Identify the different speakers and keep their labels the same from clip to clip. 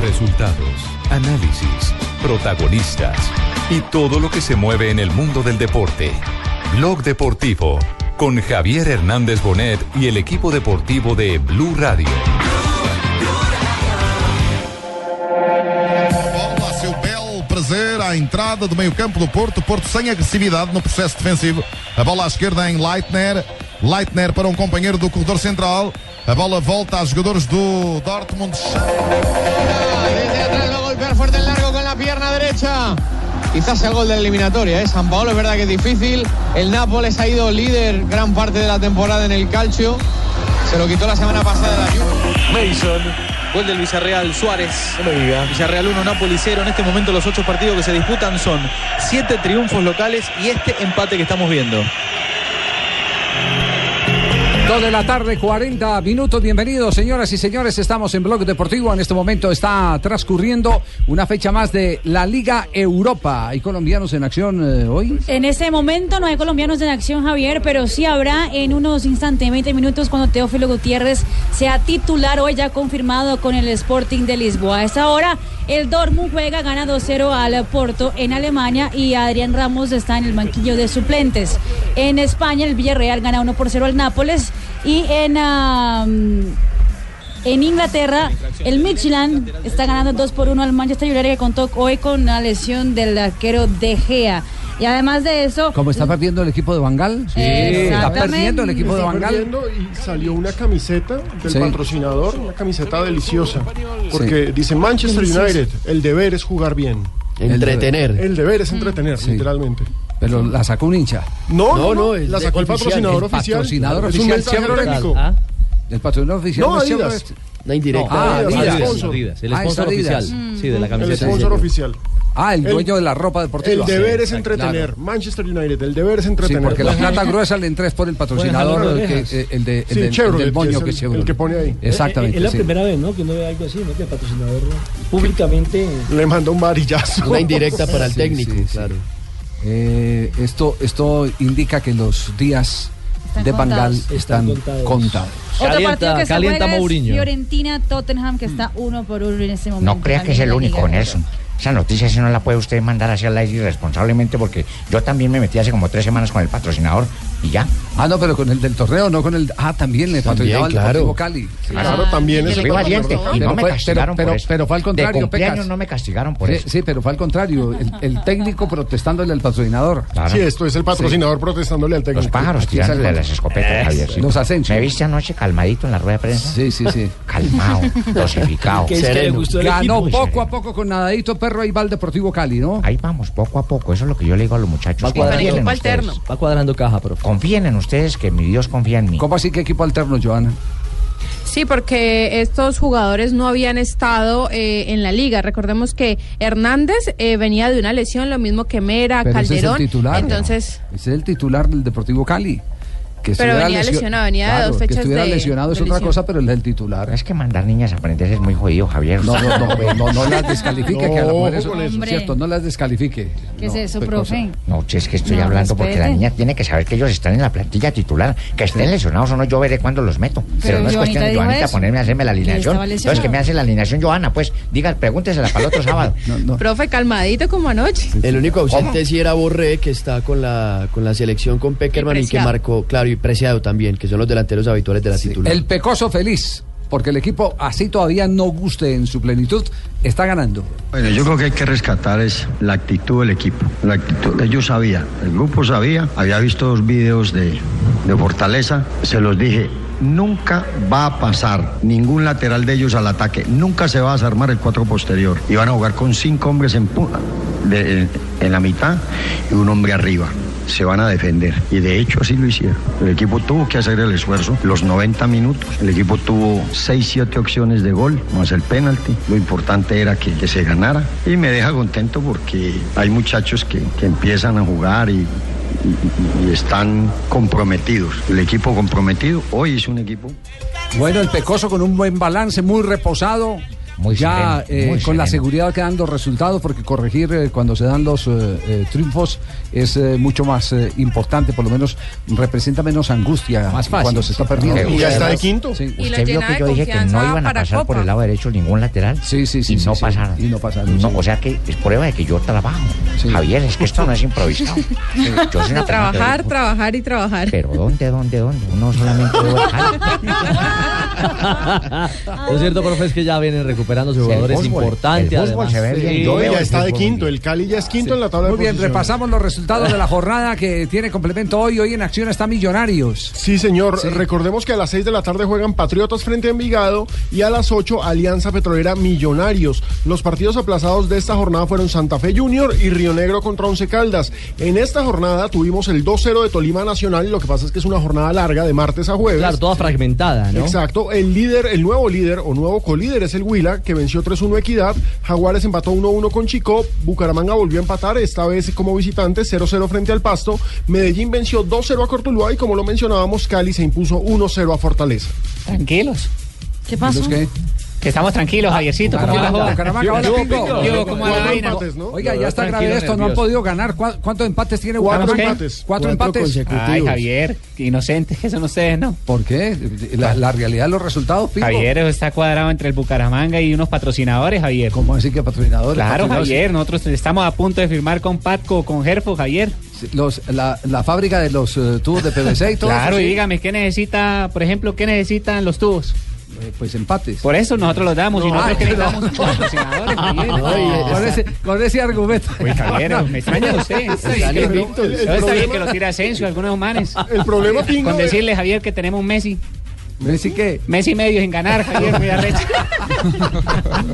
Speaker 1: Resultados, análisis, protagonistas y todo lo que se mueve en el mundo del deporte. Blog Deportivo con Javier Hernández Bonet y el equipo deportivo de Blue Radio.
Speaker 2: Bola, seu belo prazer à entrada do meio-campo do Porto. Porto sem agressividade no processo defensivo. A bola à esquerda em Leitner. Leitner para um companheiro do corredor central. A bola volta aos jogadores do Dortmund.
Speaker 3: Desde atrás va a golpear fuerte el largo con la pierna derecha. Quizás el gol de la eliminatoria, ¿eh? San Paolo es verdad que es difícil. El Nápoles ha ido líder gran parte de la temporada en el calcio. Se lo quitó la semana pasada la Juve.
Speaker 4: Mason. Gol del Villarreal, Suárez. Villarreal 1, Napoli 0. En este momento los ocho partidos que se disputan son siete triunfos locales y este empate que estamos viendo.
Speaker 5: Dos de la tarde, 40 minutos. Bienvenidos, señoras y señores. Estamos en Blog Deportivo. En este momento está transcurriendo una fecha más de la Liga Europa. ¿Hay colombianos en acción eh, hoy?
Speaker 6: En este momento no hay colombianos en acción, Javier, pero sí habrá en unos instantes, 20 minutos, cuando Teófilo Gutiérrez sea titular hoy ya confirmado con el Sporting de Lisboa. A esta hora, el Dortmund juega, gana 2-0 al Porto en Alemania y Adrián Ramos está en el banquillo de suplentes. En España, el Villarreal gana 1 por 0 al Nápoles y en... en Inglaterra, el Midtjylland está ganando 2 por 1 al Manchester United que contó hoy con la lesión del arquero De Gea. Y además de eso,
Speaker 5: Como está perdiendo el equipo de Bangal. Está perdiendo el equipo de
Speaker 7: Está
Speaker 5: Bangal.
Speaker 7: perdiendo y salió una camiseta del
Speaker 5: Sí.
Speaker 7: patrocinador, una camiseta deliciosa. Porque
Speaker 5: Sí.
Speaker 7: dice Manchester. United, el deber es jugar bien.
Speaker 5: Entretener.
Speaker 7: El deber es entretener,
Speaker 5: Sí.
Speaker 7: literalmente.
Speaker 5: Pero la sacó un hincha.
Speaker 7: No, no, no, la sacó el patrocinador oficial.
Speaker 5: patrocinador
Speaker 7: Es un
Speaker 5: oficial
Speaker 7: mensaje.
Speaker 5: Ah. El patrocinador oficial
Speaker 7: No, Adidas.
Speaker 8: Una indirecta.
Speaker 5: Ah,
Speaker 7: Adidas,
Speaker 5: Adidas.
Speaker 7: el sponsor.
Speaker 4: Adidas, el
Speaker 5: Ah, es
Speaker 4: sponsor
Speaker 5: Adidas.
Speaker 4: oficial. Sí, de la
Speaker 7: El
Speaker 4: camiseta.
Speaker 7: sponsor oficial.
Speaker 5: Ah, el
Speaker 7: El-
Speaker 5: dueño de la ropa deportiva.
Speaker 7: El deber
Speaker 5: Sí,
Speaker 7: es entretener.
Speaker 5: claro.
Speaker 7: Manchester United, el deber es
Speaker 5: Sí,
Speaker 7: entretener.
Speaker 5: porque la plata gruesa le entra es por el patrocinador, que, eh, el, de, el,
Speaker 7: Sí,
Speaker 5: del- el
Speaker 7: Chevrolet,
Speaker 5: del moño
Speaker 7: que es el- que pone ahí.
Speaker 5: Exactamente.
Speaker 9: Es la
Speaker 5: sí.
Speaker 9: primera vez, ¿no? Que uno ve algo así, ¿no? Que el patrocinador públicamente.
Speaker 7: Le manda un varillazo.
Speaker 8: Una indirecta para el
Speaker 5: Sí,
Speaker 8: técnico,
Speaker 5: sí, sí.
Speaker 8: claro.
Speaker 5: Eh, esto, esto indica que los días
Speaker 6: Están
Speaker 5: de Bangal
Speaker 6: contados.
Speaker 5: están
Speaker 9: Están
Speaker 5: contados.
Speaker 6: Otro partido que se
Speaker 4: calienta
Speaker 6: juega es
Speaker 4: Mourinho.
Speaker 6: Fiorentina-Tottenham, que está uno por uno en este momento.
Speaker 10: No crea que es el único. Nelson. Esa noticia si no la puede usted mandar hacia el aire irresponsablemente porque yo también me metí hace como tres semanas con el patrocinador y ya.
Speaker 5: Ah, no, pero con el del torneo, no con el. Ah, también le patrocinaba el
Speaker 8: claro.
Speaker 5: Deportivo Cali.
Speaker 7: Claro, también es
Speaker 10: Fui valiente y no me castigaron
Speaker 5: pero-
Speaker 10: por eso.
Speaker 5: pero fue al contrario,
Speaker 10: De cumpleaños no me castigaron por
Speaker 5: Sí,
Speaker 10: eso.
Speaker 5: sí, pero fue al contrario. El, el técnico protestándole al patrocinador.
Speaker 10: Claro.
Speaker 7: Sí, esto es el patrocinador protestándole al técnico.
Speaker 10: Los pájaros tirándole las escopetas, Javier. sí.
Speaker 5: Los Asensio.
Speaker 10: ¿Me viste anoche calmadito en la rueda de prensa?
Speaker 5: Sí, sí, sí.
Speaker 10: Calmado, dosificado.
Speaker 9: Que es que le gustó el
Speaker 5: Ganó
Speaker 9: equipo.
Speaker 5: poco a poco con nadadito perro ahí va el Deportivo Cali, ¿no?
Speaker 10: Ahí vamos, poco a poco. Eso es lo que yo le digo a los muchachos.
Speaker 8: Va cuadrando. Equipo alterno.
Speaker 4: Va cuadrando caja, profe.
Speaker 10: Confíen en ustedes que mi Dios confía en mí.
Speaker 5: ¿Cómo así que equipo alterno, Joana?
Speaker 11: Sí, porque estos jugadores no habían estado eh, en la liga. Recordemos que Hernández eh, venía de una lesión, lo mismo que Mera,
Speaker 5: Pero ese es el
Speaker 11: Calderón.
Speaker 5: titular.
Speaker 11: Entonces,
Speaker 5: Ese es el titular del Deportivo Cali. Que
Speaker 11: Pero venía
Speaker 5: lesio-
Speaker 11: lesionado, venía de
Speaker 5: Claro,
Speaker 11: dos
Speaker 5: Que
Speaker 11: fechas
Speaker 5: estuviera
Speaker 11: de-
Speaker 5: lesionado es
Speaker 11: de
Speaker 5: otra cosa, pero el titular.
Speaker 10: Es que mandar niñas a aprender es muy jodido, Javier.
Speaker 5: No, no, no, no, no las descalifique, que a la mujer eso, cierto, no las descalifique.
Speaker 6: ¿Qué es
Speaker 5: No,
Speaker 6: eso, profe?
Speaker 10: No, che, es que estoy
Speaker 6: No,
Speaker 10: hablando porque la niña tiene que saber que ellos están en la plantilla titular. Que estén lesionados o no, yo veré cuándo los meto. Pero,
Speaker 6: Pero
Speaker 10: no es cuestión de Joanita
Speaker 6: eso,
Speaker 10: ponerme a hacerme la
Speaker 6: que
Speaker 10: alineación. Entonces, que me hace la alineación Joana, pues diga, pregúntesela para el otro sábado.
Speaker 5: No, no.
Speaker 11: profe, calmadito como anoche.
Speaker 8: El único ausente sí era Borré, que está con la, con la selección con Peckerman y, que marcó, claro, y Preciado también, que son los delanteros habituales de la titular.
Speaker 5: El Pecoso feliz, porque el equipo así todavía no guste en su plenitud, está ganando.
Speaker 12: Bueno, yo creo que hay que rescatar es la actitud del equipo. La actitud, ellos sabían, el grupo sabía, había visto dos videos de, de Fortaleza, se los dije, nunca va a pasar ningún lateral de ellos al ataque, nunca se va a desarmar el cuatro posterior. Y van a jugar con cinco hombres en, de- en- en la mitad y un hombre arriba. Se van a defender. Y de hecho así lo hicieron. El equipo tuvo que hacer el esfuerzo. Los 90 minutos. El equipo tuvo 6, 7 opciones de gol, más el penalti. Lo importante era que, que se ganara. Y me deja contento porque hay muchachos que, que empiezan a jugar y- y están comprometidos. El equipo comprometido. Hoy es un equipo
Speaker 5: Bueno, el Pecoso con un buen balance, muy reposado.
Speaker 13: Muy
Speaker 5: ya
Speaker 13: sereno,
Speaker 5: eh,
Speaker 13: muy
Speaker 5: con la seguridad que dan los resultados, porque corregir eh, cuando se dan los eh, eh, triunfos es eh, mucho más eh, importante, por lo menos representa menos angustia
Speaker 13: Más fácil.
Speaker 5: cuando se está perdiendo.
Speaker 13: Y ya está de
Speaker 7: quinto.
Speaker 5: Sí.
Speaker 11: Y
Speaker 13: ¿Usted vio que yo dije que no iban a pasar por el lado derecho ningún lateral?
Speaker 5: Sí, sí, sí.
Speaker 13: Y
Speaker 5: sí,
Speaker 13: no
Speaker 5: sí.
Speaker 13: pasaron.
Speaker 5: Y no pasaron.
Speaker 13: No,
Speaker 5: sí.
Speaker 13: o sea que es prueba de que yo trabajo.
Speaker 5: Sí.
Speaker 13: Javier, es que esto no es improvisado. Yo soy una
Speaker 11: Trabajar, trabajar y trabajar.
Speaker 13: Pero ¿dónde, dónde, dónde? Uno solamente
Speaker 14: Lo cierto, profe, es que ya vienen recuperando sus jugadores importantes.
Speaker 13: el fútbol
Speaker 14: además.
Speaker 13: se ve bien.
Speaker 14: Sí.
Speaker 13: Yo
Speaker 7: No,
Speaker 13: veo
Speaker 7: ya está de quinto. El Cali ya es quinto en la tabla
Speaker 5: Muy
Speaker 7: de
Speaker 5: bien, repasamos los resultados de la jornada que tiene complemento hoy. Hoy en acción está Millonarios.
Speaker 7: Sí, señor. Recordemos que a las 6 de la tarde juegan Patriotas frente a Envigado y a las 8 Alianza Petrolera Millonarios. Los partidos aplazados de esta jornada fueron Santa Fe Junior y Río Negro contra Once Caldas. En esta jornada tuvimos el 2-0 de Tolima Nacional. Lo que pasa es que es una jornada larga de martes a jueves.
Speaker 14: Claro, toda fragmentada, ¿no?
Speaker 7: Exacto. El líder, el nuevo líder o nuevo colíder es el Huila, que venció 3-1 Equidad. Jaguares empató 1-1 con Chico. Bucaramanga volvió a empatar, esta vez como visitante, 0-0 frente al Pasto. Medellín venció 2-0 a Cortuluá y como lo mencionábamos, Cali se impuso 1-0 a Fortaleza.
Speaker 15: Tranquilos.
Speaker 6: ¿Qué pasó?
Speaker 5: ¿Qué?
Speaker 15: Que estamos tranquilos, Javiercito.
Speaker 5: Oiga, ya está grave esto, no han podido ganar. ¿Cuá- ¿Cuántos empates tiene
Speaker 7: Cuatro empates.
Speaker 5: Cuatro
Speaker 7: Cuatro
Speaker 5: empates.
Speaker 15: Ay, Javier, inocentes que son ustedes, ¿no?
Speaker 5: ¿Por qué? La, la realidad de los resultados, Pingo.
Speaker 15: Javier, eso está cuadrado entre el Bucaramanga y unos patrocinadores, Javier.
Speaker 5: ¿Cómo así que patrocinadores?
Speaker 15: Claro,
Speaker 5: Patrocinadores.
Speaker 15: Javier, nosotros estamos a punto de firmar con Patco, con Herfo, Javier.
Speaker 5: Los, la, la fábrica de los eh, tubos de PVC y todo
Speaker 15: Claro,
Speaker 5: eso.
Speaker 15: y
Speaker 5: sí.
Speaker 15: dígame, ¿qué necesita, por ejemplo, qué necesitan los tubos?
Speaker 5: Eh, Pues empates.
Speaker 15: Por eso nosotros los damos y
Speaker 5: No,
Speaker 15: nosotros
Speaker 5: ay,
Speaker 15: que
Speaker 5: no.
Speaker 15: necesitamos patrocinadores,
Speaker 5: con, ese, con ese argumento.
Speaker 15: Uy, Javier, me extraña usted. Está bien que, lo tira Asensio, algunos manes.
Speaker 7: El problema, Pingo,
Speaker 15: Con decirle, Javier, que tenemos un Messi.
Speaker 5: ¿Messi qué?
Speaker 15: Messi medio sin ganar, Javier, muy arrecho.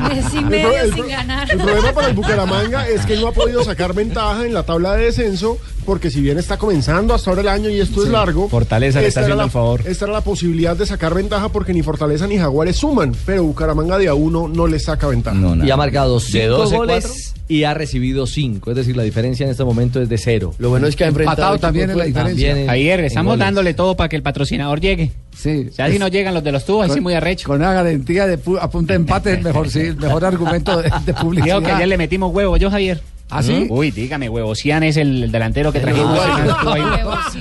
Speaker 6: Messi medio
Speaker 7: el
Speaker 6: sin ganar.
Speaker 7: el problema para el Bucaramanga es que no ha podido sacar ventaja en la tabla de descenso porque si bien está comenzando hasta ahora el año y esto es largo,
Speaker 14: Fortaleza le está haciendo
Speaker 7: la-
Speaker 14: el favor.
Speaker 7: Esta era la posibilidad de sacar ventaja porque ni Fortaleza ni Jaguares suman, pero Bucaramanga de a uno no le saca ventaja.
Speaker 14: Y ha marcado 5
Speaker 13: 12,
Speaker 14: goles y ha recibido 5. Es decir, la diferencia en este momento es de cero.
Speaker 8: Lo bueno es que ha enfrentado
Speaker 5: también en la diferencia.
Speaker 14: También en
Speaker 15: estamos dándole todo para que el patrocinador llegue.
Speaker 5: Sí.
Speaker 15: Ya si no llegan los de los tubos, ahí sí muy arrecho.
Speaker 5: Con una garantía de pu- a punta de empate mejor, sí, el mejor argumento de, de publicidad.
Speaker 15: Digo que ayer le metimos huevo, yo, Javier.
Speaker 5: ¿Ah, sí?
Speaker 15: Uy, dígame, huevo. Cian es el, el delantero que trajimos.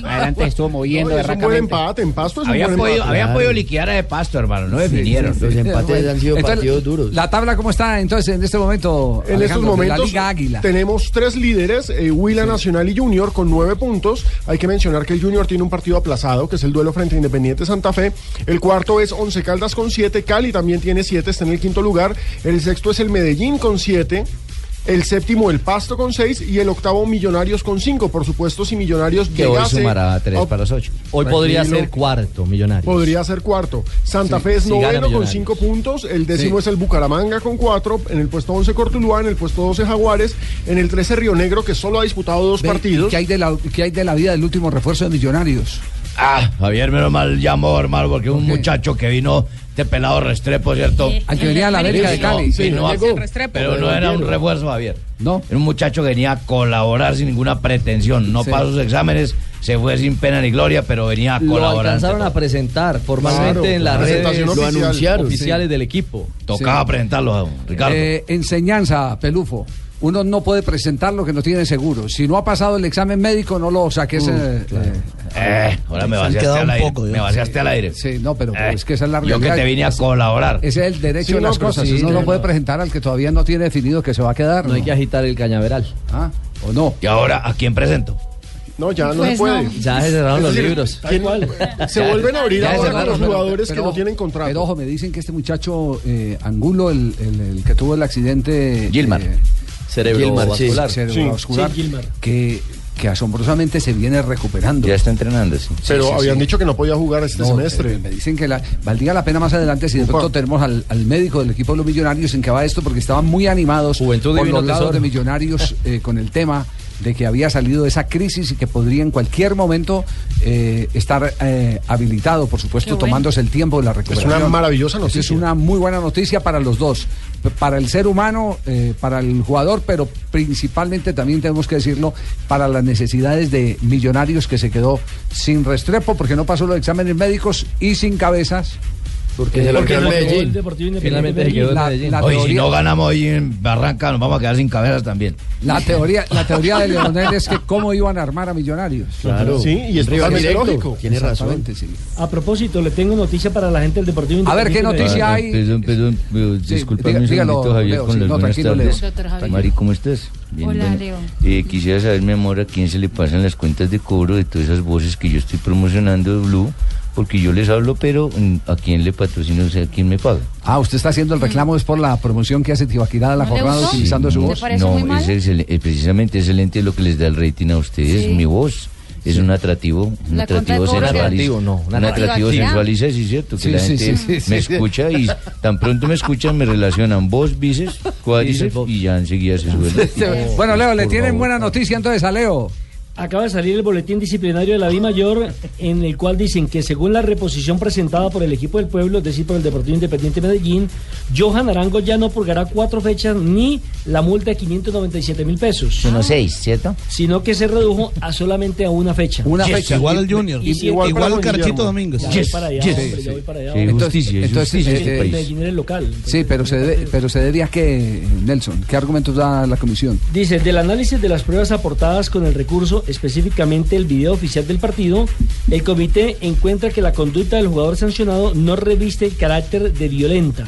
Speaker 15: Adelante estuvo moviendo
Speaker 7: No, es un buen
Speaker 15: berracamente.
Speaker 7: empate, en Pasto es un
Speaker 13: Habían
Speaker 7: buen
Speaker 13: podido,
Speaker 7: empate.
Speaker 13: podido liquidar a de pasto, hermano. No definieron.
Speaker 8: Los empates han sido
Speaker 5: Entonces,
Speaker 8: partidos duros.
Speaker 5: La tabla, ¿cómo está entonces en este momento?
Speaker 7: En estos
Speaker 5: Alejandro,
Speaker 7: momentos
Speaker 5: La Liga Águila.
Speaker 7: tenemos tres líderes, eh, Huila Nacional y Junior, con nueve puntos. Hay que mencionar que el Junior tiene un partido aplazado, que es el duelo frente a Independiente Santa Fe. El cuarto es Once Caldas con siete, Cali también tiene siete, está en el quinto lugar. El sexto es el Medellín con siete. El séptimo, el Pasto con seis y el octavo, Millonarios con cinco. Por supuesto, si Millonarios
Speaker 13: Que hoy
Speaker 7: llegase
Speaker 13: sumará 3
Speaker 7: a-
Speaker 13: para los 8.
Speaker 14: Hoy podría ser cuarto, millonario.
Speaker 7: Podría ser cuarto. Santa Fe es
Speaker 14: si
Speaker 7: noveno con
Speaker 14: Millonarios.
Speaker 7: cinco puntos. El décimo
Speaker 5: Sí.
Speaker 7: es el Bucaramanga con cuatro. En el puesto 11 Cortuluá. En el puesto 12 Jaguares. En el 13 Río Negro, que solo ha disputado dos
Speaker 5: Ve,
Speaker 7: partidos.
Speaker 5: ¿y ¿Qué hay, de la, qué hay de la vida del último refuerzo de Millonarios?
Speaker 13: Ah, Javier, menos mal llamó, hermano, porque un muchacho que vino de pelado Restrepo, ¿cierto?
Speaker 5: Al que venía a la América de Cali.
Speaker 13: Sí, no,
Speaker 8: llegó.
Speaker 13: pero no era un refuerzo, Javier.
Speaker 5: No.
Speaker 13: Era un muchacho que venía a colaborar sin ninguna pretensión. No
Speaker 5: Sí.
Speaker 13: pasó sus exámenes, se fue sin pena ni gloria, pero venía a
Speaker 14: Lo
Speaker 13: colaborar.
Speaker 14: alcanzaron
Speaker 13: ante
Speaker 14: a presentar formalmente
Speaker 7: Claro,
Speaker 14: en las redes
Speaker 7: oficial.
Speaker 8: Lo anunciaron.
Speaker 14: oficiales del equipo.
Speaker 13: Tocaba
Speaker 5: Sí.
Speaker 13: presentarlo, Ricardo.
Speaker 5: Eh, enseñanza, Pelufo. Uno no puede presentar lo que no tiene seguro. Si no ha pasado el examen médico, no lo saques. eh, eh,
Speaker 13: Eh, ahora me vaciaste al
Speaker 16: un
Speaker 13: aire.
Speaker 16: poco,
Speaker 13: me vaciaste al aire.
Speaker 5: Sí, no, pero
Speaker 13: Eh,
Speaker 5: es que esa es la
Speaker 13: Yo
Speaker 5: realidad.
Speaker 13: que te vine a colaborar.
Speaker 5: Ese es el derecho
Speaker 7: Sí,
Speaker 5: de las cosas.
Speaker 7: sí,
Speaker 5: Uno no
Speaker 7: no,
Speaker 5: puede presentar al que todavía no tiene definido que se va a quedar.
Speaker 14: No hay que agitar el cañaveral.
Speaker 5: Ah, ¿O no?
Speaker 13: Y ahora, ¿a quién presento?
Speaker 7: No, ya no
Speaker 6: Pues
Speaker 7: se puede.
Speaker 6: no.
Speaker 14: Ya se cerraron
Speaker 7: Es
Speaker 14: los
Speaker 7: decir,
Speaker 14: libros.
Speaker 7: ¿quién- Se vuelven a abrir ahora
Speaker 5: cerraron,
Speaker 7: los jugadores
Speaker 5: pero
Speaker 7: que no tienen contrato.
Speaker 5: Pero ojo, me dicen que este muchacho eh, Angulo, el, el- el que tuvo el accidente.
Speaker 13: Gilmar.
Speaker 5: eh,
Speaker 14: Cerebrovascular.
Speaker 5: sí, cerebrovascular,
Speaker 9: Sí, Gilmar.
Speaker 5: que, que asombrosamente se viene recuperando.
Speaker 13: Ya está entrenando, sí.
Speaker 7: pero
Speaker 5: sí, sí,
Speaker 7: habían
Speaker 5: sí.
Speaker 7: dicho que no podía jugar este
Speaker 5: No,
Speaker 7: semestre.
Speaker 5: Me dicen que la, valdría la pena más adelante si de pronto tenemos al, al médico del equipo de los millonarios en que va esto, porque estaban muy animados
Speaker 14: Juventud
Speaker 5: por los lados de millonarios eh, con el tema de que había salido de esa crisis y que podría en cualquier momento eh, estar eh, habilitado, por supuesto,
Speaker 6: bueno.
Speaker 5: tomándose el tiempo de la recuperación.
Speaker 7: una maravillosa
Speaker 5: Esa Es
Speaker 7: noticia.
Speaker 5: una muy buena noticia para los dos, para el ser humano, eh, para el jugador, pero principalmente también tenemos que decirlo para las necesidades de millonarios que se quedó sin restrepo porque no pasó los exámenes médicos y sin cabezas
Speaker 8: Porque se lo quedó el Medellín.
Speaker 17: Finalmente se quedó el Medellín.
Speaker 13: Oye, si no ganamos hoy en Barranca, nos vamos a quedar sin cabezas también.
Speaker 5: La teoría, la teoría de Leonel es que cómo iban a armar a Millonarios.
Speaker 7: Claro. Sí, y es totalmente lógico.
Speaker 8: Tiene razón.
Speaker 5: Sí.
Speaker 9: A propósito, le tengo noticia para la gente del Deportivo
Speaker 5: A ver, ¿qué
Speaker 9: Independiente
Speaker 5: noticia hay?
Speaker 13: Perdón, perdón,
Speaker 5: diga-
Speaker 13: un segundito, Javier,
Speaker 5: Leo,
Speaker 13: con
Speaker 5: sí,
Speaker 13: las
Speaker 5: no,
Speaker 13: buenas tardes. Mari, ¿cómo estás?
Speaker 6: Hola, Leo.
Speaker 13: Eh, quisiera saber, mi amor, a quién se le pasan las cuentas de cobro de todas esas voces que yo estoy promocionando de Blue, porque yo les hablo, pero mm, a quién le patrocino, o sea, a quién me paga.
Speaker 5: Ah, usted está haciendo el reclamo es por la promoción que hace Tibaquirá a la
Speaker 6: ¿No le
Speaker 5: jornada
Speaker 6: gustó?
Speaker 5: utilizando su
Speaker 6: ¿Te
Speaker 5: voz.
Speaker 13: no, es excel- eh, precisamente excelente lo que les da el rating a ustedes,
Speaker 6: Sí.
Speaker 13: mi voz. Es un atractivo, un atractivo sensualiza.
Speaker 17: Atractivo, no,
Speaker 13: un atractivo sensualiza, sí, cierto. Que
Speaker 5: Sí,
Speaker 13: la
Speaker 5: sí,
Speaker 13: gente
Speaker 5: sí, sí,
Speaker 13: me
Speaker 5: sí.
Speaker 13: escucha y tan pronto me escuchan me relacionan voz, bíceps, cuádriceps y ya enseguida se suele.
Speaker 5: Bueno, Leo, le tienen buena noticia entonces a Leo.
Speaker 9: Acaba de salir el boletín disciplinario de la Di Mayor, en el cual dicen que según la reposición presentada por el equipo del pueblo, es decir, por el Deportivo Independiente Medellín, Johan Arango ya no purgará cuatro fechas ni la multa de 597 mil pesos,
Speaker 13: Sino seis, ¿cierto?
Speaker 9: sino que se redujo a solamente a una fecha.
Speaker 5: Una
Speaker 9: Yes.
Speaker 5: fecha.
Speaker 16: Igual al Junior.
Speaker 9: Y
Speaker 16: igual
Speaker 9: igual
Speaker 16: al Carchito. Domínguez.
Speaker 9: Ya voy para allá,
Speaker 5: Yes.
Speaker 9: hombre,
Speaker 5: Sí,
Speaker 9: ya voy para allá.
Speaker 13: Sí,
Speaker 5: entonces,
Speaker 13: justicia.
Speaker 5: eh,
Speaker 13: este
Speaker 5: eh.
Speaker 9: Medellín era el local.
Speaker 5: Sí, pero se, debe- pero se debía que, Nelson, ¿qué argumentos da la comisión?
Speaker 9: Dice, del análisis de las pruebas aportadas con el recurso, específicamente el video oficial del partido, el comité encuentra que la conducta del jugador sancionado no reviste el carácter de violenta.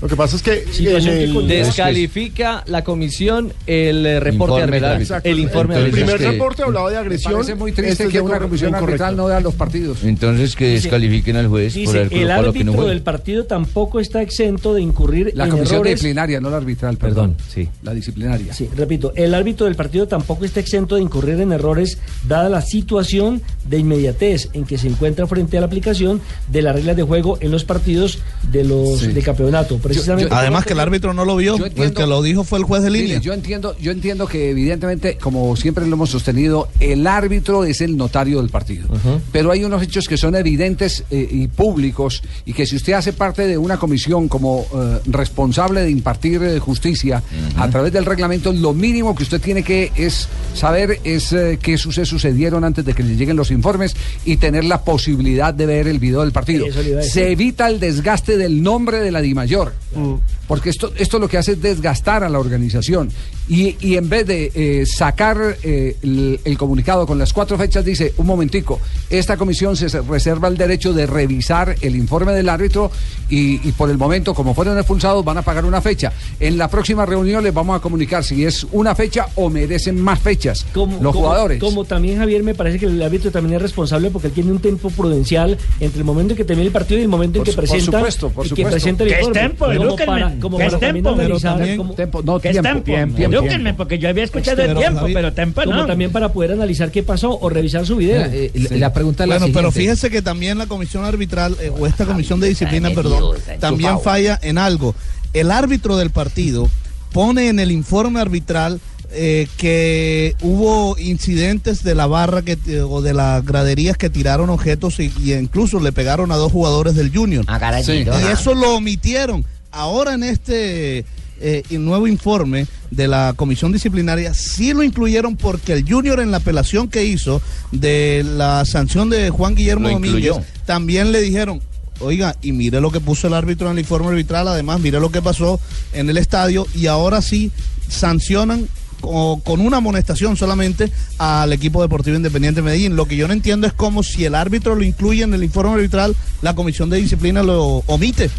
Speaker 7: Lo que pasa es que en el,
Speaker 17: Descalifica la comisión el reporte
Speaker 13: Informe
Speaker 17: arbitral. El informe
Speaker 7: el
Speaker 13: Entonces,
Speaker 7: primer
Speaker 17: arbitral.
Speaker 13: que-
Speaker 7: reporte hablaba de agresión.
Speaker 5: Parece muy triste
Speaker 7: este es
Speaker 5: que una comisión
Speaker 7: incorrecto.
Speaker 5: arbitral no vea los partidos.
Speaker 13: Entonces que
Speaker 7: Dice-
Speaker 13: descalifiquen al juez por
Speaker 9: Dice, el
Speaker 13: que no
Speaker 9: árbitro del partido tampoco está exento de incurrir
Speaker 5: La
Speaker 9: en
Speaker 5: comisión
Speaker 9: errores.
Speaker 5: disciplinaria, no la arbitral, perdón.
Speaker 17: Perdón, sí.
Speaker 5: La disciplinaria.
Speaker 9: Sí, repito, el árbitro del partido tampoco está exento de incurrir en errores dada la situación de inmediatez en que se encuentra frente a la aplicación de las reglas de juego en los partidos de los
Speaker 5: Sí.
Speaker 9: de campeonato. Precisamente.
Speaker 16: Además que el árbitro no lo vio,
Speaker 5: Yo
Speaker 16: el
Speaker 5: entiendo-
Speaker 16: que lo dijo fue el juez de
Speaker 5: Mire,
Speaker 16: línea.
Speaker 5: yo entiendo, yo entiendo que evidentemente, como siempre lo hemos sostenido, el árbitro es el notario del partido. Pero hay unos hechos que son evidentes eh, y públicos y que si usted hace parte de una comisión como eh, responsable de impartir eh, justicia a través del reglamento, lo mínimo que usted tiene que es saber es eh, qué sucesos sucedieron antes de que le lleguen los informes y tener la posibilidad de ver el video del partido. Se evita el desgaste del nombre de la DIMAYOR. 嗯。Porque esto, esto lo que hace es desgastar a la organización. Y, y en vez de eh, sacar eh, el, el comunicado con las cuatro fechas, dice, un momentico, esta comisión se se reserva el derecho de revisar el informe del árbitro y, y por el momento, como fueron expulsados, van a pagar una fecha. En la próxima reunión les vamos a comunicar si es una fecha o merecen más fechas
Speaker 9: Como,
Speaker 5: los
Speaker 9: como-
Speaker 5: jugadores.
Speaker 9: Como también Javier me parece que el árbitro también es responsable porque él tiene un tiempo prudencial entre el momento en que termina el partido y el momento en que
Speaker 5: su- por
Speaker 9: presenta
Speaker 5: supuesto, por
Speaker 9: y que
Speaker 5: supuesto.
Speaker 9: presenta el
Speaker 5: ¿Qué es
Speaker 9: informe.
Speaker 5: tempo?
Speaker 9: como para, como
Speaker 5: ¿Qué es tempo?
Speaker 9: Como-
Speaker 5: no,
Speaker 9: ¿Qué es
Speaker 5: tiempo,
Speaker 9: tempo?
Speaker 5: tiempo,
Speaker 9: porque yo había escuchado
Speaker 16: el tiempo, pero
Speaker 9: tempo Como también para poder analizar qué pasó o revisar su video.
Speaker 18: Eh, la pregunta es la
Speaker 16: Bueno, pero fíjese que también la comisión arbitral, eh, o esta comisión de disciplina, perdón, también falla en algo. El árbitro del partido pone en el informe arbitral eh, que hubo incidentes de la barra que, o de las graderías que tiraron objetos y, y incluso le pegaron a dos jugadores del Junior.
Speaker 13: Sí.
Speaker 16: Y eso lo omitieron. Ahora en este eh, nuevo informe de la comisión disciplinaria sí lo incluyeron porque el Junior en la apelación que hizo de la sanción de Juan Guillermo
Speaker 13: Lo incluyó.
Speaker 16: Domínguez también le dijeron Oiga, y mire lo que puso el árbitro en el informe arbitral, además mire lo que pasó en el estadio y ahora sí sancionan co- con una amonestación solamente al equipo deportivo independiente de Medellín. Lo que yo no entiendo es como si el árbitro lo incluye en el informe arbitral, la comisión de disciplina lo omite.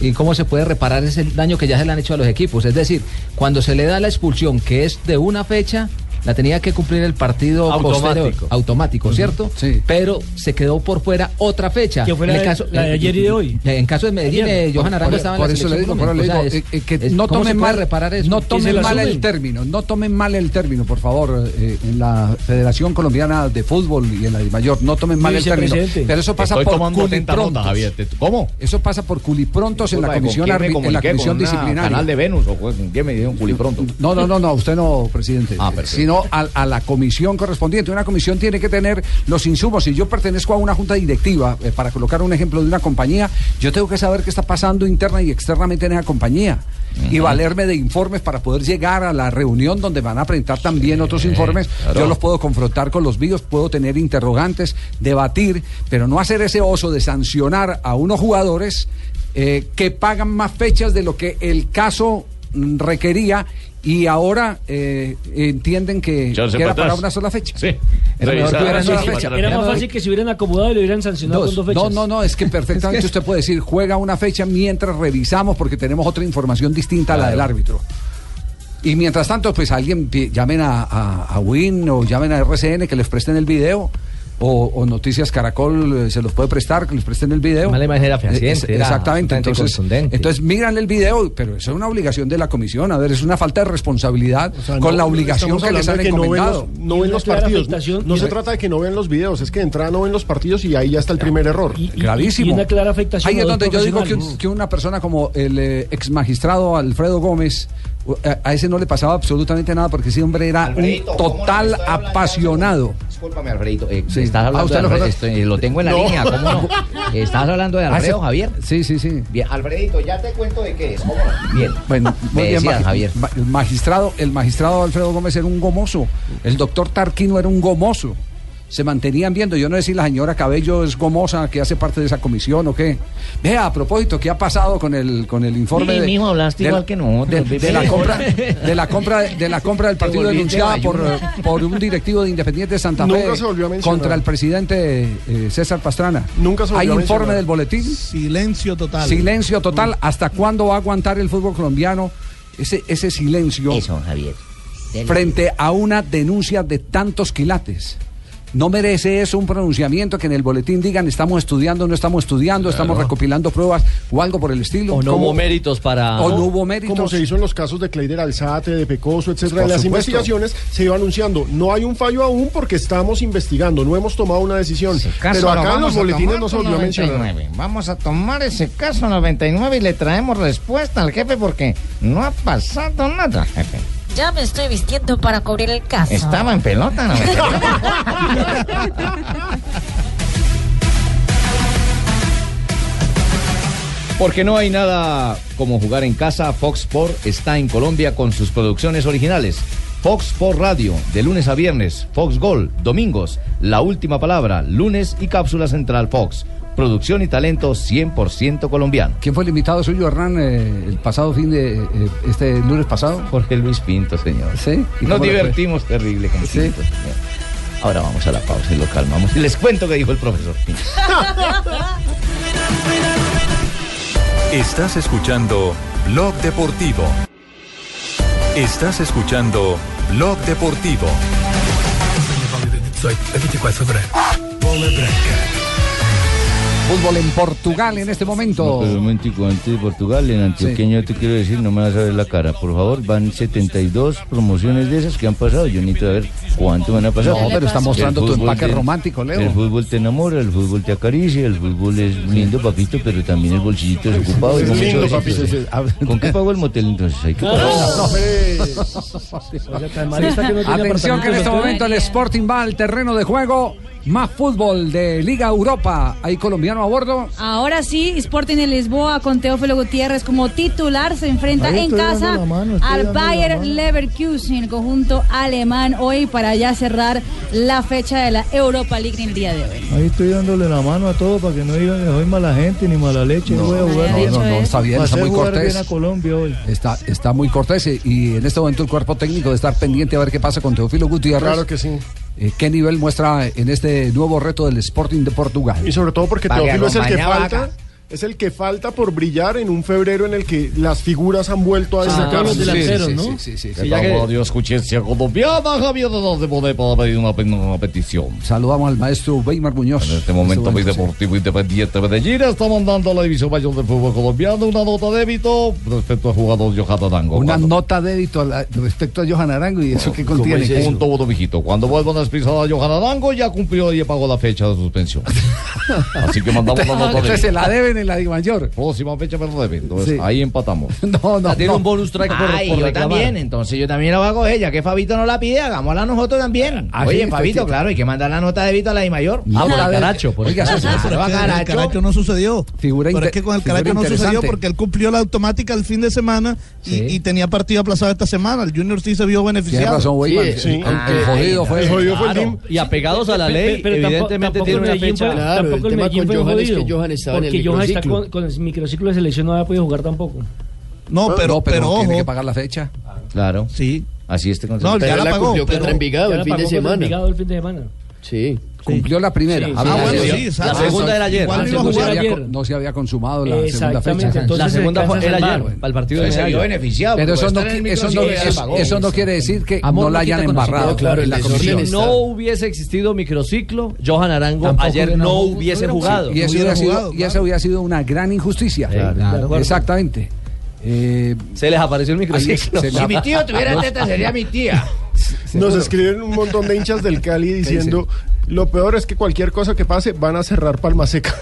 Speaker 18: ¿Y cómo se puede reparar ese daño que ya se le han hecho a los equipos? Es decir, cuando se le da la expulsión, que es de una fecha, la tenía que cumplir el partido
Speaker 17: Automático.
Speaker 18: posterior, automático, ¿cierto?
Speaker 5: Sí.
Speaker 18: Pero se quedó por fuera otra fecha.
Speaker 9: Que fue
Speaker 18: En
Speaker 9: la
Speaker 18: el
Speaker 9: de- la de ayer y de hoy.
Speaker 18: En caso de Medellín, eh, Johan Arango
Speaker 5: por-
Speaker 18: estaba en
Speaker 5: por
Speaker 18: la
Speaker 5: eso le
Speaker 18: selección
Speaker 5: digo, por eso le digo, eh, eh, que
Speaker 18: es-
Speaker 5: no
Speaker 18: ¿cómo se
Speaker 5: tomen mal,
Speaker 18: reparar eso?
Speaker 5: no
Speaker 18: ¿Quién se
Speaker 5: tomen mal el término, no tomen mal el término, por favor, eh, en la Federación Colombiana de Fútbol y en la de Mayor, no tomen mal el término. Pero eso pasa
Speaker 17: Estoy
Speaker 5: por culiprontos.
Speaker 17: Javier. Te- ¿Cómo?
Speaker 5: Eso pasa por culiprontos en la
Speaker 13: Disculpa, ¿con
Speaker 5: comisión, en la comisión
Speaker 13: ¿Con una
Speaker 5: disciplinaria.
Speaker 13: canal de Venus o con quién me dieron culipronto?
Speaker 5: No, no, no, no, usted no, presidente.
Speaker 13: Ah, perfecto.
Speaker 5: Sino a, a la comisión correspondiente. Una comisión tiene que tener los insumos. Si yo pertenezco a una junta directiva, eh, para colocar un ejemplo de una compañía, yo tengo que saber qué está pasando interna y externamente en esa compañía. Y valerme de informes para poder llegar a la reunión donde van a presentar también otros informes.
Speaker 13: claro.
Speaker 5: Yo los puedo confrontar con los míos, puedo tener interrogantes, debatir, pero no hacer ese oso de sancionar a unos jugadores eh, que pagan más fechas de lo que el caso mm, requería y ahora eh, entienden que, era
Speaker 9: para
Speaker 5: una sola fecha.
Speaker 9: Sí.
Speaker 5: Era mejor que hubiera una sola fecha.
Speaker 9: Era más fácil que se hubieran acomodado y lo hubieran sancionado
Speaker 5: Dos.
Speaker 9: con dos fechas.
Speaker 5: No, no, no, es que perfectamente usted puede decir, juega una fecha mientras revisamos porque tenemos otra información distinta a la del árbitro. Y mientras tanto, pues alguien llamen a, a, a Win o llamen a RCN que les presten el video. O, o Noticias Caracol eh, se los puede prestar, que les presten el video.
Speaker 18: Además, la imagen era fehaciente,
Speaker 5: Eh, es- exactamente. Entonces, entonces miran el video, pero eso es una obligación de la comisión. A ver, es una falta de responsabilidad
Speaker 7: sea,
Speaker 5: con
Speaker 7: no,
Speaker 5: la obligación que les han
Speaker 7: que no ven
Speaker 5: encomendado.
Speaker 7: los- No ven los, partidos. No se trata de que no vean los videos, es que de entrada no ven los partidos y ahí ya está el primer error.
Speaker 5: Gravísimo.
Speaker 9: y una clara afectación
Speaker 5: Ahí es donde yo digo que, un- que una persona como el eh, ex magistrado Alfredo Gómez, a, a ese no le pasaba absolutamente nada porque ese hombre era
Speaker 10: Alfredito,
Speaker 5: un total apasionado.
Speaker 10: Discúlpame, Alfredito. eh,
Speaker 5: Sí.
Speaker 10: Estás hablando
Speaker 5: ¿usted
Speaker 10: de
Speaker 5: lo
Speaker 10: Alfredo,
Speaker 5: conoce?
Speaker 10: estoy- lo tengo en la
Speaker 5: No.
Speaker 10: línea, ¿cómo no? Estás hablando de
Speaker 5: Ah,
Speaker 10: Alfredo. Javier.
Speaker 5: Sí, sí, sí.
Speaker 10: Bien, Alfredito, ya te cuento de qué es, ¿cómo no? Bien.
Speaker 5: Bueno, muy bien,
Speaker 10: decías, Javier.
Speaker 5: ma- el magistrado, el magistrado Alfredo Gómez era un gomoso. El doctor Tarquino era un gomoso. Se mantenían viendo. Yo no sé si la señora Cabello es gomosa, que hace parte de esa comisión o qué. Vea, a propósito, ¿qué ha pasado con el con el informe
Speaker 13: Sí,
Speaker 5: de,
Speaker 13: mijo, hablaste
Speaker 5: de-
Speaker 13: igual que nosotros,
Speaker 5: de, la compra de la compra de la compra del partido denunciada por, por un directivo de Independiente de Santa Fe
Speaker 7: Nunca se volvió a mencionar.
Speaker 5: contra el presidente eh, César Pastrana?
Speaker 7: Nunca se
Speaker 5: ¿Hay
Speaker 7: volvió a
Speaker 5: informe del boletín?
Speaker 16: Silencio total.
Speaker 5: Silencio total. ¿Hasta cuándo va a aguantar el fútbol colombiano ese, ese silencio
Speaker 13: Eso, Javier.
Speaker 5: Frente a una denuncia de tantos quilates? ¿No merece eso un pronunciamiento que en el boletín digan estamos estudiando, no estamos estudiando, estamos recopilando pruebas o algo por el estilo?
Speaker 17: O no
Speaker 5: ¿Cómo-
Speaker 17: hubo méritos para.
Speaker 5: O no hubo méritos.
Speaker 7: Como se hizo en los casos de Kleider Alzate, de Pecoso, etcétera. En las
Speaker 5: supuesto.
Speaker 7: investigaciones se iba anunciando, no hay un fallo aún porque estamos investigando, no hemos tomado una decisión.
Speaker 10: Caso
Speaker 7: Pero acá en los
Speaker 10: vamos a
Speaker 7: boletines
Speaker 10: tomar
Speaker 7: no se
Speaker 10: con
Speaker 7: volvió a mencionar.
Speaker 10: 99. Vamos a tomar ese caso 99 y le traemos respuesta al jefe porque no ha pasado nada, jefe.
Speaker 19: Ya me estoy vistiendo para cubrir el caso.
Speaker 10: Estaba en pelota, ¿no?
Speaker 17: Porque no hay nada como jugar en casa, Fox Sport está en Colombia con sus producciones originales. Fox Sport Radio, de lunes a viernes, Fox Gol, domingos, La Última Palabra, lunes y Cápsula Central Fox. Producción y talento 100% colombiano.
Speaker 5: ¿Quién fue el invitado suyo, Hernán, eh, el pasado fin de eh, este lunes pasado?
Speaker 17: Jorge Luis Pinto, señor.
Speaker 5: Sí. ¿Y
Speaker 17: Nos
Speaker 5: fue?
Speaker 17: divertimos terrible con
Speaker 5: Sí.
Speaker 17: Pinto, señor. Ahora vamos a la pausa y lo calmamos. Y les cuento que dijo el profesor Pinto.
Speaker 1: Estás escuchando Blog Deportivo. Estás escuchando Blog Deportivo.
Speaker 5: Fútbol en Portugal en este momento.
Speaker 13: No, pero un momentico, antes de Portugal, en antioqueño te quiero decir, no me vas a ver la cara, por favor, van 72 promociones de esas que han pasado, yo necesito ver cuánto van a pasar.
Speaker 5: No, pero está mostrando tu empaque
Speaker 13: te-
Speaker 5: romántico, Leo.
Speaker 13: El fútbol te enamora, el fútbol te acaricia, el fútbol es lindo, papito, pero también el bolsillito es ocupado.
Speaker 7: Es lindo, papito, sí,
Speaker 13: ¿Con qué pago el motel entonces? Hay que pagar.
Speaker 9: no, no
Speaker 5: Atención que en este momento el Sporting va al terreno de juego. Más fútbol de Liga Europa. ¿Hay colombiano a bordo?
Speaker 6: Ahora sí, Sporting de Lisboa con Teófilo Gutiérrez como titular se enfrenta
Speaker 5: Ahí
Speaker 6: en casa
Speaker 5: mano,
Speaker 6: al Bayer. Leverkusen, el conjunto alemán, hoy para ya cerrar la fecha de la Europa League en el día de hoy.
Speaker 20: Ahí estoy dándole la mano a todos para que no digan que soy mala gente ni mala leche.
Speaker 5: No,
Speaker 20: voy a jugar
Speaker 5: no, no, no, está bien, está muy cortés.
Speaker 20: bien a Colombia hoy.
Speaker 5: Está, está muy cortés eh, y en este momento el cuerpo técnico de estar pendiente a ver qué pasa con Teófilo Gutiérrez.
Speaker 7: Claro que sí.
Speaker 5: Eh, ¿Qué nivel muestra en este nuevo reto del Sporting de Portugal?
Speaker 7: Y sobre todo porque Teófilo es el que falta. Es el que falta por brillar en un febrero en el que las figuras han vuelto a destacar.
Speaker 9: los delanteros, ¿no?
Speaker 5: Sí, sí, sí.
Speaker 17: Sí,
Speaker 13: Escuchencia Colombiana, Javier de poder para pedir una, una petición.
Speaker 5: Saludamos al maestro Weimar Muñoz.
Speaker 13: En este momento, mi
Speaker 5: sí.
Speaker 13: Deportivo Independiente Medellín está mandando a la División Mayor del Fútbol Colombiano una nota de débito respecto al jugador Johan Arango.
Speaker 5: Una
Speaker 13: Cuando-
Speaker 5: nota de débito a la- respecto a Johan Arango y eso que
Speaker 13: ¿Cómo
Speaker 5: contiene.
Speaker 13: es eso? Todo, mijito. Cuando vuelvan a expresar a Johan Arango, ya cumplió y pagó la fecha de suspensión. Así que mandamos la nota de
Speaker 5: Entonces se la deben en la Di Mayor.
Speaker 17: Próxima fecha pero deben. Entonces,
Speaker 5: Sí.
Speaker 17: ahí empatamos.
Speaker 5: No, no.
Speaker 18: tiene
Speaker 5: no.
Speaker 18: un bonus track por,
Speaker 17: Ay,
Speaker 18: por
Speaker 17: yo
Speaker 18: reclamar.
Speaker 17: también, entonces yo también la voy a coger, ya que Fabito no la pide, hagámosla nosotros también.
Speaker 5: Ah,
Speaker 17: Oye,
Speaker 5: sí,
Speaker 17: Fabito,
Speaker 5: sí.
Speaker 17: claro, hay que mandar la nota de Vito a la I mayor.
Speaker 18: Ah, por
Speaker 5: A
Speaker 18: el caracho. Por el
Speaker 5: oiga,
Speaker 18: caracho.
Speaker 16: El
Speaker 17: Caracho.
Speaker 16: Caracho no sucedió.
Speaker 5: Figura
Speaker 16: Pero es que con el Caracho no sucedió porque él cumplió la automática el fin de semana y,
Speaker 18: Sí.
Speaker 16: y tenía partido aplazado esta semana. El Junior sí se vio
Speaker 5: Tiene
Speaker 16: beneficiado.
Speaker 5: razón, El-
Speaker 7: sí.
Speaker 5: el, el jodido fue.
Speaker 7: El el
Speaker 18: y apegados a la ley,
Speaker 9: pero tampoco-
Speaker 18: evidentemente tiene
Speaker 9: el
Speaker 18: una fecha.
Speaker 8: el
Speaker 9: tampoco el
Speaker 8: tema
Speaker 9: Medellín
Speaker 8: con
Speaker 9: fue
Speaker 8: Johan es que
Speaker 9: jodido,
Speaker 8: Johan estaba en el
Speaker 9: Porque Johan está con, con el microciclo de selección, no había podido jugar tampoco.
Speaker 16: No, pero,
Speaker 5: no, pero,
Speaker 16: pero,
Speaker 5: tiene que pagar la fecha.
Speaker 17: Claro,
Speaker 16: Sí.
Speaker 17: así este
Speaker 16: No,
Speaker 17: concepto.
Speaker 8: Pero
Speaker 16: ya la
Speaker 8: la
Speaker 16: pagó.
Speaker 8: cumplió
Speaker 16: pero-
Speaker 8: contra Envigado el fin de semana.
Speaker 9: Envigado el fin de semana.
Speaker 8: Sí.
Speaker 5: Cumplió la primera.
Speaker 9: Sí,
Speaker 5: Ah,
Speaker 9: sí,
Speaker 16: Ah, bueno,
Speaker 5: sí.
Speaker 18: La segunda era ayer.
Speaker 16: Igual
Speaker 9: La
Speaker 16: no iba a
Speaker 5: no, se
Speaker 9: segunda
Speaker 16: jugar.
Speaker 5: había,
Speaker 9: ayer.
Speaker 5: no se había consumado la segunda fecha.
Speaker 9: entonces
Speaker 18: La segunda fue era
Speaker 9: el
Speaker 18: ayer, para el partido de
Speaker 17: se beneficiado.
Speaker 5: Pero eso no, eso, no, eso-
Speaker 17: pagó.
Speaker 5: eso no quiere decir que
Speaker 18: Amor
Speaker 5: no la hayan embarrado
Speaker 8: claro,
Speaker 5: en la comisión.
Speaker 18: Si no hubiese existido microciclo, Johan Arango
Speaker 9: Tampoco
Speaker 18: ayer no hubiese jugado.
Speaker 5: Y eso,
Speaker 16: hubiera
Speaker 5: sido,
Speaker 16: jugado,
Speaker 5: y eso
Speaker 16: claro.
Speaker 5: hubiera sido una gran injusticia. Exactamente. Eh,
Speaker 18: Se les apareció el microciclo.
Speaker 17: Si mi tío tuviera teta, sería mi tía.
Speaker 7: Nos escriben un montón de hinchas del Cali diciendo lo peor es que cualquier cosa que pase van a cerrar Palma Seca.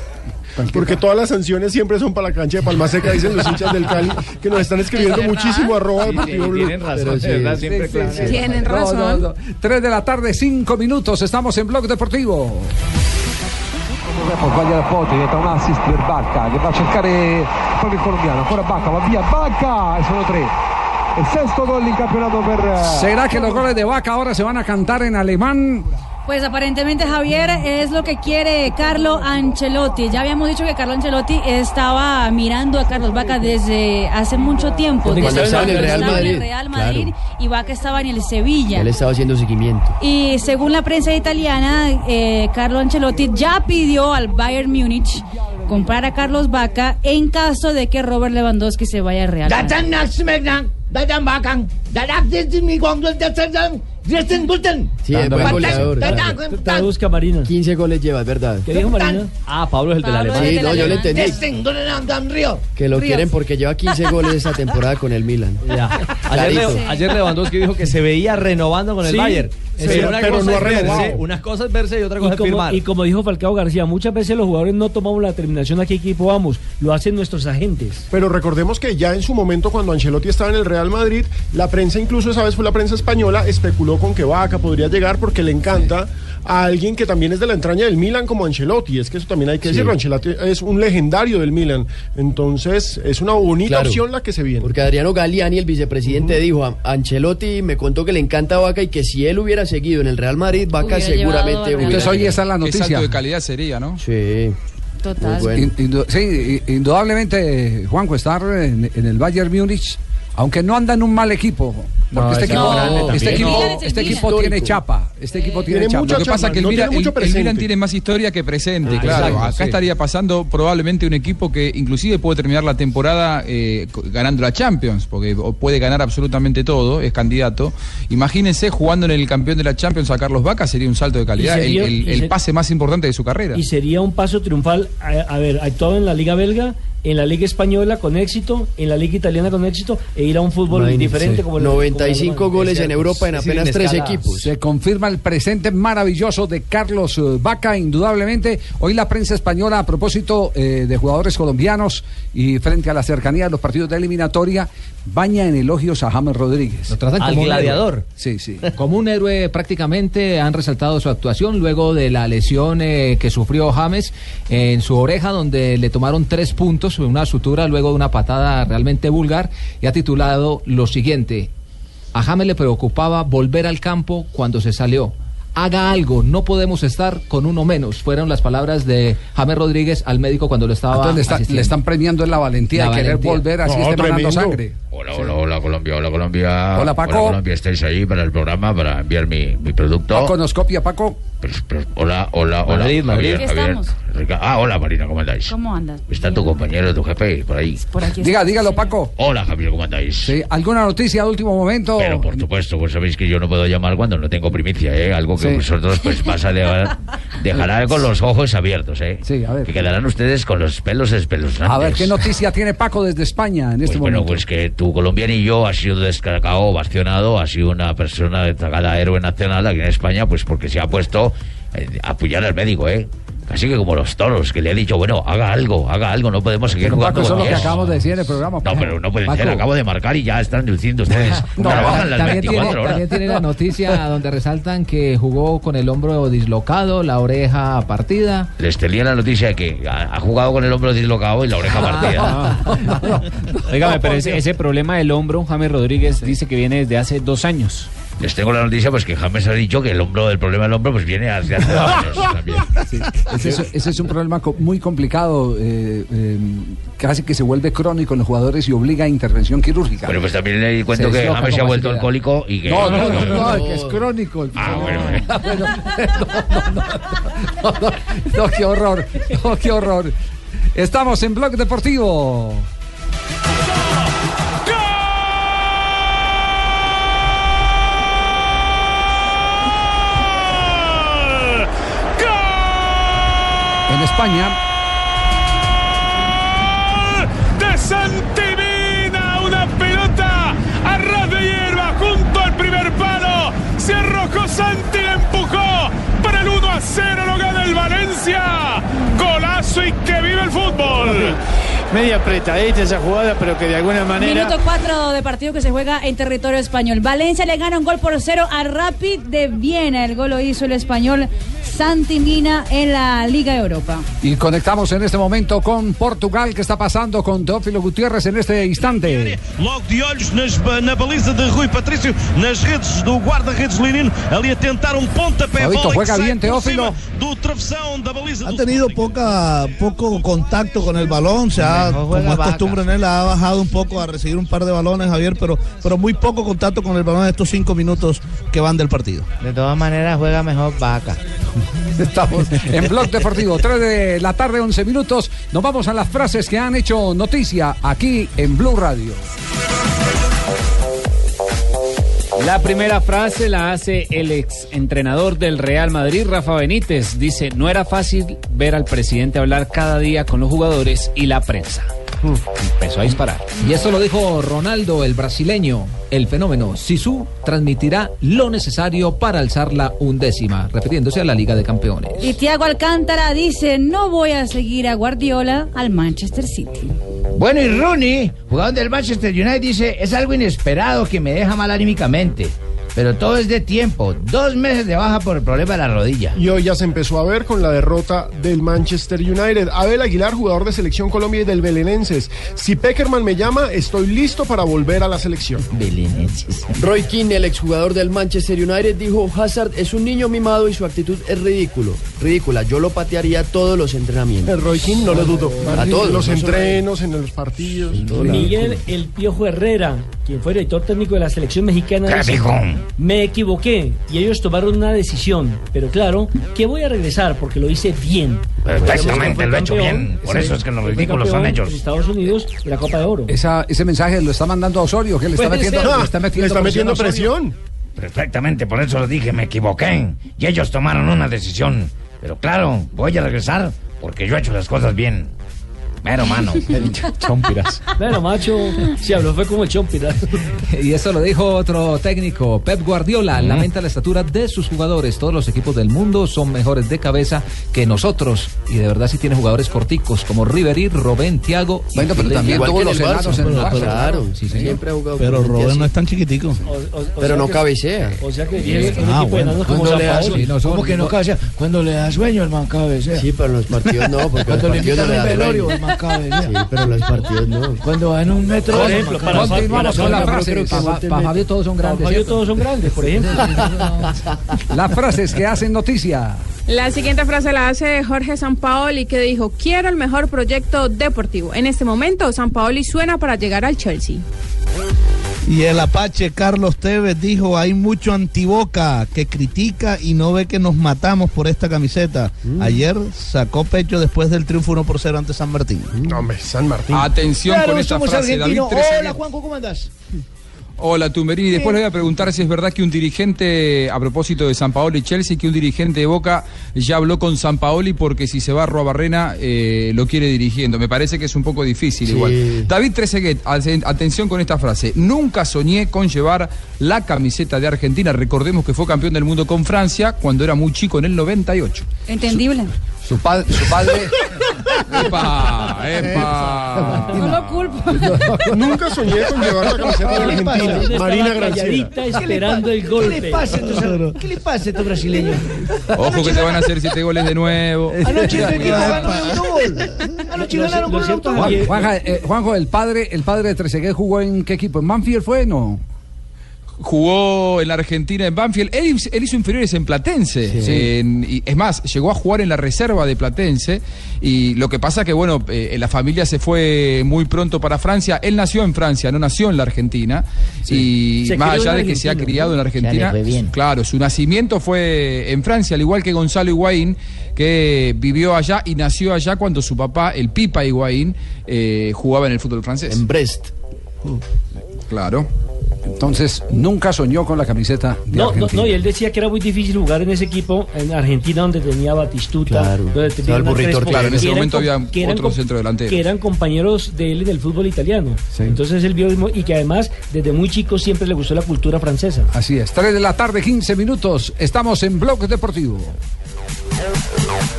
Speaker 7: Porque todas las sanciones siempre son para la cancha de Palma Seca, dicen los hinchas del Cali, que nos están escribiendo muchísimo arroba Deportivo Blue.
Speaker 17: Tienen razón,
Speaker 8: sí.
Speaker 17: verdad, siempre
Speaker 5: Sí, sí,
Speaker 17: claro.
Speaker 5: sí.
Speaker 11: Tienen razón.
Speaker 5: no, no. Tres de la tarde, cinco minutos. Estamos en Blog Deportivo.
Speaker 21: Sbaglia la foto, diventa un assist per Bacca che va a cercare proprio il colombiano. Ancora Bacca, va via Bacca e sono tre. Il sesto gol in campionato per. eh,
Speaker 5: ¿Será que los goles de Vaca ahora se van a cantar en alemán?
Speaker 6: Pues aparentemente Javier es lo que quiere Carlo Ancelotti. Ya habíamos dicho que Carlo Ancelotti estaba mirando a Carlos Vaca desde hace mucho tiempo.
Speaker 8: Cuando
Speaker 6: desde
Speaker 8: estaba en el
Speaker 6: cuando
Speaker 8: Real
Speaker 6: estaba en el
Speaker 8: Madrid,
Speaker 6: Real Madrid y Vaca estaba en el Sevilla.
Speaker 8: Él estaba haciendo seguimiento.
Speaker 6: Y según la prensa italiana, eh, Carlo Ancelotti ya pidió al Bayern Múnich comprar a Carlos Vaca en caso de que Robert Lewandowski se vaya al Real Madrid.
Speaker 8: Sí, es buen goleador.
Speaker 9: Traduzca Marina.
Speaker 8: 15 goles lleva, es verdad.
Speaker 9: ¿Qué dijo Marina? Ah, Pablo es el del alemán.
Speaker 8: Sí, no, yo le entendí.
Speaker 17: Dresden Gulten Río.
Speaker 8: Que lo quieren porque lleva 15 goles esa temporada con el Milan.
Speaker 18: Ya. Ayer, Lewandowski dijo que se veía renovando con el Bayern.
Speaker 9: sí,
Speaker 18: pero una
Speaker 7: pero
Speaker 18: cosa
Speaker 7: no
Speaker 18: verse,
Speaker 7: renovado.
Speaker 18: una cosa es verse y otra cosa
Speaker 9: Y
Speaker 18: es
Speaker 9: como,
Speaker 18: firmar.
Speaker 9: y como dijo Falcao García, muchas veces los jugadores no tomamos la determinación a qué equipo vamos, lo hacen nuestros agentes.
Speaker 7: Pero recordemos que ya en su momento, cuando Ancelotti estaba en el Real Madrid, la prensa, incluso esa vez fue la prensa española, especuló con que Vaca podría llegar porque le encanta a alguien que también es de la entraña del Milan como Ancelotti. Es que eso también hay que decirlo. Ancelotti es un legendario del Milan. Entonces, es una bonita
Speaker 8: Claro.
Speaker 7: opción la que se viene.
Speaker 8: Porque Adriano Galliani, el vicepresidente, dijo a Ancelotti me contó que le encanta Vaca y que si él hubiera seguido en el Real Madrid, Vaca seguramente hubiera.
Speaker 5: Entonces hoy esa es la noticia.
Speaker 22: salto de calidad sería, ¿no?
Speaker 8: Sí.
Speaker 6: Total.
Speaker 8: Bueno.
Speaker 5: In- sí, indudablemente, Juanjo, estar en, en el Bayern Múnich, aunque no anda en un mal equipo. Porque
Speaker 22: No,
Speaker 5: este
Speaker 22: es
Speaker 5: equipo, este equipo, este equipo tiene chapa. Este equipo tiene,
Speaker 7: Tiene
Speaker 5: chapa.
Speaker 7: mucha
Speaker 22: Lo que pasa es que el,
Speaker 7: no
Speaker 22: Milan,
Speaker 7: tiene mucho
Speaker 22: el- el. Milan tiene más historia que presente,
Speaker 18: Ah,
Speaker 22: claro.
Speaker 18: exacto,
Speaker 22: Acá
Speaker 18: sí.
Speaker 22: estaría pasando probablemente un equipo que inclusive puede terminar la temporada eh, ganando la Champions, porque puede ganar absolutamente todo, es candidato. Imagínense jugando en el campeón de la Champions a Carlos Vaca, sería un salto de calidad,
Speaker 9: sería-
Speaker 22: el, pase más importante de su carrera.
Speaker 9: Y sería un paso triunfal, a, a ver, actuado en la Liga Belga, en la Liga Española con éxito, en la Liga Italiana con éxito, e ir a un fútbol
Speaker 8: Imagínense.
Speaker 9: diferente como el
Speaker 8: 95
Speaker 9: como el
Speaker 8: goles en Europa en apenas
Speaker 18: en
Speaker 8: tres
Speaker 18: escala-
Speaker 8: equipos.
Speaker 5: Se confirma el presente maravilloso de Carlos eh, Vaca, indudablemente. Hoy la prensa española, a propósito eh, de jugadores colombianos y frente a la cercanía de los partidos de eliminatoria, baña en elogios a James Rodríguez.
Speaker 18: Lo tratan
Speaker 5: Al
Speaker 18: como un
Speaker 5: gladiador. Sí, sí.
Speaker 18: Como un héroe prácticamente han resaltado su actuación luego de la lesión eh, que sufrió James en su oreja donde le tomaron tres puntos, una sutura luego de una patada realmente vulgar y ha titulado lo siguiente, a James le preocupaba volver al campo cuando se salió. Haga algo, no podemos estar con uno menos. Fueron las palabras de James Rodríguez al médico cuando lo estaba.
Speaker 5: Entonces le, está-
Speaker 18: asistiendo.
Speaker 5: le están premiando en la valentía
Speaker 18: La
Speaker 5: de querer
Speaker 18: valentía.
Speaker 5: volver así
Speaker 18: No, tremendo.
Speaker 5: sangre.
Speaker 13: Hola, hola, hola Colombia, hola Colombia.
Speaker 5: Hola, Paco.
Speaker 13: Hola Colombia, estáis ahí para el programa, para enviar mi, mi producto.
Speaker 5: Paco nos copia, Paco.
Speaker 13: Pero- pero- hola, hola, hola.
Speaker 18: Madrid, Madrid.
Speaker 13: Javier, Javier, Ah, hola Marina, ¿cómo andáis?
Speaker 6: ¿Cómo andas?
Speaker 13: Está tu compañero, tu jefe, por ahí.
Speaker 6: Por aquí
Speaker 5: Diga, dígalo, Paco.
Speaker 13: Hola Javier, ¿cómo andáis?
Speaker 5: Sí, ¿Alguna noticia de último momento?
Speaker 13: Pero por supuesto, pues sabéis que yo no puedo llamar cuando no tengo primicia, ¿eh? Algo que
Speaker 5: Sí.
Speaker 13: vosotros pues vas a dejar, dejará con los ojos abiertos, ¿eh?
Speaker 5: Sí, a ver.
Speaker 13: Que quedarán ustedes con los pelos espeluznantes.
Speaker 5: A ver, ¿qué noticia tiene Paco desde España en este
Speaker 13: Pues bueno,
Speaker 5: momento?
Speaker 13: pues que tu colombianillo ha sido descargado, bastionado, ha sido una persona destacada héroe nacional aquí en España, pues porque se ha puesto eh, a apoyar al médico, ¿eh? Así que como los toros, que le he dicho, bueno, haga algo, haga algo, no podemos seguir
Speaker 5: Pero,
Speaker 13: jugando
Speaker 5: Paco, eso es
Speaker 13: con
Speaker 5: lo que
Speaker 13: 10.
Speaker 5: acabamos de decir en el programa.
Speaker 13: No, pero no puede
Speaker 5: Paco.
Speaker 13: ser, acabo de marcar y ya están diciendo ustedes.
Speaker 18: No,
Speaker 13: trabajan las
Speaker 18: también, tiene,
Speaker 13: 24 horas.
Speaker 18: también tiene la noticia donde resaltan que jugó con el hombro dislocado, la oreja partida.
Speaker 13: Les tenía la noticia de que ha, ha jugado con el hombro dislocado y la oreja partida.
Speaker 15: Óigame, pero ese, ese problema del hombro, James Rodríguez dice que viene desde hace dos años.
Speaker 13: Les tengo la noticia pues que James ha dicho que el hombro, el problema del hombro pues viene dos años también.
Speaker 5: Ese es, ese es un problema co- muy complicado, eh, eh, casi que se vuelve crónico en los jugadores y obliga a intervención quirúrgica.
Speaker 13: Bueno, pues también le cuento
Speaker 5: Se
Speaker 13: que James se ha vuelto alcohólico y que...
Speaker 5: No, no, no, no, que es crónico.
Speaker 13: Ah, bueno.
Speaker 5: Bueno, no, no, no, no, no, qué horror, no, qué horror. Estamos en Blog Deportivo. En España,
Speaker 23: de Santimina, una pelota a ras de hierba junto al primer palo. Se arrojó Santi, la empujó para el 1 a 0, lo gana el Valencia. Golazo y que vive el fútbol.
Speaker 24: Media apretadita esa jugada, pero que de alguna manera.
Speaker 6: Minuto 4 de partido que se juega en territorio español. Valencia le gana un gol por cero a Rapid de Viena. El gol lo hizo el español Santi Mina en la Liga Europa.
Speaker 5: y conectamos en este momento con Portugal, que está pasando con Teófilo Gutiérrez en este instante.
Speaker 25: Logo de olhos nas, na baliza de Rui Patrício, nas redes do guarda-redes Lirino, ali a tentar um pontapé que
Speaker 5: juega
Speaker 25: sai
Speaker 5: bien, Teófilo.
Speaker 25: do travessão da baliza
Speaker 16: Ha
Speaker 25: do
Speaker 16: tenido poca, poco contacto con el balón, se ha, como es costumbre en él, ha bajado un poco a recibir un par de balones, Javier, pero, pero muy poco contacto con el balón en estos cinco minutos que van del partido.
Speaker 10: De todas maneras, juega mejor Vaca.
Speaker 5: Estamos en Blog Deportivo, 3 de la tarde, 11 minutos. Nos vamos a las frases que han hecho noticia aquí en Blue Radio.
Speaker 15: La primera frase la hace el ex entrenador del Real Madrid, Rafa Benítez. Dice, no era fácil ver al presidente hablar cada día con los jugadores y la prensa. Empezó a disparar.
Speaker 18: Y esto lo dijo Ronaldo, el brasileño. El fenómeno Sisu transmitirá lo necesario para alzar la undécima, refiriéndose a la Liga de Campeones.
Speaker 6: Y Thiago Alcántara dice, no voy a seguir a Guardiola al Manchester City.
Speaker 10: Bueno, y Rooney, jugador del Manchester United, dice, es algo inesperado que me deja mal anímicamente. Pero todo es de tiempo. Dos meses de baja por el problema de la rodilla.
Speaker 7: Y hoy ya se empezó a ver con la derrota del Manchester United. Abel Aguilar, jugador de Selección Colombia y del Belenenses. Si Peckerman me llama, estoy listo para volver a la selección.
Speaker 8: Belenenses. Roy Keane, el exjugador del Manchester United, dijo, Hazard es un niño mimado y su actitud es ridículo. Ridícula, yo lo patearía a todos los entrenamientos.
Speaker 7: El Roy Keane no lo dudo.
Speaker 8: A todos.
Speaker 7: los entrenos, en los partidos.
Speaker 9: Miguel El Piojo Herrera, quien fue director técnico de la selección mexicana,
Speaker 7: ¿Qué
Speaker 9: dice,
Speaker 7: dijo?
Speaker 9: Me equivoqué y ellos tomaron una decisión, pero claro, que voy a regresar porque lo hice bien.
Speaker 10: Perfectamente,
Speaker 9: Fue
Speaker 10: lo he hecho bien. Por eso es que los ridículos son ellos.
Speaker 9: Estados Unidos la Copa de Oro.
Speaker 5: Esa, ese mensaje lo está mandando a Osorio, que le está metiendo, le está metiendo,
Speaker 7: Le está metiendo presión.
Speaker 10: Perfectamente, por eso lo dije, me equivoqué. Y ellos tomaron una decisión. Pero claro, voy a regresar porque yo he hecho las cosas bien. Mero mano.
Speaker 18: Chompiras.
Speaker 9: Bueno, macho, si habló fue como Chompiras.
Speaker 18: Y eso lo dijo otro técnico, Pep Guardiola, lamenta la estatura de sus jugadores. Todos los equipos del mundo son mejores de cabeza que nosotros. Y de verdad sí tiene jugadores corticos como Ribery, Robén, Thiago. y
Speaker 5: Bueno, pero también
Speaker 18: que en
Speaker 5: los enanos en el Barça.
Speaker 8: Claro,
Speaker 18: Sí, señor.
Speaker 8: siempre ha jugado
Speaker 16: Pero
Speaker 8: así.
Speaker 16: no es tan chiquitico.
Speaker 8: Pero no cabecea.
Speaker 9: O sea que un
Speaker 16: Ah,
Speaker 9: equipo
Speaker 16: bueno.
Speaker 9: como
Speaker 8: da
Speaker 9: Paulo.
Speaker 8: sueño,
Speaker 9: ¿Cómo que no
Speaker 8: cabecea? Cuando le da sueño, el man cabecea. Sí, pero en los partidos no, porque
Speaker 10: Cuando
Speaker 8: en
Speaker 10: le
Speaker 8: los partidos no le da
Speaker 10: velorio,
Speaker 8: sueño.
Speaker 10: El man cabecea.
Speaker 8: Sí, pero los partidos no.
Speaker 10: Cuando va en un metro.
Speaker 9: Por ejemplo, para,
Speaker 5: Continuamos con las
Speaker 9: para-
Speaker 5: frases.
Speaker 9: para-
Speaker 5: Pa-
Speaker 9: para-
Speaker 5: pa' Fabio todos son grandes,
Speaker 9: Para Fabio todos son grandes, por ejemplo.
Speaker 5: Las frases que hacen noticia.
Speaker 11: La siguiente frase la hace Jorge Sampaoli que dijo, quiero el mejor proyecto deportivo. En este momento, Sampaoli suena para llegar al Chelsea.
Speaker 16: Y el Apache Carlos Tevez dijo, hay mucho antiboca que critica y no ve que nos matamos por esta camiseta. Ayer sacó pecho después del triunfo 1 por 0 ante San Martín.
Speaker 7: No, hombre, San Martín.
Speaker 22: Atención
Speaker 8: Claro,
Speaker 22: con esta frase, David.
Speaker 8: Hola, Juanjo, ¿cómo andas?
Speaker 22: Hola, Tumberini. Después le voy a preguntar si es verdad que un dirigente, a propósito de San Paolo y Chelsea, que un dirigente de Boca ya habló con San Paoli porque si se va a Barrena eh, lo quiere dirigiendo. Me parece que es un poco difícil
Speaker 8: Sí.
Speaker 22: igual. David Trezeguet, aten- atención con esta frase. Nunca soñé con llevar la camiseta de Argentina. Recordemos que fue campeón del mundo con Francia cuando era muy chico en el 98.
Speaker 6: Entendible.
Speaker 5: Su, pa- su padre.
Speaker 22: ¡Epa! ¡Epa!
Speaker 6: No lo culpo.
Speaker 7: Nunca soñé con llevar la camiseta de. Argentina. Marina Granciera.
Speaker 8: calladita esperando el golpe. ¿Qué le pasa a estos- ¿Qué le pasa a estos brasileños?
Speaker 22: Ojo que te van a hacer siete goles de nuevo.
Speaker 8: Anoche este tipo ganó un autogol. Anoche ganaron con un autogol.
Speaker 5: Eh, Juanjo, el padre, el padre de Trezeguet jugó en qué equipo? ¿En Manfield fue? No.
Speaker 22: Jugó en la Argentina en Banfield. Él, él hizo inferiores en Platense. En- y es más, llegó a jugar en la reserva de Platense. Y lo que pasa que, bueno, eh, la familia se fue muy pronto para Francia. Él nació en Francia, no nació en la Argentina. Y
Speaker 10: Se
Speaker 22: más allá de que se ha criado en la Argentina,
Speaker 10: bien.
Speaker 22: claro, su nacimiento fue en Francia, al igual que Gonzalo Higuaín, que vivió allá y nació allá cuando su papá, el Pipa Higuaín, eh, jugaba en el fútbol francés. En
Speaker 8: Brest.
Speaker 22: Claro.
Speaker 5: Entonces, nunca soñó con la camiseta de
Speaker 9: No, no,
Speaker 5: Argentina.
Speaker 9: no, y él decía que era muy difícil jugar en ese equipo en Argentina donde tenía Batistuta,
Speaker 22: Claro.
Speaker 9: donde tenía
Speaker 22: burrito
Speaker 9: Crespo.
Speaker 22: Claro, en ese
Speaker 9: que eran
Speaker 22: momento había otros
Speaker 9: com-
Speaker 22: centrodelanteros.
Speaker 9: Que eran compañeros de él en el fútbol italiano. Entonces él vio y que además desde muy chico siempre le gustó la cultura francesa.
Speaker 5: Así es, 3 de la tarde, 15 minutos. Estamos en Blog Deportivo.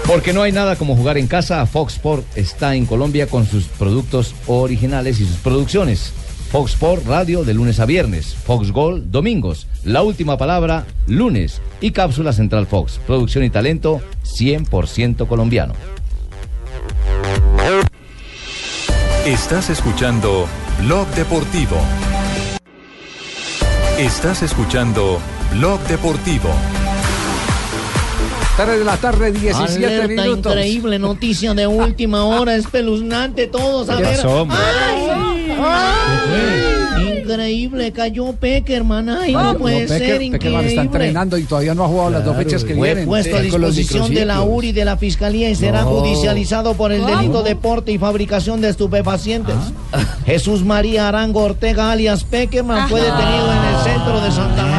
Speaker 17: Porque no hay nada como jugar en casa, Fox Sport está en Colombia con sus productos originales y sus producciones. Fox Sport Radio de lunes a viernes, Fox Gol domingos, La Última Palabra lunes y Cápsula Central Fox, producción y talento 100% colombiano.
Speaker 1: Estás escuchando Blog Deportivo. Estás escuchando Blog Deportivo.
Speaker 5: 3 de la tarde, 17
Speaker 10: Alerta
Speaker 5: minutos.
Speaker 10: increíble, noticia de última hora, espeluznante, todos a
Speaker 5: ¿Qué
Speaker 10: ver.
Speaker 5: hombre?
Speaker 10: ¡Ay! ¡Ay! Increíble, cayó Peckerman, ay, no,
Speaker 5: No,
Speaker 10: puede
Speaker 5: Pecker-
Speaker 10: ser,
Speaker 5: Peckerman
Speaker 10: increíble.
Speaker 5: está entrenando y todavía no ha jugado las dos fechas que
Speaker 10: Fue
Speaker 5: vienen.
Speaker 10: puesto a disposición de la. URI de la Fiscalía y será
Speaker 5: No.
Speaker 10: judicializado por el delito de porte y fabricación de estupefacientes.
Speaker 5: Ah.
Speaker 10: Jesús María Arango Ortega, alias Peckerman, fue detenido en el centro de Santa Marta.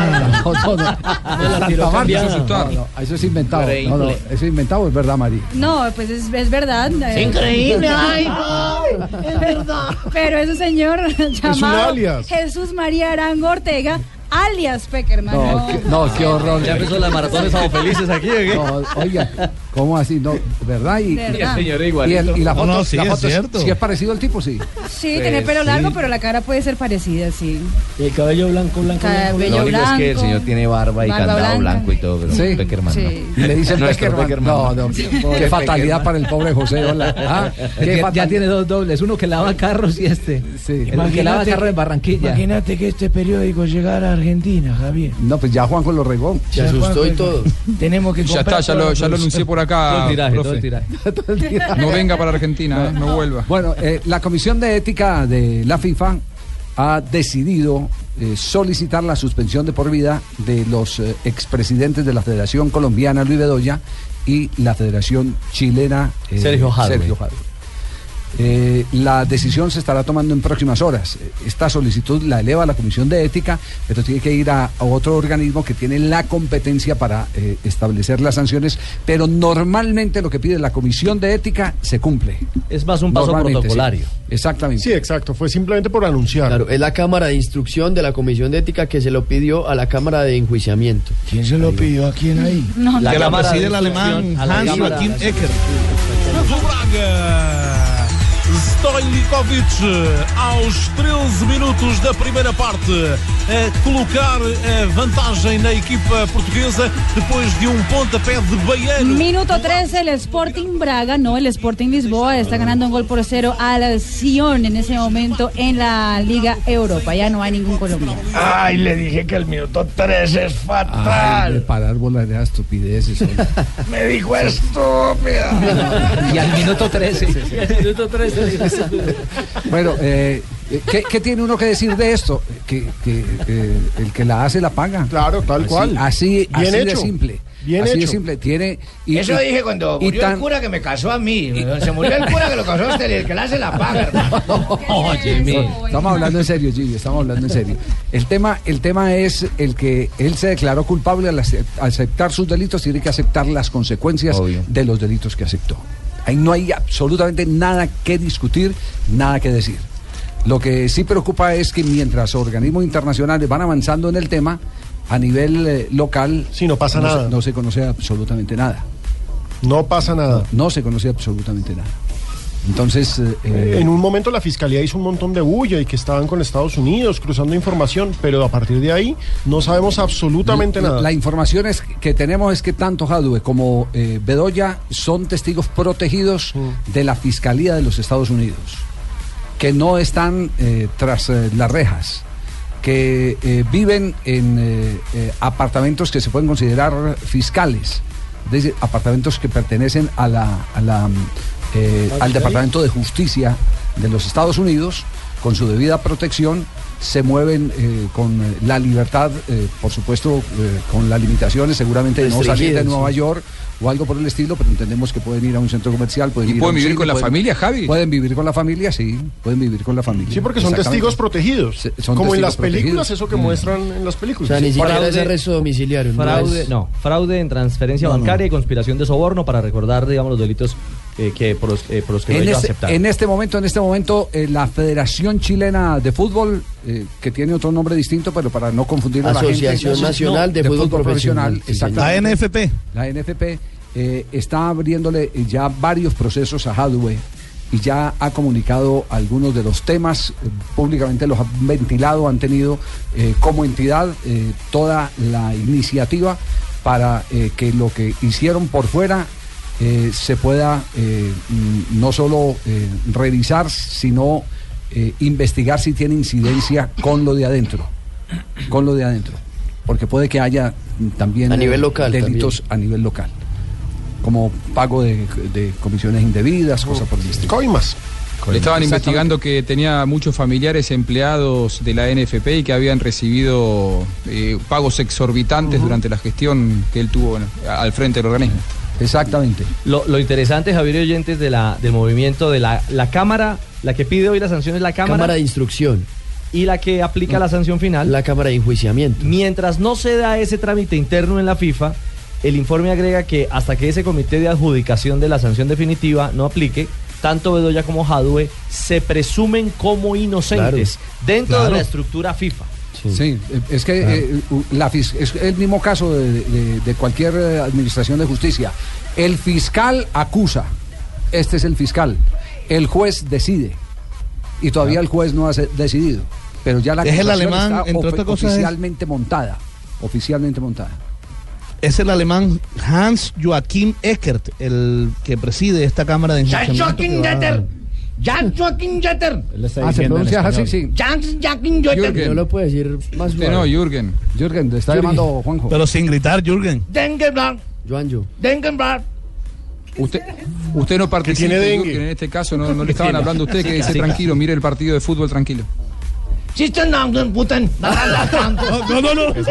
Speaker 5: No, no, no. Santa Marta. No, no, eso es inventado. No, no,
Speaker 10: Increíble.
Speaker 5: eso es inventado, es verdad, Mari.
Speaker 6: No, pues es, es verdad. eh.
Speaker 10: Increíble, ay, es verdad.
Speaker 6: Pero ese señor llamado
Speaker 7: alias.
Speaker 6: Jesús María Arango Ortega, alias Peckerman.
Speaker 5: No, qué, no, qué horror.
Speaker 18: Ya empezó la maratón de Sábado Felices aquí,
Speaker 5: oiga, ¿cómo así? No, ¿verdad? Y,
Speaker 6: ¿Verdad?
Speaker 5: y-
Speaker 6: Señor,
Speaker 5: y,
Speaker 18: igualito.
Speaker 5: el- y la
Speaker 18: No,
Speaker 5: foto,
Speaker 18: no, sí,
Speaker 5: la
Speaker 18: es
Speaker 5: foto
Speaker 18: cierto.
Speaker 5: sí es parecido al tipo, sí.
Speaker 6: Sí, tiene pelo
Speaker 5: sí.
Speaker 6: largo, pero la cara puede ser parecida, sí.
Speaker 9: Y el cabello blanco, blanco, blanco.
Speaker 6: Cabello
Speaker 17: Lo único es que el
Speaker 6: blanco,
Speaker 17: señor tiene barba y
Speaker 6: barba
Speaker 17: candado
Speaker 6: blanca.
Speaker 17: blanco y todo, pero
Speaker 5: Sí.
Speaker 17: Peckerman
Speaker 6: Sí.
Speaker 17: no.
Speaker 5: Y le dicen
Speaker 17: Nuestro
Speaker 5: Peckerman. No, no, qué fatalidad
Speaker 17: Peckerman.
Speaker 5: para el pobre José. Hola. Ah, qué
Speaker 18: Ya, tiene dos dobles, uno que lava carros y este.
Speaker 5: Sí.
Speaker 18: El que lava carros en Barranquilla.
Speaker 20: Imagínate que este periódico llegara a Argentina, Javier.
Speaker 5: No, pues ya Juanjo lo regó.
Speaker 8: Se asustó y todo.
Speaker 20: Tenemos que
Speaker 22: Ya está, ya lo,
Speaker 20: la
Speaker 22: ya lo
Speaker 20: producción.
Speaker 22: anuncié por acá.
Speaker 18: Todo el tiraje,
Speaker 22: profe.
Speaker 18: todo el tiraje.
Speaker 22: No venga para Argentina, eh, no vuelva.
Speaker 5: Bueno, eh, la Comisión de Ética de la FIFA ha decidido eh, solicitar la suspensión de por vida de los eh, expresidentes de la Federación Colombiana, Luis Bedoya, y la Federación Chilena, eh,
Speaker 18: Sergio Jadwe.
Speaker 5: Eh, la decisión se estará tomando en próximas horas. Esta solicitud la eleva la Comisión de Ética, pero tiene que ir a, a otro organismo que tiene la competencia para eh, establecer las sanciones, pero normalmente lo que pide la Comisión de Ética se cumple.
Speaker 18: Es más un paso
Speaker 5: Normalmente, sí.
Speaker 18: protocolario.
Speaker 5: Exactamente.
Speaker 7: Sí, exacto. Fue simplemente por anunciar.
Speaker 8: Claro, es la Cámara de Instrucción de la Comisión de Ética que se lo pidió a la Cámara de Enjuiciamiento.
Speaker 20: ¿Quién se lo pidió? ¿A quién ahí?
Speaker 6: No,
Speaker 16: La
Speaker 18: La
Speaker 16: que la
Speaker 18: Cámara
Speaker 16: preside
Speaker 18: de
Speaker 16: el alemán
Speaker 18: a
Speaker 16: Hans
Speaker 18: de-
Speaker 16: Ecker.
Speaker 23: Braga. Stojnikovic aos 13 minutos da primeira parte a colocar a vantagem na equipa portuguesa depois de um pontapé de Baiano.
Speaker 6: Minuto 13, el Sporting Braga, no, el Sporting Lisboa está ganando un gol por cero al Sion en ese momento en la Liga Europa. Ya no hay ningún colombiano.
Speaker 20: Ay, le dije que el minuto 3 es
Speaker 5: Ay, de
Speaker 20: fatal.
Speaker 5: parar bolas de estupideces.
Speaker 20: Me dijo estúpida.
Speaker 18: Y al minuto 13.
Speaker 9: Minuto 13.
Speaker 5: Bueno, eh, ¿qué, qué tiene uno que decir de esto? Que, que, eh, el que la hace la paga.
Speaker 7: Claro, tal
Speaker 5: Así-
Speaker 7: cual.
Speaker 5: Así,
Speaker 7: Bien
Speaker 5: así de
Speaker 7: hecho.
Speaker 5: simple.
Speaker 7: Bien
Speaker 5: Así de
Speaker 7: hecho.
Speaker 5: simple. Tiene. y-
Speaker 10: Eso
Speaker 5: y-
Speaker 10: dije cuando
Speaker 5: y
Speaker 10: murió
Speaker 5: tan-
Speaker 10: el cura que me casó a mí. Se murió el cura que lo casó a usted, el que le hace la paga, hermano.
Speaker 5: No, estamos hablando en serio, Gigi, estamos hablando en serio. El tema, el tema es el que él se declaró culpable al ace- aceptar sus delitos, tiene que aceptar las consecuencias de los delitos que aceptó. Ahí no hay absolutamente nada que discutir, nada que decir. Lo que sí preocupa es que mientras organismos internacionales van avanzando en el tema, a nivel eh, local
Speaker 7: Sí, no pasa
Speaker 5: se-
Speaker 7: nada.
Speaker 5: no se conoce absolutamente nada.
Speaker 7: No pasa nada.
Speaker 5: No se conoce absolutamente nada. Entonces, eh, eh,
Speaker 7: En un momento la fiscalía hizo un montón de bulla y que estaban con Estados Unidos cruzando información, pero a partir de ahí no sabemos absolutamente
Speaker 5: La-
Speaker 7: nada.
Speaker 5: La información es que tenemos es que tanto Jadue como eh, Bedoya son testigos protegidos
Speaker 7: Mm.
Speaker 5: de la Fiscalía de los Estados Unidos, que no están eh, tras las rejas, que viven en apartamentos que se pueden considerar fiscales, es decir, apartamentos que pertenecen a la, a la, eh, al Departamento de Justicia de los Estados Unidos, con su debida protección, se mueven eh, con eh, la libertad, eh, por supuesto, eh, con las limitaciones, seguramente de no salir de Nueva
Speaker 22: sí.
Speaker 5: York o algo por el estilo, pero entendemos que pueden ir a un centro comercial, pueden
Speaker 22: ¿Y
Speaker 5: ir a
Speaker 22: pueden
Speaker 5: un
Speaker 22: vivir
Speaker 5: cine,
Speaker 22: con la familia, Javi?
Speaker 5: Pueden vivir con la familia, sí, pueden vivir con la familia.
Speaker 7: Sí, porque son testigos protegidos.
Speaker 5: Se- son
Speaker 7: Como en las películas, eso que
Speaker 5: Mm.
Speaker 7: muestran en las películas.
Speaker 8: O sea, ni siquiera
Speaker 14: Fraude-
Speaker 8: es arresto domiciliario. no
Speaker 14: Fraude,
Speaker 8: es-
Speaker 14: no, fraude en transferencia
Speaker 8: No, no.
Speaker 14: bancaria y conspiración de soborno para recordar, digamos, los delitos eh, que por los, eh, por los que
Speaker 5: En
Speaker 14: ellos
Speaker 5: este,
Speaker 14: aceptaron.
Speaker 5: en este momento, en este momento, eh, la Federación Chilena de Fútbol, eh, que tiene otro nombre distinto, pero para no confundir a la gente.
Speaker 8: Asociación Nacional de Fútbol Profesional, sí,
Speaker 5: exactamente.
Speaker 16: La NFP.
Speaker 5: La NFP eh, está abriéndole ya varios procesos a Hadwe y ya ha comunicado algunos de los temas, eh, públicamente los ha ventilado, han tenido eh, como entidad eh, toda la iniciativa para eh, que lo que hicieron por fuera eh, se pueda eh, mm, no solo eh, revisar, sino eh, investigar si tiene incidencia con lo de adentro, con lo de adentro, porque puede que haya mm, también
Speaker 8: A nivel local
Speaker 5: delitos a nivel local, como pago de, de comisiones indebidas, cosas por el estilo.
Speaker 7: Coimas.
Speaker 22: Le estaban investigando que tenía muchos familiares empleados de la NFP y que habían recibido eh, pagos exorbitantes durante la gestión que él tuvo bueno, al frente del organismo.
Speaker 5: Exactamente.
Speaker 14: Lo, lo interesante, Javier y oyentes, de la, del movimiento de la, la Cámara, la que pide hoy la sanción es la Cámara.
Speaker 8: Cámara de Instrucción.
Speaker 14: Y la que aplica la sanción final.
Speaker 8: La Cámara de Enjuiciamiento.
Speaker 14: Mientras no se da ese trámite interno en la FIFA, el informe agrega que hasta que ese comité de adjudicación de la sanción definitiva no aplique, tanto Bedoya como Jadue se presumen como inocentes dentro de la estructura FIFA.
Speaker 5: Sí, eh, es que eh, u- la fis- es el mismo caso de, de- de cualquier eh, administración de justicia. El fiscal acusa, este es el fiscal. El juez decide. Y todavía el juez no ha decidido, pero ya la
Speaker 16: Es el alemán,
Speaker 5: está
Speaker 16: es-
Speaker 5: oficialmente montada, oficialmente montada.
Speaker 16: Es el alemán Hans Joachim Eckert, el que preside esta Cámara de Enjuiciamiento
Speaker 10: Jan Joachim Jeter.
Speaker 5: Ah, se pronuncia así, sí.
Speaker 10: Jan Joachim Jeter.
Speaker 22: Jürgen.
Speaker 8: No lo puede decir más
Speaker 22: Usted no, Jürgen.
Speaker 5: Jürgen, te está
Speaker 8: Jürgen.
Speaker 5: llamando Juanjo.
Speaker 16: Pero sin gritar, Jürgen.
Speaker 10: Dengenblanc.
Speaker 8: Joanjo.
Speaker 10: Dengenblanc.
Speaker 22: Usted, usted no participa,
Speaker 7: tiene dengue.
Speaker 22: Jürgen, en este caso no, no le estaban hablando a usted, que
Speaker 14: Sí,
Speaker 22: tranquilo, mire el partido de fútbol tranquilo.
Speaker 10: Nangen Putin.
Speaker 16: No, no, no.
Speaker 5: Que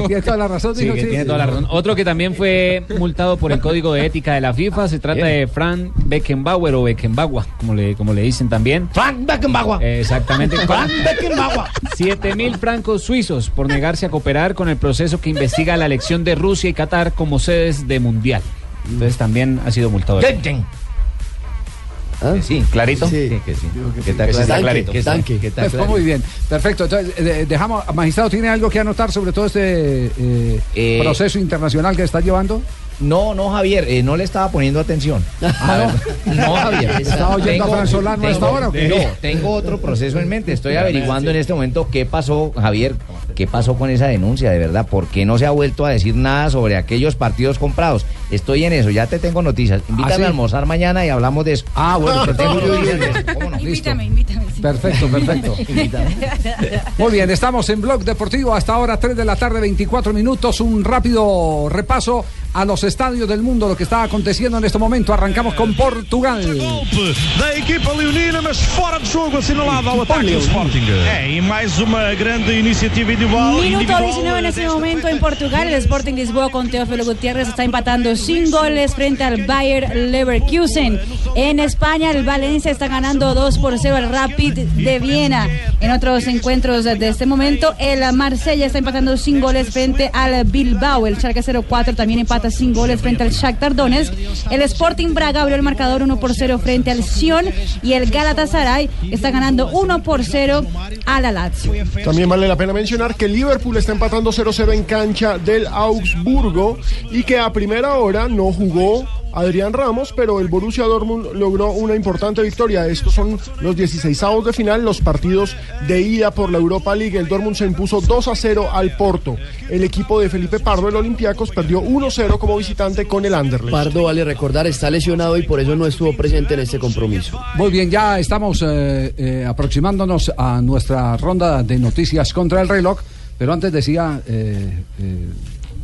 Speaker 5: tiene toda la razón,
Speaker 15: Sí, que tiene toda la razón. Otro que también fue multado por el Código de Ética de la FIFA, se trata de Frank Beckenbauer o Beckenbauer, como le, como le dicen también.
Speaker 10: Frank Beckenbauer.
Speaker 15: Eh, Exactamente.
Speaker 10: Frank Beckenbauer.
Speaker 15: 7 mil francos suizos por negarse a cooperar con el proceso que investiga la elección de Rusia y Qatar como sedes de Mundial. Entonces también ha sido multado.
Speaker 8: ¿Ah?
Speaker 10: Sí, clarito.
Speaker 8: Sí.
Speaker 10: Sí, que sí. Que está,
Speaker 8: Que
Speaker 10: está
Speaker 8: tanque,
Speaker 10: clarito.
Speaker 8: que
Speaker 10: está
Speaker 5: Pues,
Speaker 10: clarito.
Speaker 5: muy bien, perfecto. Entonces, eh, dejamos, magistrado, ¿tiene algo que anotar sobre todo este eh,
Speaker 10: Eh,
Speaker 5: proceso internacional que está llevando?
Speaker 10: No, no, Javier, eh, no le estaba poniendo atención.
Speaker 5: Ah,
Speaker 10: no. no, Javier.
Speaker 5: ¿Estaba oyendo a Fran Solano a esta hora o qué?
Speaker 10: No, tengo otro proceso en mente. Estoy averiguando en este momento qué pasó, Javier, qué pasó con esa denuncia, de verdad. ¿Por qué no se ha vuelto a decir nada sobre aquellos partidos comprados? Estoy en eso, ya te tengo noticias. Invítame
Speaker 5: ¿Ah, sí?
Speaker 10: a almorzar mañana y hablamos de eso.
Speaker 5: Ah, bueno,
Speaker 10: Te tengo
Speaker 5: perfecto.
Speaker 10: noticias de eso. ¿Cómo no?
Speaker 6: Invítame, invítame. sí.
Speaker 5: Perfecto, perfecto. Muy bien, estamos en Blog Deportivo hasta ahora 3 de la tarde, 24 minutos. Un rápido repaso a los estadios del mundo, lo que está aconteciendo en este momento. Arrancamos con Portugal.
Speaker 25: Golpe da equipa leonina, mas fora de jogo, assinalado ao ataque do Sporting. É, e mais uma grande iniciativa
Speaker 24: individual.
Speaker 6: Minuto
Speaker 24: individual
Speaker 6: 19 en este momento en Portugal. El Sporting Lisboa con Teófilo Gutiérrez está empatando sin goles frente al Bayer Leverkusen. En España, el Valencia está ganando 2 por 0 al Rapid de Viena. En otros encuentros de este momento, el Marsella está empatando sin goles frente al Bilbao. El Schalke 04 también empata sin goles frente al Shakhtar Donetsk. El Sporting Braga abrió el marcador 1 por 0 frente al Sion y el Galatasaray está ganando 1 por 0 al Lazio.
Speaker 7: También vale la pena mencionar que Liverpool está empatando 0-0 en cancha del Augsburgo y que a primera hora no jugó Adrián Ramos, pero el Borussia Dortmund logró una importante victoria. Estos son los 16 avos de final, los partidos de ida por la Europa League. El Dortmund se impuso 2 a 0 al Porto. El equipo de Felipe Pardo, el Olympiacos, perdió 1-0 como visitante con el Anderlecht.
Speaker 8: Pardo, vale recordar, está lesionado y por eso no estuvo presente en este compromiso.
Speaker 5: Muy bien, ya estamos eh, eh, aproximándonos a nuestra ronda de noticias contra el reloj, pero antes decía... eh, eh,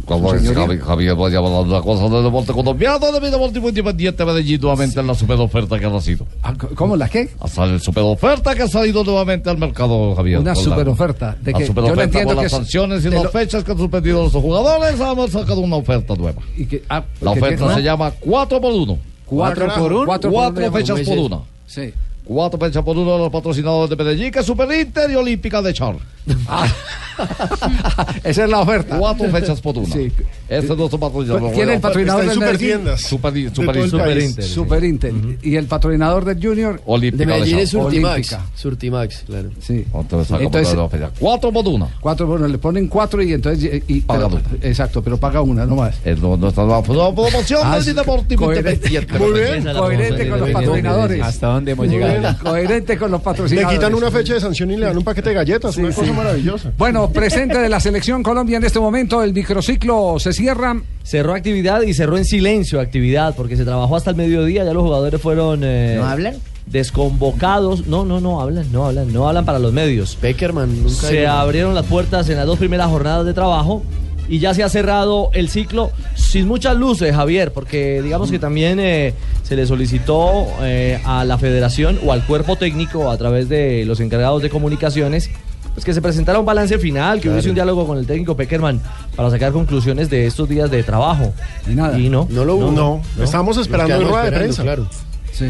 Speaker 26: Como es Javi- Javier, voy a hablar de una cosa de deporte colombiano, de mi deportivo independiente Medellín nuevamente en la super oferta que ha nacido.
Speaker 5: Ah, ¿Cómo la qué?
Speaker 26: Hasta el super oferta que ha salido nuevamente al mercado, Javier.
Speaker 5: Una
Speaker 26: Con la-
Speaker 5: superoferta, de
Speaker 26: La
Speaker 5: que-
Speaker 26: super
Speaker 5: yo no
Speaker 26: oferta
Speaker 5: entiendo
Speaker 26: con
Speaker 5: que
Speaker 26: las
Speaker 5: es-
Speaker 26: sanciones y las
Speaker 5: lo-
Speaker 26: fechas que han suspendido los jugadores, hemos sacado una oferta nueva.
Speaker 5: Y que, ah,
Speaker 26: La
Speaker 5: que
Speaker 26: oferta se llama 4 por 1
Speaker 5: ¿Cuatro por uno?
Speaker 26: Cuatro,
Speaker 5: Cuatro por uno,
Speaker 26: fechas
Speaker 5: como
Speaker 26: por
Speaker 5: dice.
Speaker 26: una.
Speaker 5: Sí.
Speaker 26: Cuatro fechas por uno de los patrocinadores de Medellín, que es Super Inter y Olímpica de Char.
Speaker 5: Esa es la oferta.
Speaker 26: Cuatro fechas por una.
Speaker 5: Sí.
Speaker 26: Este es nuestro patrocinador.
Speaker 5: ¿Quién es el patrocinador del Medellín?
Speaker 26: Super,
Speaker 7: de
Speaker 26: super, super. Inter.
Speaker 5: Super Inter. ¿Y el patrocinador del Junior?
Speaker 26: Olímpica
Speaker 8: De Medellín
Speaker 26: de
Speaker 8: es. Surtimax. Surtimax, claro.
Speaker 5: Sí.
Speaker 26: Entonces. Cuatro por una.
Speaker 5: Cuatro, bueno, le ponen cuatro y entonces... Y, y-
Speaker 26: Paga
Speaker 5: pero- exacto, pero paga una nomás.
Speaker 26: Es no- nuestra nueva promoción
Speaker 5: Ah,
Speaker 26: del Deportivo. Independiente.
Speaker 7: Muy bien.
Speaker 5: Coherente con los patrocinadores.
Speaker 15: ¿Hasta dónde hemos llegado?
Speaker 5: Coherente con los
Speaker 7: Le
Speaker 5: patrocinadores.
Speaker 7: quitan una fecha de sanción y le dan un paquete de galletas, una cosa maravillosa.
Speaker 5: Bueno, presente de la selección Colombia en este momento, el microciclo se cierra.
Speaker 14: Cerró actividad y cerró en silencio actividad porque se trabajó hasta el mediodía. Ya los jugadores fueron. eh,
Speaker 10: ¿No hablan?
Speaker 14: Desconvocados. No, no, no hablan, no hablan, no hablan para los medios.
Speaker 8: Peckerman nunca.
Speaker 14: Se abrieron las puertas en las dos primeras jornadas de trabajo y ya se ha cerrado el ciclo sin muchas luces, Javier, porque digamos que también eh, se le solicitó eh, a la federación o al cuerpo técnico a través de los encargados de comunicaciones pues que se presentara un balance final, que hubiese un diálogo con el técnico Peckerman para sacar conclusiones de estos días de trabajo.
Speaker 5: Y nada.
Speaker 14: Y no.
Speaker 8: No lo hubo.
Speaker 7: No, estamos
Speaker 8: Nos
Speaker 7: esperando en rueda de prensa.
Speaker 8: Claro.
Speaker 5: Sí.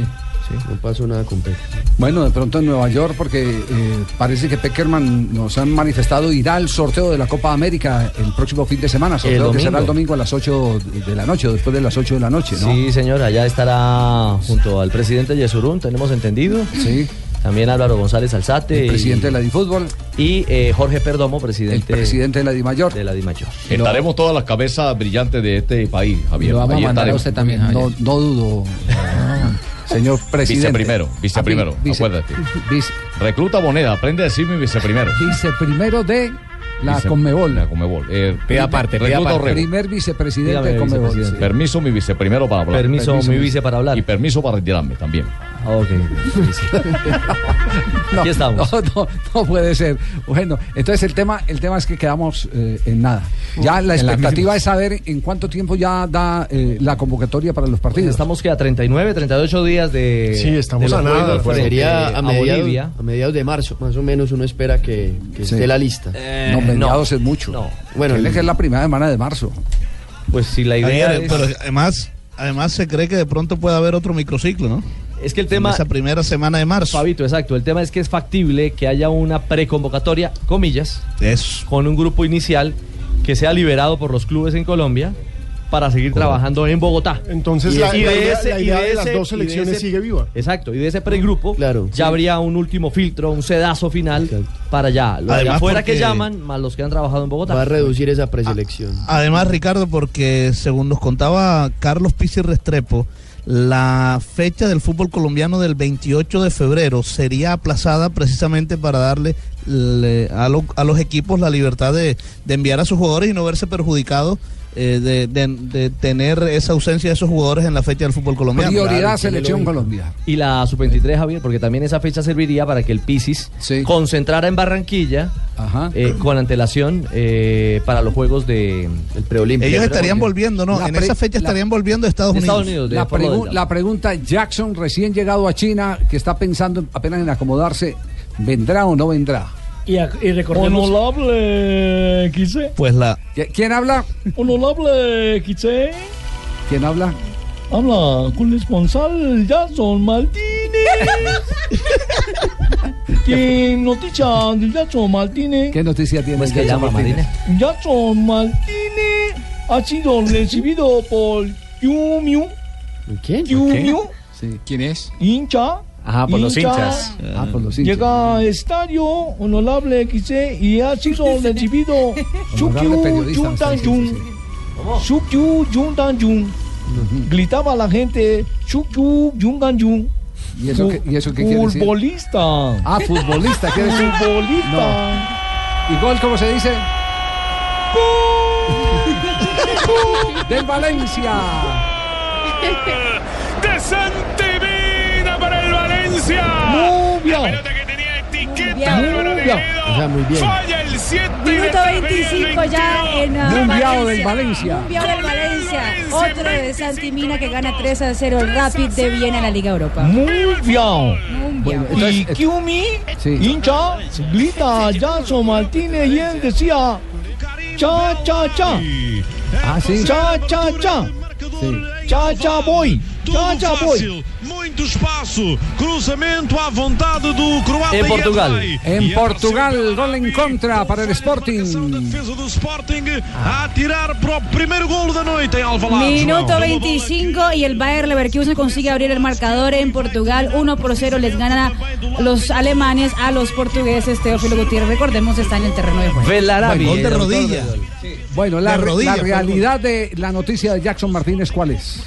Speaker 8: No pasó nada con Peck.
Speaker 5: Bueno, de pronto en Nueva York, porque eh, parece que Peckerman nos han manifestado irá al sorteo de la Copa América el próximo fin de semana. Sorteo que será el domingo a las 8 de la noche, o después de las 8 de la noche, ¿no?
Speaker 14: Sí, señor, allá estará junto al presidente Yesurún, tenemos entendido.
Speaker 5: Sí.
Speaker 14: También Álvaro González Alzate.
Speaker 5: El
Speaker 14: y-
Speaker 5: presidente de la Difútbol,
Speaker 14: Y eh, Jorge Perdomo,
Speaker 5: el
Speaker 14: presidente,
Speaker 5: presidente de la Dimayor.
Speaker 14: de la DIMAYOR.
Speaker 26: Estaremos todas las cabezas brillantes de este país, Javier.
Speaker 18: Lo vamos
Speaker 26: Ahí
Speaker 18: a mandar a usted también, Javier.
Speaker 5: No, no dudo, señor presidente.
Speaker 26: Viceprimero, viceprimero,
Speaker 5: Ah, vice-
Speaker 26: acuérdate.
Speaker 5: vice-
Speaker 26: Recluta moneda, aprende a decirme viceprimero.
Speaker 5: viceprimero de la
Speaker 26: Vice-
Speaker 5: Conmebol.
Speaker 26: La Conmebol. Eh,
Speaker 15: Pida aparte, pida
Speaker 26: recluta
Speaker 15: aparte.
Speaker 5: Primer vicepresidente
Speaker 14: Dígame,
Speaker 5: de Conmebol.
Speaker 14: vicepresidente.
Speaker 26: Permiso, mi viceprimero para hablar.
Speaker 14: Permiso,
Speaker 5: Permiso,
Speaker 14: mi vice para hablar.
Speaker 26: Y permiso para retirarme también.
Speaker 14: Ah, ok.
Speaker 5: No,
Speaker 14: Aquí estamos.
Speaker 5: No, no, no puede ser. Bueno, entonces el tema, el tema es que quedamos eh, en nada. Ya la expectativa es saber en cuánto tiempo ya da eh, la convocatoria para los
Speaker 14: Pues
Speaker 5: partidos.
Speaker 14: estamos que a 39, 38 días de.
Speaker 7: Sí, estamos
Speaker 14: de
Speaker 7: a nada, pues.
Speaker 8: Sería a mediados,
Speaker 14: Bolivia.
Speaker 8: a mediados de marzo, más o menos uno espera que, que
Speaker 5: Sí.
Speaker 8: esté la lista.
Speaker 14: Eh,
Speaker 5: no, mediados es mucho.
Speaker 14: No.
Speaker 8: Bueno, el-
Speaker 5: que es la primera semana de marzo.
Speaker 14: Pues si la idea es.
Speaker 16: pero además, además se cree que de pronto puede haber otro microciclo, ¿no?
Speaker 14: Es que el
Speaker 16: En
Speaker 14: tema.
Speaker 16: esa primera semana de marzo.
Speaker 14: Fabito, exacto. El tema es que es factible que haya una preconvocatoria, comillas,
Speaker 16: Eso.
Speaker 14: con un grupo inicial que sea liberado por los clubes en Colombia para seguir trabajando en Bogotá.
Speaker 7: Entonces
Speaker 14: Y
Speaker 7: la,
Speaker 14: y de
Speaker 7: idea,
Speaker 14: ese-
Speaker 7: la
Speaker 14: y
Speaker 7: idea
Speaker 14: de
Speaker 7: de las dos selecciones
Speaker 14: ese-
Speaker 7: sigue viva.
Speaker 14: Exacto, y de ese pregrupo
Speaker 8: Claro.
Speaker 14: ya habría un último filtro, un sedazo final para allá. Los de
Speaker 16: Además,
Speaker 14: afuera que llaman, más los que han trabajado en Bogotá.
Speaker 8: va a reducir esa preselección.
Speaker 16: Además, Ricardo, porque según nos contaba Carlos Pizzi Restrepo, la fecha del fútbol colombiano del 28 de febrero sería aplazada precisamente para darle le- a, lo- a los equipos la libertad de, de enviar a sus jugadores y no verse perjudicados eh, de, de- de tener esa ausencia de esos jugadores en la fecha del fútbol colombiano.
Speaker 5: Prioridad
Speaker 8: Claro,
Speaker 5: Selección Colombia.
Speaker 14: Y la sub-23, Javier, porque también esa fecha serviría para que el Pisis
Speaker 5: Sí.
Speaker 14: concentrara en Barranquilla
Speaker 5: Ajá.
Speaker 14: eh, con antelación eh, para los juegos de,
Speaker 8: El preolímpico.
Speaker 16: Ellos estarían volviendo, ¿no?
Speaker 5: La
Speaker 16: en esa fecha estarían volviendo a Estados Unidos.
Speaker 14: Estados Unidos.
Speaker 5: pregu- la pregunta, Jackson, recién llegado a China, que está pensando apenas en acomodarse, ¿vendrá o no vendrá?
Speaker 9: Y, a- y recordemos.
Speaker 20: Honorable Quiche.
Speaker 16: Pues la.
Speaker 5: ¿Quién habla?
Speaker 20: Honorable Quiche.
Speaker 5: ¿Quién habla?
Speaker 20: Habla con el responsable Jason Martínez. ¿Qué noticia de Jason Martínez?
Speaker 5: ¿Qué noticia tiene?
Speaker 14: Pues que
Speaker 5: Jackson
Speaker 14: llama,
Speaker 5: Martínez?
Speaker 20: Jason Martínez ha sido recibido por Yumiu.
Speaker 8: ¿Quién?
Speaker 20: Yumiu,
Speaker 22: ¿Quién es?
Speaker 20: hincha.
Speaker 15: Ajá, por los hinchas.
Speaker 5: Ah, por los hinchas.
Speaker 20: Llega al estadio honorable XC y ha sido recibido
Speaker 5: diciendo,
Speaker 20: Jun. Sukyu Jun Dan Jun. Gritaba la gente Sukyu Jun Dan Jun.
Speaker 5: ¿Y eso qué- y eso qué quiere decir?
Speaker 20: Futbolista.
Speaker 5: Ah, futbolista, quiere decir.
Speaker 20: Futbolista.
Speaker 5: ¿Y gol cómo se dice? Del Valencia.
Speaker 23: De para el Valencia.
Speaker 20: Muy bien.
Speaker 23: La pelota que tenía etiqueta
Speaker 20: Muy bien.
Speaker 23: Negredo.
Speaker 8: O sea, muy bien.
Speaker 23: Falla el 7
Speaker 6: Minuto 25 ya en
Speaker 5: Mundial del Valencia.
Speaker 6: Del Valencia. Otro de Santimina que gana 3 a 0 el Rapid de Viena en la Liga Europa.
Speaker 20: Muy bien.
Speaker 5: Bueno,
Speaker 20: Y
Speaker 5: entonces,
Speaker 20: Kiumi,
Speaker 5: Sí.
Speaker 20: hincha, grita a Jason Martínez y él decía cha cha cha.
Speaker 5: Ah, sí.
Speaker 20: Cha cha cha.
Speaker 5: Sí.
Speaker 20: Cha cha boy.
Speaker 25: Fácil, muito espaço, cruzamento à vontade do croata
Speaker 14: En Portugal.
Speaker 25: Yedley.
Speaker 5: En
Speaker 25: E
Speaker 5: Portugal, gol en contra para el
Speaker 25: a
Speaker 5: Sporting.
Speaker 25: defesa do Sporting a atirar para o primeiro golo da noite em Alvalade.
Speaker 6: Minuto
Speaker 25: João.
Speaker 6: 25 y el Bayer Leverkusen consigue abrir el marcador en Portugal. 1 por 0 les ganan a los alemanes a los portugueses. Teófilo Gutiérrez, recordemos, está en el terreno de juego.
Speaker 14: Velarabi.
Speaker 16: Gol de rodilla.
Speaker 14: gol.
Speaker 5: Bueno, la,
Speaker 16: De rodilla,
Speaker 5: la
Speaker 16: fue el
Speaker 5: realidad de la noticia de Jackson Martínez, ¿cuál es?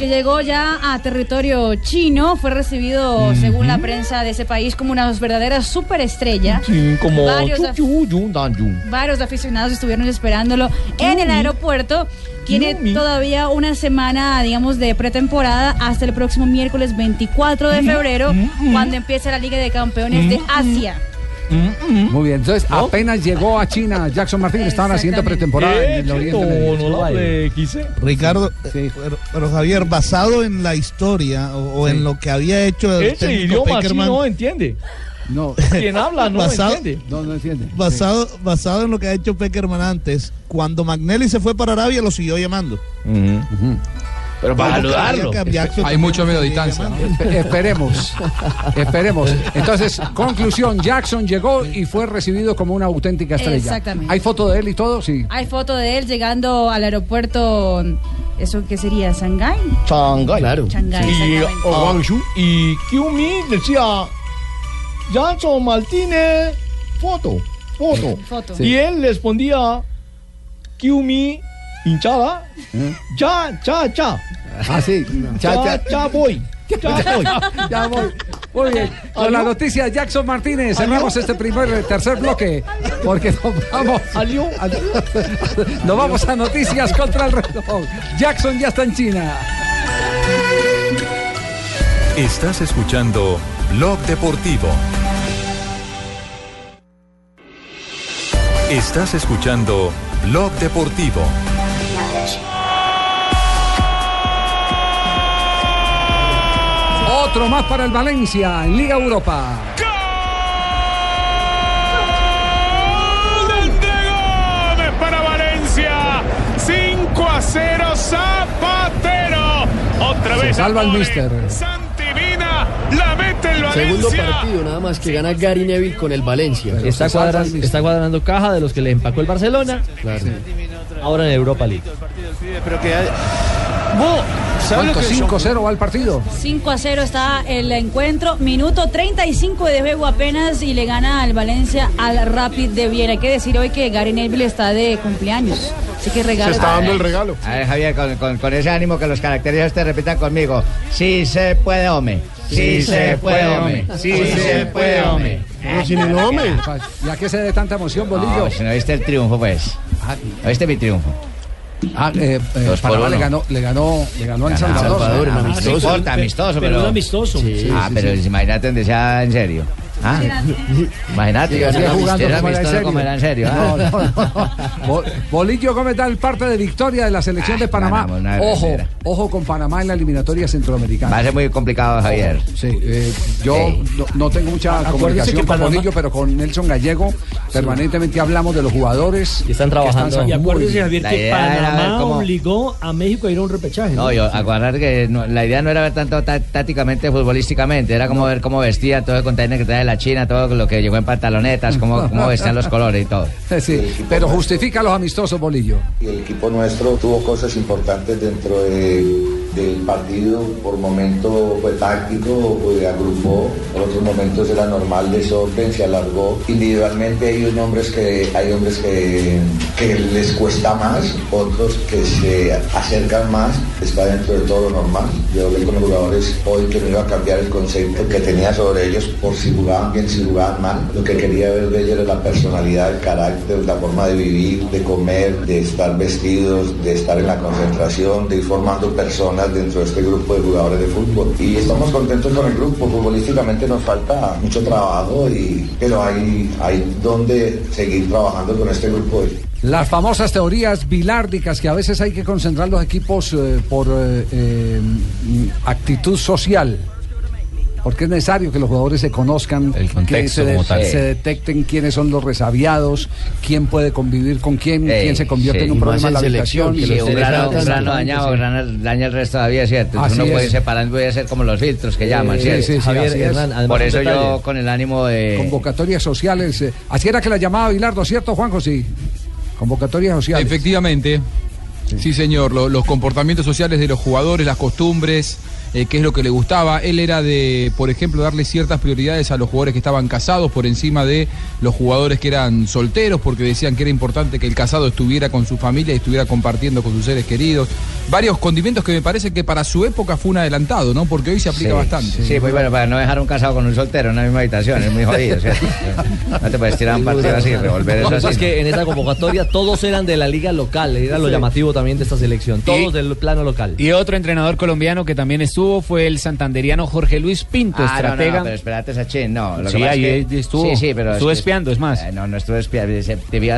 Speaker 6: Que llegó ya a territorio chino, fue recibido, según la prensa de ese país, como una verdadera superestrella.
Speaker 20: Sí, como
Speaker 6: Varios aficionados estuvieron esperándolo en el aeropuerto. Tiene todavía una semana, digamos, de pretemporada hasta el próximo miércoles 24 de febrero, cuando empieza la Liga de Campeones de Asia.
Speaker 5: Muy bien, entonces apenas llegó a China Jackson Martínez, estaban haciendo pretemporada en el Oriente
Speaker 20: Quise.
Speaker 16: Ricardo, eh, pero, pero Javier, basado en la historia o, o en lo que había hecho el
Speaker 20: Ese idioma
Speaker 16: Peckerman,
Speaker 20: no entiende.
Speaker 5: No,
Speaker 20: Quien habla no
Speaker 16: Basado-
Speaker 20: entiende.
Speaker 5: no, no entiende.
Speaker 16: basado, basado en lo que ha hecho Peckerman antes, cuando Magnelli se fue para Arabia lo siguió llamando.
Speaker 13: Saludarlo.
Speaker 16: había que Jackson
Speaker 22: Hay mucho medio distancia.
Speaker 5: esperemos, esperemos. Entonces, conclusión, Jackson llegó y fue recibido como una auténtica estrella.
Speaker 6: Exactamente.
Speaker 5: ¿Hay foto de él y todo? Sí.
Speaker 6: Hay foto de él llegando al aeropuerto, ¿eso qué sería? ¿Shanghái?
Speaker 20: Shanghái.
Speaker 8: Claro.
Speaker 6: Shanghái,
Speaker 20: Y, oh, Guangzhou. y Kiumi decía Jackson Martínez, foto, foto.
Speaker 6: Foto.
Speaker 20: Y él respondía Kiumi, hinchada, cha, cha, cha.
Speaker 5: Ah, sí.
Speaker 20: Cha,
Speaker 5: Cha, cha.
Speaker 20: cha, voy. Cha, voy.
Speaker 5: Ya voy. Muy bien. Con la noticia de Jackson Martínez cerramos este primer, tercer bloque. Porque nos vamos,
Speaker 20: Alió.
Speaker 5: nos vamos a noticias contra el reloj. Jackson ya está en China.
Speaker 1: Estás escuchando Blog Deportivo. Estás escuchando Blog Deportivo.
Speaker 5: Otro más para el Valencia en Liga Europa.
Speaker 23: Gol de Gómez para Valencia. 5 a 0 Zapatero. Otra
Speaker 5: Se
Speaker 23: vez.
Speaker 5: salva el
Speaker 23: Amore.
Speaker 5: míster.
Speaker 23: Santimina la mete el Valencia.
Speaker 8: Segundo partido, nada más que gana Gary Neville con el Valencia.
Speaker 14: Está, cuadran- cuadrando caja de los que le empacó el Barcelona.
Speaker 8: Claro.
Speaker 14: Ahora en Europa League.
Speaker 24: Pero que.
Speaker 5: ¿Cuánto? 5-0 va el partido.
Speaker 6: 5 a 0 está el encuentro, minuto 35 de juego apenas y le gana al Valencia al Rapid de Viena. Hay que decir hoy que Gary Neville está de cumpleaños, así que regalo.
Speaker 7: regalo.
Speaker 10: A ver, Javier, con, con- con ese ánimo que los característicos te repitan conmigo. Sí se puede, hombre. Sí se puede, hombre. Sí se puede, hombre.
Speaker 7: Pero sin el hombre.
Speaker 5: ¿Y a qué se dé tanta emoción, Bolillo?
Speaker 10: No, si no viste el triunfo, pues. ¿No viste mi triunfo?
Speaker 5: Ah, eh, eh, Panamá le ganó, le ganó, le ganó al
Speaker 10: Ganado.
Speaker 5: Salvador.
Speaker 8: Salvador,
Speaker 10: Ah,
Speaker 8: amistoso.
Speaker 10: No importa, amistoso,
Speaker 9: Pero
Speaker 10: pero.
Speaker 9: un amistoso.
Speaker 10: ah, pero imagínate donde sea en serio.
Speaker 13: Ah, imagínate,
Speaker 5: jugando como era en serio.
Speaker 13: como era en serio. ah.
Speaker 5: No, no, no. Bo- Bolillo, ¿cómo está el parte de victoria de la selección de Panamá?
Speaker 13: ganamos una
Speaker 5: Ojo, ojo con Panamá en la eliminatoria centroamericana.
Speaker 13: Va a ser muy complicado, Javier.
Speaker 5: Sí, eh, yo
Speaker 13: Sí.
Speaker 5: no, no tengo mucha
Speaker 9: Acuérdese
Speaker 5: comunicación con
Speaker 9: Panamá-
Speaker 5: Bolillo, pero con Nelson Gallego permanentemente hablamos de los jugadores que están trabajando.
Speaker 9: Y acuérdese, Javier, que Panamá
Speaker 13: cómo-
Speaker 9: obligó a México a ir a un repechaje.
Speaker 13: No, yo acuérdate que no- la idea no era ver tanto tá- tácticamente, futbolísticamente, era como ver cómo vestía todo el container que trae de la China, todo lo que llegó en pantalonetas, cómo, cómo vestían los colores y todo.
Speaker 5: Sí, pero justifica los amistosos, Bolillo.
Speaker 27: Y el equipo nuestro tuvo cosas importantes dentro de- del partido. Por momentos fue táctico, pues, agrupó. Por otros momentos era normal desorden, se alargó. Individualmente hay unos hombres que hay hombres que, que les cuesta más, otros que se acercan más. Está dentro de todo lo normal. Yo hablé con los jugadores hoy que me iba a cambiar el concepto que tenía sobre ellos por si jugaban bien, si jugaban mal. Lo que quería ver de ellos era la personalidad, el carácter, la forma de vivir, de comer, de estar vestidos, de estar en la concentración, de ir formando personas dentro de este grupo de jugadores de fútbol. Y estamos contentos con el grupo. Futbolísticamente nos falta mucho trabajo, y, pero hay, hay donde seguir trabajando con este grupo.
Speaker 5: Las famosas teorías bilárdicas que a veces hay que concentrar los equipos eh, por eh, eh, actitud social. Porque es necesario que los jugadores se conozcan, que se, de- detecten quiénes son los resabiados, quién puede convivir con quién,
Speaker 13: Ey,
Speaker 5: quién se convierte
Speaker 13: sí.
Speaker 5: en un
Speaker 13: Y
Speaker 5: problema
Speaker 13: más
Speaker 5: en la habitación.
Speaker 13: selección, que un grano, un grano dañado daña el resto de la vida, ¿cierto? Entonces
Speaker 5: Así
Speaker 13: uno puede
Speaker 5: es.
Speaker 13: separar, puede ser como los filtros que llaman,
Speaker 5: Sí,
Speaker 13: ¿cierto?
Speaker 5: sí, sí, Javier. Hernán, además,
Speaker 13: Por eso
Speaker 5: detalle.
Speaker 13: yo con el ánimo de...
Speaker 5: Convocatorias sociales. eh, así era que la llamaba Bilardo, ¿cierto, Juanjo? Sí. Convocatorias sociales.
Speaker 22: Efectivamente. Sí, señor. Lo- los comportamientos sociales de los jugadores, las costumbres, eh, qué es lo que le gustaba. Él era de, por ejemplo, darle ciertas prioridades a los jugadores que estaban casados por encima de los jugadores que eran solteros, porque decían que era importante que el casado estuviera con su familia y estuviera compartiendo con sus seres queridos. Varios condimentos que me parece que para su época fue un adelantado, ¿no? Porque hoy se aplica
Speaker 13: Sí,
Speaker 22: bastante.
Speaker 13: Sí, muy bueno, para no dejar un casado con un soltero en la misma habitación, es muy jodido, ¿cierto? No te puedes tirar un partido así, revolver eso así.
Speaker 14: es que en esa convocatoria todos eran de la liga local, era lo
Speaker 15: Sí.
Speaker 14: llamativo también de esta selección, todos del plano local.
Speaker 15: Y otro entrenador colombiano que también estuvo fue el santanderiano Jorge Luis Pinto,
Speaker 13: Ah, no,
Speaker 15: estratega.
Speaker 13: no, pero espérate, Sachin, no. Lo que
Speaker 15: Sí, ahí
Speaker 13: es que-
Speaker 15: estuvo.
Speaker 13: Sí, sí, pero.
Speaker 15: Estuvo
Speaker 13: es que-
Speaker 15: espiando, es más.
Speaker 13: Eh, no, no estuvo espiando.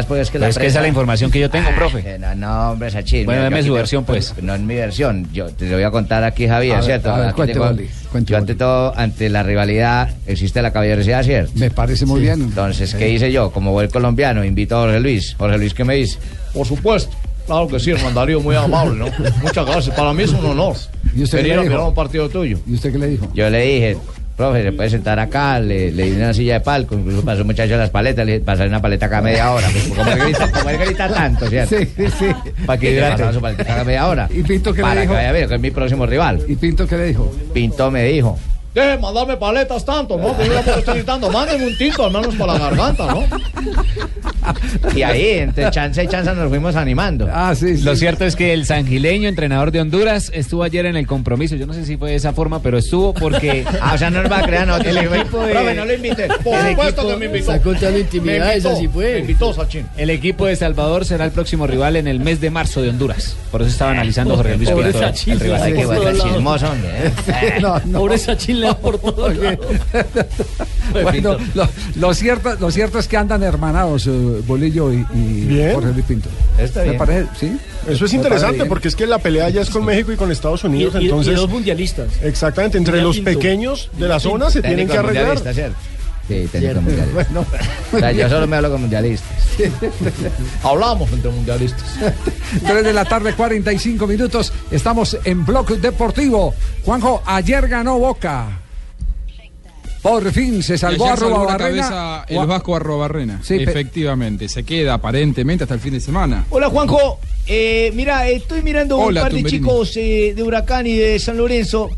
Speaker 13: pues es que la
Speaker 15: Pues es que esa es la información que yo tengo, profe.
Speaker 13: No, no, hombre, Sachin.
Speaker 15: Bueno,
Speaker 13: aquí
Speaker 15: su
Speaker 13: tengo-
Speaker 15: versión, pues.
Speaker 13: No es mi versión. Yo te lo voy a contar aquí, Javier,
Speaker 5: A
Speaker 13: ¿cierto?
Speaker 5: a ver,
Speaker 13: Aquí
Speaker 5: cuente,
Speaker 13: tengo-
Speaker 5: Oli, cuente,
Speaker 13: yo, ante todo, ante la rivalidad, existe la caballerosidad, ¿cierto?
Speaker 5: Me parece muy
Speaker 13: Sí.
Speaker 5: bien.
Speaker 13: Entonces, ¿qué hice yo? Como buen colombiano, invito a Jorge Luis. Jorge Luis, ¿qué me dice?
Speaker 28: Por supuesto. Claro que sí, hermano Darío, muy amable, ¿no? Muchas gracias. Para mí es un honor.
Speaker 5: ¿Y usted qué
Speaker 28: venir
Speaker 5: le dijo?
Speaker 28: un partido tuyo.
Speaker 5: ¿Y usted qué le dijo?
Speaker 13: Yo le dije, profe, se puede sentar acá, le, le di una silla de palco, incluso pasó un muchacho a las paletas, le pasar una paleta acá media hora. pues, Como él grita, como él grita tanto, ¿cierto?
Speaker 5: Sí, sí, sí.
Speaker 13: Para que
Speaker 5: Hidrate.
Speaker 13: pasara su paleta acá media hora.
Speaker 5: ¿Y Pinto qué le
Speaker 13: Para
Speaker 5: dijo?
Speaker 13: que vaya a ver, que es mi próximo rival.
Speaker 5: ¿Y Pinto qué le dijo?
Speaker 13: Pinto me dijo,
Speaker 28: Deje mandarme paletas tanto, ¿no? Que yo no puedo estar gritando. Mándenme un tinto, al menos para la garganta, ¿no?
Speaker 13: y ahí, entre chance y chance nos fuimos animando.
Speaker 5: Ah, sí,
Speaker 15: Lo cierto es que el sangileño, entrenador de Honduras, estuvo ayer en el compromiso. Yo no sé si fue de esa forma, pero estuvo porque.
Speaker 13: Ah, o sea, no nos va a crear nosotros.
Speaker 15: El equipo de-
Speaker 13: Profe, no lo invité.
Speaker 28: Por
Speaker 15: El
Speaker 28: supuesto
Speaker 15: equipo-
Speaker 28: que me invitó.
Speaker 8: Está contando
Speaker 28: Me
Speaker 8: intimidades,
Speaker 28: invitó,
Speaker 8: así fue.
Speaker 28: Me invitó, Sachin.
Speaker 15: El equipo de Salvador será el próximo rival en el mes de marzo de Honduras. Por eso estaba analizando Jorge Luis
Speaker 9: Pobre
Speaker 15: Pinto,
Speaker 9: Sachin,
Speaker 15: el rival.
Speaker 13: Ay, qué chismoso, hombre. ¿eh?
Speaker 5: No, no.
Speaker 9: Pobre Sachin por.
Speaker 5: Bueno, lo, lo cierto, lo cierto es que andan hermanados eh, Bolillo y, y
Speaker 7: Bien.
Speaker 5: Jorge Luis Pinto.
Speaker 13: Está
Speaker 5: ¿Me
Speaker 13: bien.
Speaker 5: parece? Sí.
Speaker 7: Eso es
Speaker 5: Me
Speaker 7: interesante porque es que la pelea ya es con México y con Estados
Speaker 9: Y,
Speaker 7: Unidos,
Speaker 9: y- y
Speaker 7: entonces
Speaker 9: dos mundialistas.
Speaker 7: exactamente entre los
Speaker 9: Pinto.
Speaker 7: pequeños de la zona se tienen que arreglar.
Speaker 13: Sí, técnico mundialista.
Speaker 5: Bueno,
Speaker 13: O sea, yo solo me hablo con mundialistas.
Speaker 28: Hablamos entre mundialistas.
Speaker 5: 3 de la tarde, 45 minutos. Estamos en Bloque Deportivo. Juanjo, ayer ganó Boca. Por fin se salvó a
Speaker 22: ayer salvó la
Speaker 5: Barrena.
Speaker 22: cabeza el Vasco Arrobarrena.
Speaker 5: Sí, pe-
Speaker 22: Efectivamente, se queda aparentemente hasta el fin de semana.
Speaker 29: Hola Juanjo, eh, mira, estoy mirando
Speaker 22: Hola,
Speaker 29: un par de chicos eh, de Huracán y de San Lorenzo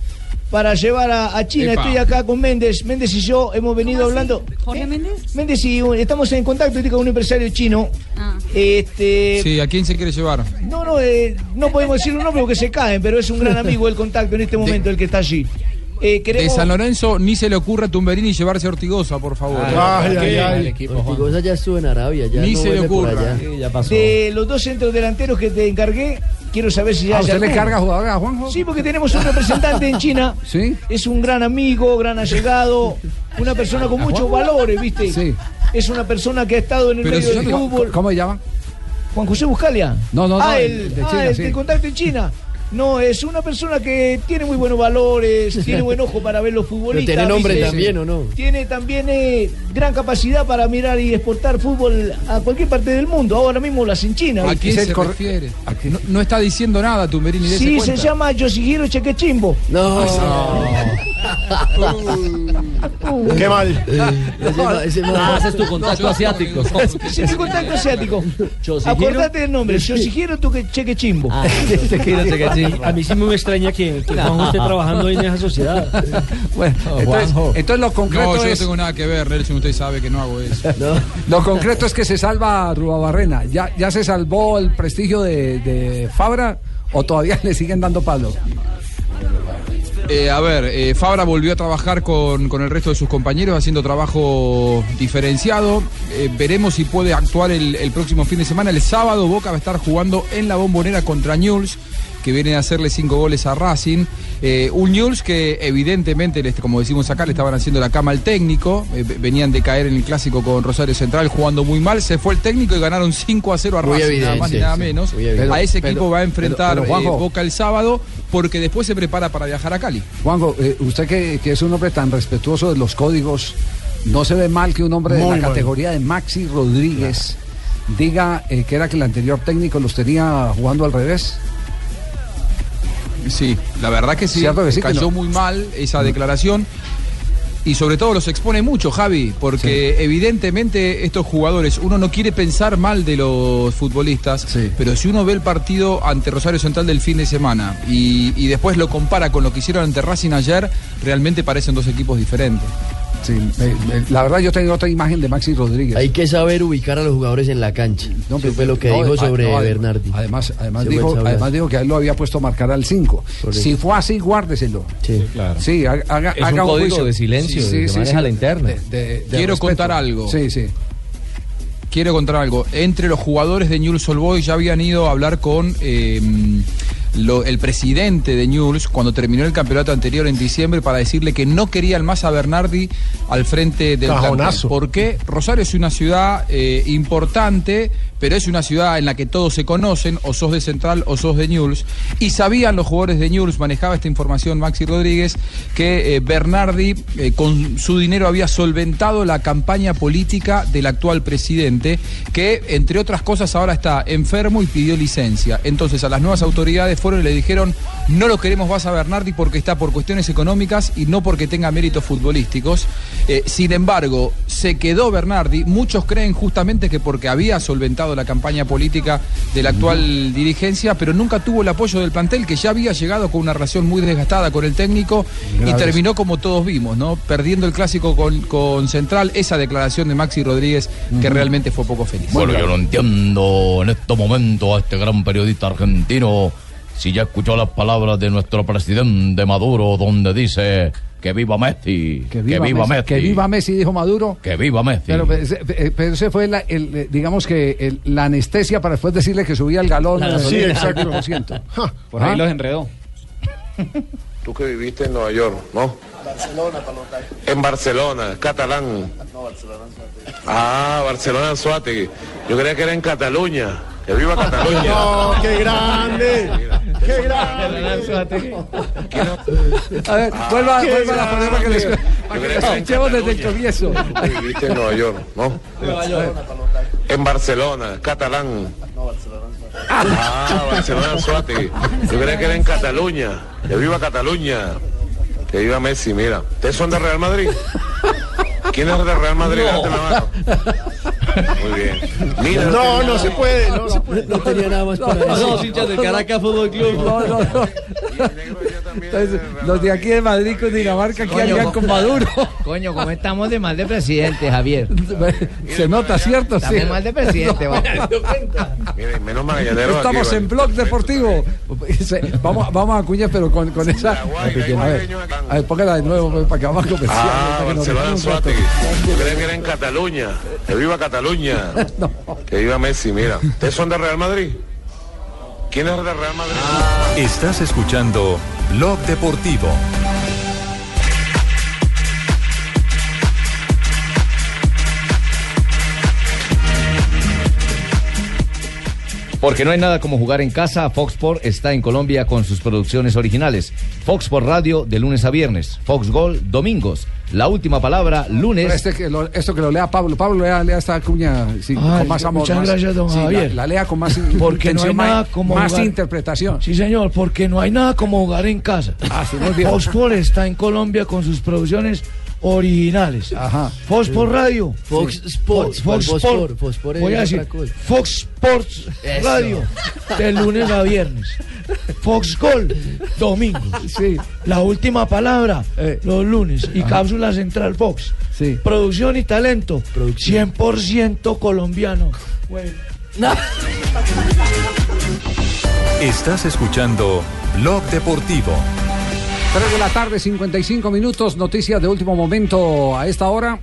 Speaker 29: para llevar a, a China.
Speaker 22: Epa.
Speaker 29: Estoy acá con Méndez. Méndez y yo hemos venido hablando.
Speaker 6: ¿Jorge Méndez?
Speaker 29: Méndez y uh, estamos en contacto con un empresario chino.
Speaker 6: Ah.
Speaker 29: Este,
Speaker 22: Sí, ¿a quién se quiere llevar?
Speaker 29: no, no, eh, no podemos decir un nombre porque se caen, pero es un gran amigo el contacto en este momento el que está allí. Eh,
Speaker 22: De San Lorenzo ni se le ocurra a Tumberini llevarse a Ortigosa, por favor.
Speaker 7: Ay, ay,
Speaker 15: equipo.
Speaker 8: Ortigosa ya estuvo en Arabia, ya
Speaker 22: Ni
Speaker 8: no
Speaker 22: se le ocurra.
Speaker 8: allá.
Speaker 14: Sí, ya pasó.
Speaker 29: de los dos centros delanteros que te encargué,
Speaker 20: quiero saber si ya
Speaker 5: ¿A
Speaker 20: hay
Speaker 5: usted le carga jugadores a Juanjo?
Speaker 20: Sí, porque tenemos un representante en China.
Speaker 5: Sí.
Speaker 20: Es un gran amigo, gran allegado, una persona con muchos valores, ¿viste?
Speaker 5: Sí.
Speaker 20: Es una persona que ha estado en el
Speaker 5: Pero
Speaker 20: medio
Speaker 5: si-
Speaker 20: del
Speaker 5: ¿cómo-
Speaker 20: fútbol.
Speaker 5: ¿Cómo se llama?
Speaker 20: Juan José Buscalia.
Speaker 5: No, no, no,
Speaker 20: Ah,
Speaker 5: el
Speaker 20: el,
Speaker 5: de
Speaker 20: ah, el
Speaker 5: sí.
Speaker 20: de contacto en China. No, es una persona que tiene muy buenos valores, tiene buen ojo para ver los futbolistas.
Speaker 8: tiene nombre también, ¿o no?
Speaker 20: Tiene también eh, gran capacidad para mirar y exportar fútbol a cualquier parte del mundo. Ahora mismo las en China.
Speaker 22: ¿A quién se refiere? No, no está diciendo nada, Tumberini.
Speaker 20: Sí, se llama Yoshihiro Chequechimbo.
Speaker 8: No.
Speaker 7: Qué mal.
Speaker 14: Ah, ese es tu contacto asiático.
Speaker 20: Ese es mi contacto asiático. Acordate del nombre, Yoshihiro Tuque- Chequechimbo.
Speaker 14: Ah, Chequechimbo.
Speaker 9: A mí sí me extraña que, que Juanjo esté trabajando en esa sociedad.
Speaker 5: Bueno, entonces, entonces lo concreto
Speaker 22: No, yo no
Speaker 5: es...
Speaker 22: tengo nada que ver, Nelson. Usted sabe que no hago eso.
Speaker 5: Lo concreto es que se salva a Rubabarrena. ¿Ya, ¿Ya se salvó el prestigio de, de Fabra o todavía le siguen dando palo?
Speaker 22: Eh, a ver, eh, Fabra volvió a trabajar con, con el resto de sus compañeros haciendo trabajo diferenciado. Eh, veremos si puede actuar el, el próximo fin de semana. El sábado Boca va a estar jugando en la bombonera contra Newell's, que viene a hacerle cinco goles a Racing. Eh, un Newell's que evidentemente, como decimos acá, le estaban haciendo la cama al técnico. Eh, ve- venían de caer en el clásico con Rosario Central jugando muy mal. Se fue el técnico y ganaron 5 a 0 a Racing, nada más nada
Speaker 8: sí,
Speaker 22: menos. a ese
Speaker 5: Pero-
Speaker 22: equipo va a enfrentar
Speaker 5: pero, Juanjo.
Speaker 22: eh, Boca el sábado porque después se prepara para viajar a Cali.
Speaker 5: Juanjo, eh, usted que, que es un hombre tan respetuoso de los códigos, ¿no se ve mal que un hombre de la
Speaker 7: mal.
Speaker 5: categoría de Maxi Rodríguez diga eh, que era que el anterior técnico los tenía jugando al revés?
Speaker 22: Sí, la verdad que sí.
Speaker 5: Cierto que sí, que
Speaker 22: cayó
Speaker 5: no.
Speaker 22: muy mal esa declaración. Y sobre todo los expone mucho, Javi, porque evidentemente estos jugadores, uno no quiere pensar mal de los futbolistas, pero si uno ve el partido ante Rosario Central del fin de semana y, y después lo compara con lo que hicieron ante Racing ayer, realmente parecen dos equipos diferentes.
Speaker 5: Sí, me- me- la verdad yo tengo otra imagen de Maxi Rodríguez.
Speaker 8: Hay que saber ubicar a los jugadores en la cancha.
Speaker 5: No,
Speaker 8: Eso fue lo que
Speaker 5: no,
Speaker 8: dijo sobre
Speaker 5: no,
Speaker 8: Bernardi.
Speaker 5: Además, además,
Speaker 8: Se
Speaker 5: dijo, además que a él lo había puesto a marcar al 5.
Speaker 8: Correcto.
Speaker 5: Si fue así, guárdeselo.
Speaker 8: Sí,
Speaker 14: claro.
Speaker 5: Sí, haga, haga-
Speaker 14: Es un código
Speaker 5: juicio.
Speaker 14: de silencio, que se maneja a la interna.
Speaker 5: De- de- de
Speaker 22: Quiero
Speaker 5: respeto.
Speaker 22: contar algo.
Speaker 5: Sí, sí.
Speaker 22: Quiero contar algo. Entre los jugadores de Newell's Old Boys ya habían ido a hablar con eh, lo- el presidente de Newell's cuando terminó el campeonato anterior en diciembre para decirle que no querían más a Bernardi al frente del plantel.
Speaker 7: Cajonazo.
Speaker 22: Porque Rosario es una ciudad eh, importante, pero es una ciudad en la que todos se conocen, o sos de Central o sos de Newell's. Y sabían los jugadores de Newell's, manejaba esta información Maxi Rodríguez, que eh, Bernardi eh, con su dinero había solventado la campaña política del actual presidente, que entre otras cosas ahora está enfermo y pidió licencia. Entonces a las nuevas autoridades fueron y le dijeron, no lo queremos más a Bernardi porque está por cuestiones económicas y no porque tenga méritos futbolísticos. Eh, sin embargo, se quedó Bernardi, muchos creen justamente que porque había solventado la campaña política de la actual dirigencia, pero nunca tuvo el apoyo del plantel, que ya había llegado con una relación muy desgastada con el técnico y terminó como todos vimos, ¿no? Perdiendo el clásico con, con Central, esa declaración de Maxi Rodríguez que realmente fue poco feliz.
Speaker 26: Bueno, yo no entiendo en este momento a este gran periodista argentino si ya escuchó las palabras de nuestro presidente Maduro donde dice que viva Messi, que viva, Messi,
Speaker 5: Que viva Messi, dijo Maduro.
Speaker 26: que viva Messi.
Speaker 5: Pero, pero ese- eh, ese fue la, el, eh, digamos que el- la anestesia para después decirle que subía el galón.
Speaker 23: La Sí, exacto.
Speaker 5: 5%.
Speaker 23: Por ahí
Speaker 5: ¿Ah?
Speaker 23: los enredó.
Speaker 30: Tú que viviste en Nueva York, ¿no?
Speaker 8: Barcelona, para los
Speaker 30: En Barcelona, catalán.
Speaker 8: No, Barcelona.
Speaker 30: Ah, Barcelona Anzuategui. Yo creía que era en Cataluña. Que viva Cataluña.
Speaker 7: No, qué grande. Qué grande.
Speaker 5: A ver, vuelva, vuelva a poner para que les- para que les escuchemos desde el comienzo.
Speaker 30: Viviste en Nueva York, ¿no? En Barcelona, catalán.
Speaker 8: No, Barcelona.
Speaker 30: Ah, Barcelona Anzuategui. Yo creía que era en Cataluña. Que viva Cataluña. Que viva Messi, mira. ¿Ustedes son de Real Madrid? ¿Quién es de Real Madrid? Levante la mano. Muy bien. Mira,
Speaker 7: No, no se puede, no se puede.
Speaker 8: No tenía nada más para
Speaker 14: No,
Speaker 8: decir.
Speaker 14: no, hinchas del Caracas Fútbol Club.
Speaker 5: No, no, no. Entonces, los de aquí de Madrid con Dinamarca, ¿qué harían
Speaker 10: co-
Speaker 5: con Maduro?
Speaker 10: Coño, ¿cómo estamos de mal de presidente, Javier?
Speaker 5: Se nota, ¿cierto?
Speaker 10: Estamos
Speaker 5: Sí.
Speaker 10: mal de presidente.
Speaker 30: Miren, menos
Speaker 5: Estamos
Speaker 30: aquí,
Speaker 5: en blog deportivo. Vamos, vamos a Cuñas, pero con, con esa. A ver, a ver, póngala de nuevo pues, para que vamos a comercial.
Speaker 30: Ah, Barcelona. Yo creía que era en Cataluña. Que viva Cataluña. Que viva Messi, mira. ¿Ustedes son de Real Madrid? ¿Quién es de Real Madrid?
Speaker 1: Estás escuchando Blog Deportivo.
Speaker 10: Porque no hay nada como jugar en casa, Fox Sport está en Colombia con sus producciones originales. Fox Sport Radio de lunes a viernes, Fox Gol domingos. La última palabra lunes.
Speaker 5: Este que lo- esto que lo lea Pablo. Pablo, lea, lea esta cuña sí,
Speaker 20: Ay,
Speaker 5: con más amor.
Speaker 20: muchas
Speaker 5: más-
Speaker 20: gracias, don
Speaker 5: sí,
Speaker 20: Javier.
Speaker 5: La, lea con más
Speaker 20: Porque no hay nada como
Speaker 5: más
Speaker 20: jugar-
Speaker 5: interpretación.
Speaker 20: Sí, señor, porque no hay nada como jugar en casa.
Speaker 5: Ah, sí.
Speaker 20: Fox Sports está en Colombia con sus producciones originales.
Speaker 5: Ajá.
Speaker 20: Fox Sports Radio.
Speaker 8: Fox. Sports,
Speaker 20: Fox
Speaker 8: ¿cuál
Speaker 20: Sports.
Speaker 8: Foxport? Foxport es
Speaker 20: Voy a decir. Fox Sports
Speaker 8: Eso.
Speaker 20: Radio de lunes a viernes. Fox Gol domingo.
Speaker 5: Sí.
Speaker 20: La última palabra
Speaker 5: Eh.
Speaker 20: los lunes y cápsula central Fox.
Speaker 5: Sí.
Speaker 20: Producción y talento 100% colombiano. Güey.
Speaker 1: Estás escuchando Blog Deportivo.
Speaker 5: 3 de la tarde, 55 minutos. Noticias de último momento a esta hora.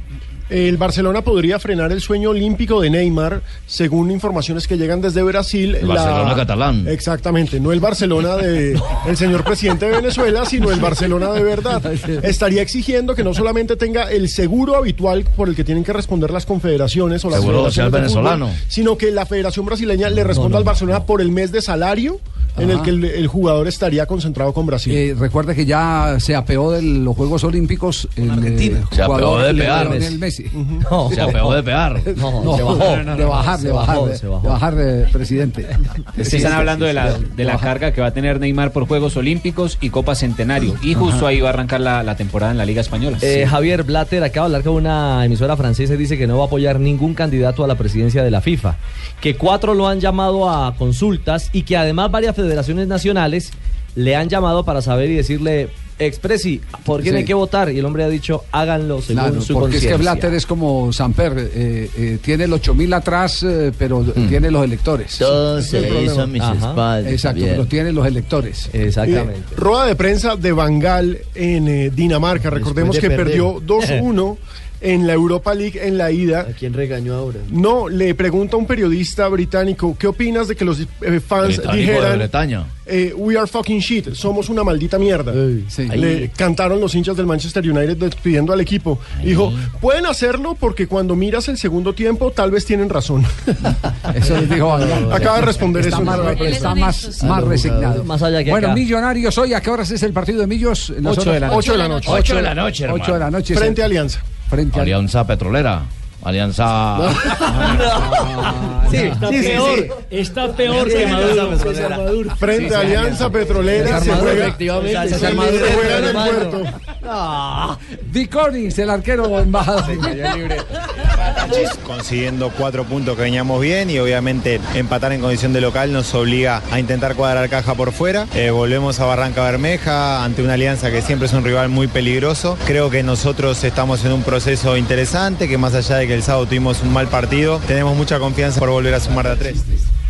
Speaker 7: El Barcelona podría frenar el sueño olímpico de Neymar, según informaciones que llegan desde Brasil.
Speaker 26: El Barcelona catalán.
Speaker 7: Exactamente, no el Barcelona de el señor presidente de Venezuela, sino el Barcelona de verdad. Estaría exigiendo que no solamente tenga el seguro habitual por el que tienen que responder las confederaciones o las
Speaker 26: Seguro
Speaker 7: federaciones
Speaker 26: social
Speaker 7: fútbol,
Speaker 26: venezolano.
Speaker 7: sino que la Federación Brasileña le responda al Barcelona por el mes de salario en el que el, el jugador estaría concentrado con Brasil.
Speaker 5: Eh, recuerde que ya se apeó de los Juegos Olímpicos el eh,
Speaker 26: Se apeó de.
Speaker 14: No,
Speaker 26: Se apeó de pear.
Speaker 14: No,
Speaker 5: No,
Speaker 14: se bajó.
Speaker 5: de bajar,
Speaker 14: Se
Speaker 5: de bajar,
Speaker 14: bajó,
Speaker 5: de,
Speaker 14: se bajó.
Speaker 5: de bajar, eh, presidente.
Speaker 15: Sí, están hablando de la, de la carga que va a tener Neymar por Juegos Olímpicos y Copa Centenario. Y justo ahí va a arrancar la, la temporada en la Liga Española.
Speaker 14: Eh, Javier Blatter acaba de hablar con una emisora francesa y dice que no va a apoyar ningún candidato a la presidencia de la FIFA. Que cuatro lo han llamado a consultas y que además varias federaciones nacionales le han llamado para saber y decirle, expresi, ¿por quién
Speaker 5: Sí.
Speaker 14: hay que votar? Y el hombre ha dicho, háganlo según
Speaker 5: Claro,
Speaker 14: su
Speaker 5: porque es que
Speaker 14: conciencia.
Speaker 5: Blatter es como Samper, eh, eh, tiene el 8000 atrás, eh, pero tiene los electores.
Speaker 13: Todo se
Speaker 7: el
Speaker 13: hizo a mis
Speaker 14: Ajá.
Speaker 13: espaldas.
Speaker 5: Exacto, pero tiene los electores.
Speaker 14: Exactamente.
Speaker 7: Eh, rueda de prensa de Bangal en eh, Dinamarca. Recordemos
Speaker 8: de
Speaker 7: que
Speaker 8: perder.
Speaker 7: perdió 2-1 en la Europa League en la ida.
Speaker 8: ¿A quién regañó ahora?
Speaker 7: No, le pregunta a un periodista británico, ¿qué opinas de que los eh, fans
Speaker 26: Británico de
Speaker 7: dijeran,
Speaker 26: Bretaña.
Speaker 7: eh, we are fucking shit, somos una maldita mierda?
Speaker 5: Sí.
Speaker 7: Le cantaron los hinchas del Manchester United despidiendo al equipo. Dijo, pueden hacerlo porque cuando miras el segundo tiempo tal vez tienen razón.
Speaker 5: Eso les dijo.
Speaker 7: Acaba de responder
Speaker 5: está
Speaker 7: eso.
Speaker 5: Más, está más, más resignado.
Speaker 14: Más allá que
Speaker 5: bueno,
Speaker 14: acá.
Speaker 5: Millonarios hoy, ¿a qué horas es el partido de Millos? En las
Speaker 9: Ocho
Speaker 5: horas-
Speaker 9: de la noche.
Speaker 7: Ocho de la noche.
Speaker 20: Ocho de la noche, hermano.
Speaker 5: Ocho de la noche.
Speaker 7: Frente a Alianza.
Speaker 26: Alianza Petrolera. Alianza.
Speaker 14: Sí,
Speaker 9: Está
Speaker 14: sí,
Speaker 9: peor,
Speaker 14: sí.
Speaker 9: está peor que Maduro.
Speaker 7: Frente a Alianza Petrolera se juega,
Speaker 8: Efectivamente.
Speaker 7: se
Speaker 8: sí.
Speaker 7: juega en el
Speaker 14: hermano.
Speaker 7: puerto.
Speaker 5: Di Collins, el arquero embajador.
Speaker 31: consiguiendo cuatro puntos que veníamos bien y obviamente empatar en condición de local nos obliga a intentar cuadrar caja por fuera. Eh, volvemos a Barranca Bermeja ante una alianza que siempre es un rival muy peligroso. Creo que nosotros estamos en un proceso interesante, que más allá de que el sábado tuvimos un mal partido, tenemos mucha confianza por volver a sumar de a tres.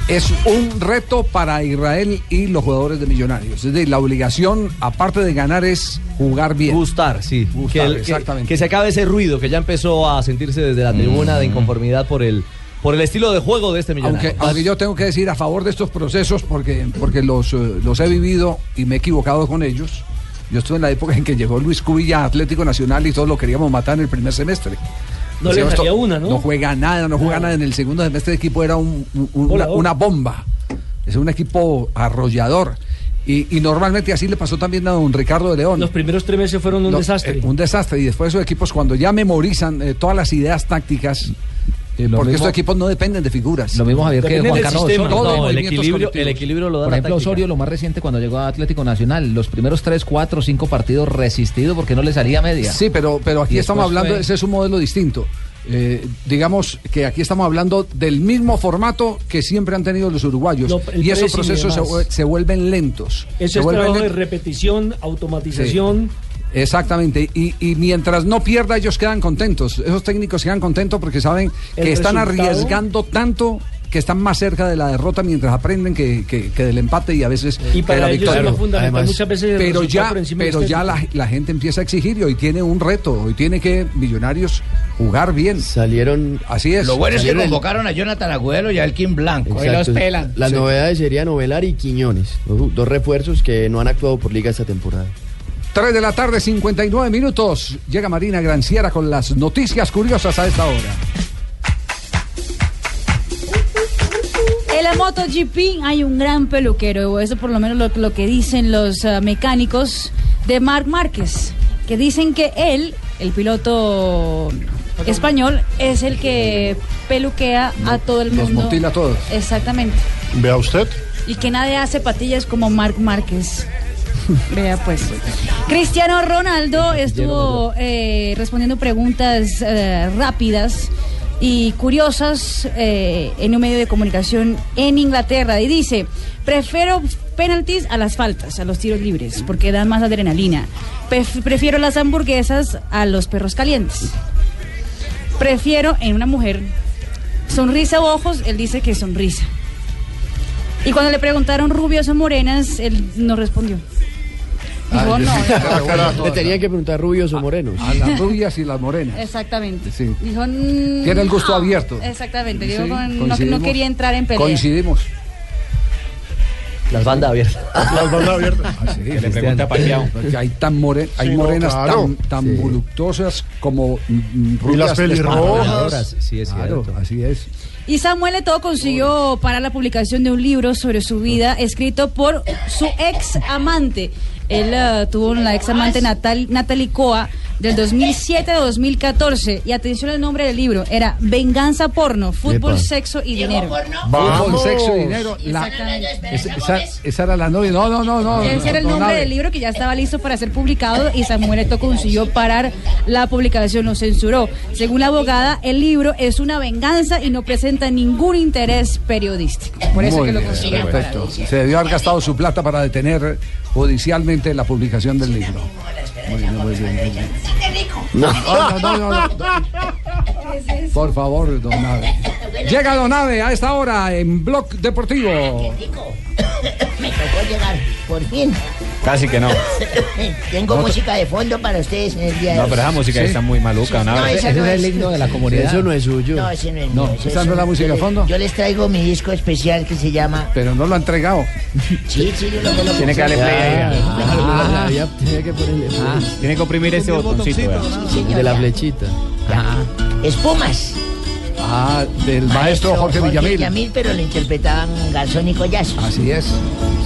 Speaker 5: Es un reto para Israel y los jugadores de Millonarios. Es decir, la obligación, aparte de ganar, es jugar bien.
Speaker 14: Gustar, sí.
Speaker 5: Gustar,
Speaker 14: que, el-
Speaker 5: exactamente.
Speaker 14: que se acabe ese ruido que ya empezó a sentirse desde la tribuna de inconformidad por el, por el estilo de juego de este millonario.
Speaker 5: Aunque, aunque yo tengo que decir a favor de estos procesos porque, porque los, eh, los he vivido y me he equivocado con ellos. Yo estuve en la época en que llegó Luis Cubilla a Atlético Nacional y todos lo queríamos matar en el primer semestre.
Speaker 9: No le
Speaker 5: "Esto
Speaker 9: una, ¿no?"
Speaker 5: No juega nada, no juega nada. En el segundo semestre el equipo era un- un- una, bomba. Es un equipo arrollador. Y, y normalmente así le pasó también a don Ricardo de León.
Speaker 9: Los primeros tres meses fueron un
Speaker 5: No,
Speaker 9: desastre.
Speaker 5: eh, un desastre. Y después esos equipos, cuando ya memorizan eh, todas las ideas tácticas, eh, porque
Speaker 18: mismo-
Speaker 5: estos equipos no dependen de figuras.
Speaker 18: Lo mismo Javier que Juan Carlos. Osorio.
Speaker 5: Todo
Speaker 14: No, el equilibrio,
Speaker 5: colectivos.
Speaker 14: el equilibrio lo da
Speaker 18: Por ejemplo. Osorio, lo más reciente cuando llegó a Atlético Nacional, los primeros 3, 4, 5 partidos resistido porque no le salía media.
Speaker 5: Sí, pero, pero aquí
Speaker 18: Y
Speaker 5: estamos hablando,
Speaker 18: fue-
Speaker 5: ese es un modelo distinto. Eh, digamos que aquí estamos hablando del mismo formato que siempre han tenido los uruguayos.
Speaker 9: No,
Speaker 5: y esos procesos se, se vuelven lentos.
Speaker 9: Eso
Speaker 5: se
Speaker 9: es trabajo de
Speaker 5: lentos.
Speaker 9: repetición, automatización.
Speaker 5: Exactamente, y, y mientras no pierda ellos quedan contentos, esos técnicos quedan contentos porque saben
Speaker 9: El
Speaker 5: que están
Speaker 9: resultado-
Speaker 5: arriesgando tanto que están más cerca de la derrota mientras aprenden que, que- que del empate y a veces
Speaker 9: Y para
Speaker 5: de la
Speaker 9: ellos
Speaker 5: victoria.
Speaker 9: es más fundamental muchas veces
Speaker 5: pero ya,
Speaker 9: por encima del
Speaker 5: pero ya la, la gente empieza a exigir y hoy tiene un reto, hoy tiene que Millonarios jugar bien.
Speaker 8: Salieron.
Speaker 5: Así es.
Speaker 26: Lo bueno es que
Speaker 8: el-
Speaker 26: convocaron a Jonathan Agüero y a Elkin Blanco.
Speaker 8: Exacto. Las novedades serían Ovelar y Quiñones, dos refuerzos que no han actuado por liga esta temporada.
Speaker 5: 3 de la tarde, 59 minutos. Llega Marina Granciera con las noticias curiosas a esta hora.
Speaker 6: En la MotoGP hay un gran peluquero, eso por lo menos lo, lo que dicen los ah, mecánicos de Marc Márquez, que dicen que él, el piloto español, es el que peluquea a todo el
Speaker 7: los
Speaker 6: mundo.
Speaker 7: motila a todos.
Speaker 6: Exactamente.
Speaker 7: Vea usted.
Speaker 6: Y que nadie hace patillas como Marc Márquez. Vea pues. Cristiano Ronaldo estuvo eh, respondiendo preguntas eh, rápidas y curiosas eh, en un medio de comunicación en Inglaterra y dice, prefiero penaltis a las faltas, a los tiros libres, porque dan más adrenalina. Pref- prefiero las hamburguesas a los perros calientes. Prefiero en una mujer sonrisa o ojos, él dice que sonrisa. Y cuando le preguntaron rubias o morenas, él no respondió. Dijo, no.
Speaker 8: Le tenían que preguntar rubios o morenos.
Speaker 5: A las rubias y las morenas.
Speaker 6: Exactamente.
Speaker 5: Sí.
Speaker 6: Dijo, "Mm,
Speaker 5: Tiene el gusto
Speaker 6: no".
Speaker 5: abierto.
Speaker 6: Exactamente.
Speaker 5: Sí,
Speaker 6: Dijo, "No- no,
Speaker 5: coincidimos.
Speaker 6: quería entrar en pelea.
Speaker 5: Coincidimos.
Speaker 14: Las bandas abiertas.
Speaker 7: Las bandas abiertas.
Speaker 5: que
Speaker 14: le pregunta a Pacquiao.
Speaker 5: Hay, tan more- hay
Speaker 7: Sí, no,
Speaker 5: morenas
Speaker 7: claro.
Speaker 5: tan, tan voluptuosas como mm,
Speaker 7: Y las
Speaker 5: rubias
Speaker 7: pelirrojas.
Speaker 14: Sí, es
Speaker 5: Claro,
Speaker 14: cierto.
Speaker 5: así es.
Speaker 6: Y Samuel Eto'o consiguió parar la publicación de un libro sobre su vida escrito por su ex amante. Él eh, tuvo una ex amante Natal, Natalie Coa del 2007 a 2014. Y atención al nombre del libro: era Venganza Porno, Fútbol,
Speaker 5: Epa.
Speaker 6: Sexo y Dinero.
Speaker 5: Fútbol, sexo y dinero. La- esa, esa- esa era la novia. No, no, no, no.
Speaker 6: Ese era el
Speaker 5: no,
Speaker 6: nombre
Speaker 5: nave.
Speaker 6: del libro que ya estaba listo para ser publicado y Samuel Eto'o consiguió parar la publicación, lo censuró. Según la abogada, el libro es una venganza y no presenta ningún interés periodístico. Por eso
Speaker 5: Muy
Speaker 6: que lo
Speaker 5: bien,
Speaker 6: consiguió parar.
Speaker 5: perfecto. Se debió haber gastado su plata para detener judicialmente la publicación del libro. Muy bien, muy bien, muy bien. No, no, no, no, no. Por favor, don Nave. Llega Don Nave a esta hora en Blog Deportivo.
Speaker 32: Me tocó llegar, por fin.
Speaker 33: Casi que no.
Speaker 32: Tengo
Speaker 33: No,
Speaker 32: música de fondo para ustedes en el día de
Speaker 33: No,
Speaker 32: hoy.
Speaker 33: pero esa música está muy maluca, ¿no?
Speaker 32: esa
Speaker 33: Ese
Speaker 32: no
Speaker 33: es el himno de la comunidad.
Speaker 8: Eso no es suyo.
Speaker 32: No, ese no es
Speaker 5: No,
Speaker 32: mío,
Speaker 5: esa no es la música de fondo.
Speaker 32: Yo les traigo mi disco especial que se llama...
Speaker 5: Pero no lo ha entregado.
Speaker 32: Sí, sí, yo lo.
Speaker 33: Tiene que darle play ahí.
Speaker 32: Ah,
Speaker 8: Ya, tenía que ponerle.
Speaker 33: Tiene que oprimir ese botoncito.
Speaker 8: de la flechita.
Speaker 32: Espumas.
Speaker 5: Ah, del maestro Jorge Villamil.
Speaker 32: pero lo interpretaban Garzón y Collazo.
Speaker 5: Así es,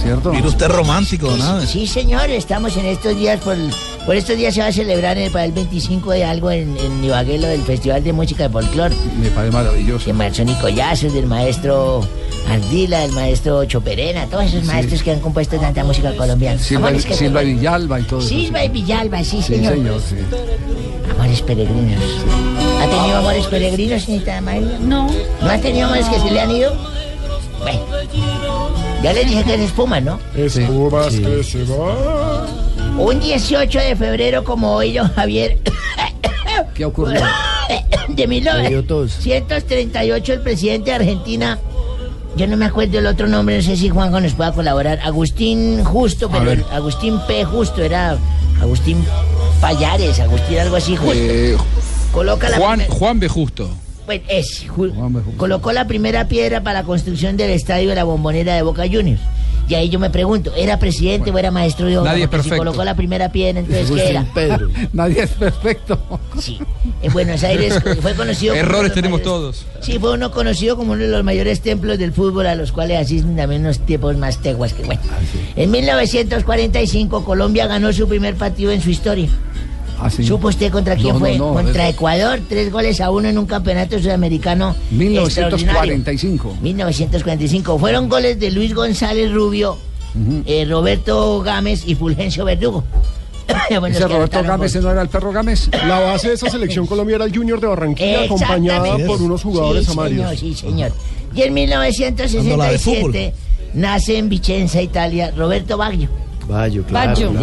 Speaker 5: ¿cierto?
Speaker 16: Mire usted romántico, ¿no?
Speaker 32: Sí, señor, estamos en estos días, por, por estos días se va a celebrar para el 25 de algo en, en Ibagué, del Festival de Música de Folclor.
Speaker 5: Me parece maravilloso.
Speaker 32: De Marzón y Collazos, del maestro Ardila, del maestro Choperena, todos esos maestros que han compuesto tanta música colombiana.
Speaker 5: Silva, Silva Villalba y todo eso.
Speaker 32: Silva y Villalba, sí,
Speaker 5: Sí,
Speaker 32: señor.
Speaker 5: señor, sí.
Speaker 32: Amores peregrinos. ¿Ha tenido amores peregrinos, señorita María?
Speaker 6: No.
Speaker 32: ¿No ha tenido amores que se le han ido? Bueno. Ya le dije que es espuma, ¿no?
Speaker 7: Espumas que se van.
Speaker 32: Un 18 de febrero como hoy, don Javier,
Speaker 5: ¿Qué ocurrió?
Speaker 32: de 1938, el presidente de Argentina, yo no me acuerdo el otro nombre, no sé si Juanjo nos pueda colaborar, Agustín Justo,
Speaker 5: A
Speaker 32: pero. Agustín P. Justo, era Agustín Payares, Agustín algo así, Justo.
Speaker 22: Eh,
Speaker 32: Coloca la
Speaker 22: Juan,
Speaker 32: primer-
Speaker 22: Juan B. Justo.
Speaker 32: Bueno, es, ju- colocó la primera piedra para la construcción del estadio de la bombonera de Boca Juniors. Y ahí yo me pregunto, ¿era presidente o era maestro de obra?
Speaker 5: Nadie es
Speaker 32: Porque Si
Speaker 5: perfecto.
Speaker 32: colocó la primera piedra, entonces ¿qué era?
Speaker 5: Nadie es perfecto.
Speaker 32: Sí. En Buenos Aires fue conocido como uno de
Speaker 22: Errores
Speaker 32: los
Speaker 22: tenemos
Speaker 32: mayores-
Speaker 22: todos.
Speaker 32: Sí, fue uno conocido como uno de los mayores templos del fútbol a los cuales asisten también unos tipos más teguas que bueno.
Speaker 5: Ah,
Speaker 32: En 1945 Colombia ganó su primer partido en su historia. ¿Supo usted contra quién
Speaker 5: Ah, No,
Speaker 32: fue?
Speaker 5: no,
Speaker 32: contra
Speaker 5: es-
Speaker 32: Ecuador, tres goles a uno en un campeonato sudamericano. extraordinario.
Speaker 5: 1945.
Speaker 32: 1945. Fueron goles de Luis González Rubio, eh, Roberto Gámez y Fulgencio Verdugo. Bueno,
Speaker 5: Ese
Speaker 32: que
Speaker 5: Roberto Gámez no era el perro Gámez.
Speaker 7: La base de esa selección Colombia era el Junior de Barranquilla, acompañada por unos jugadores
Speaker 32: sí,
Speaker 7: amarios.
Speaker 32: Señor, sí, señor. Y en
Speaker 7: Dando la de fútbol.
Speaker 32: 1967 nace en Vicenza, Italia, Roberto Baggio.
Speaker 8: Baggio,
Speaker 32: claro,
Speaker 8: claro.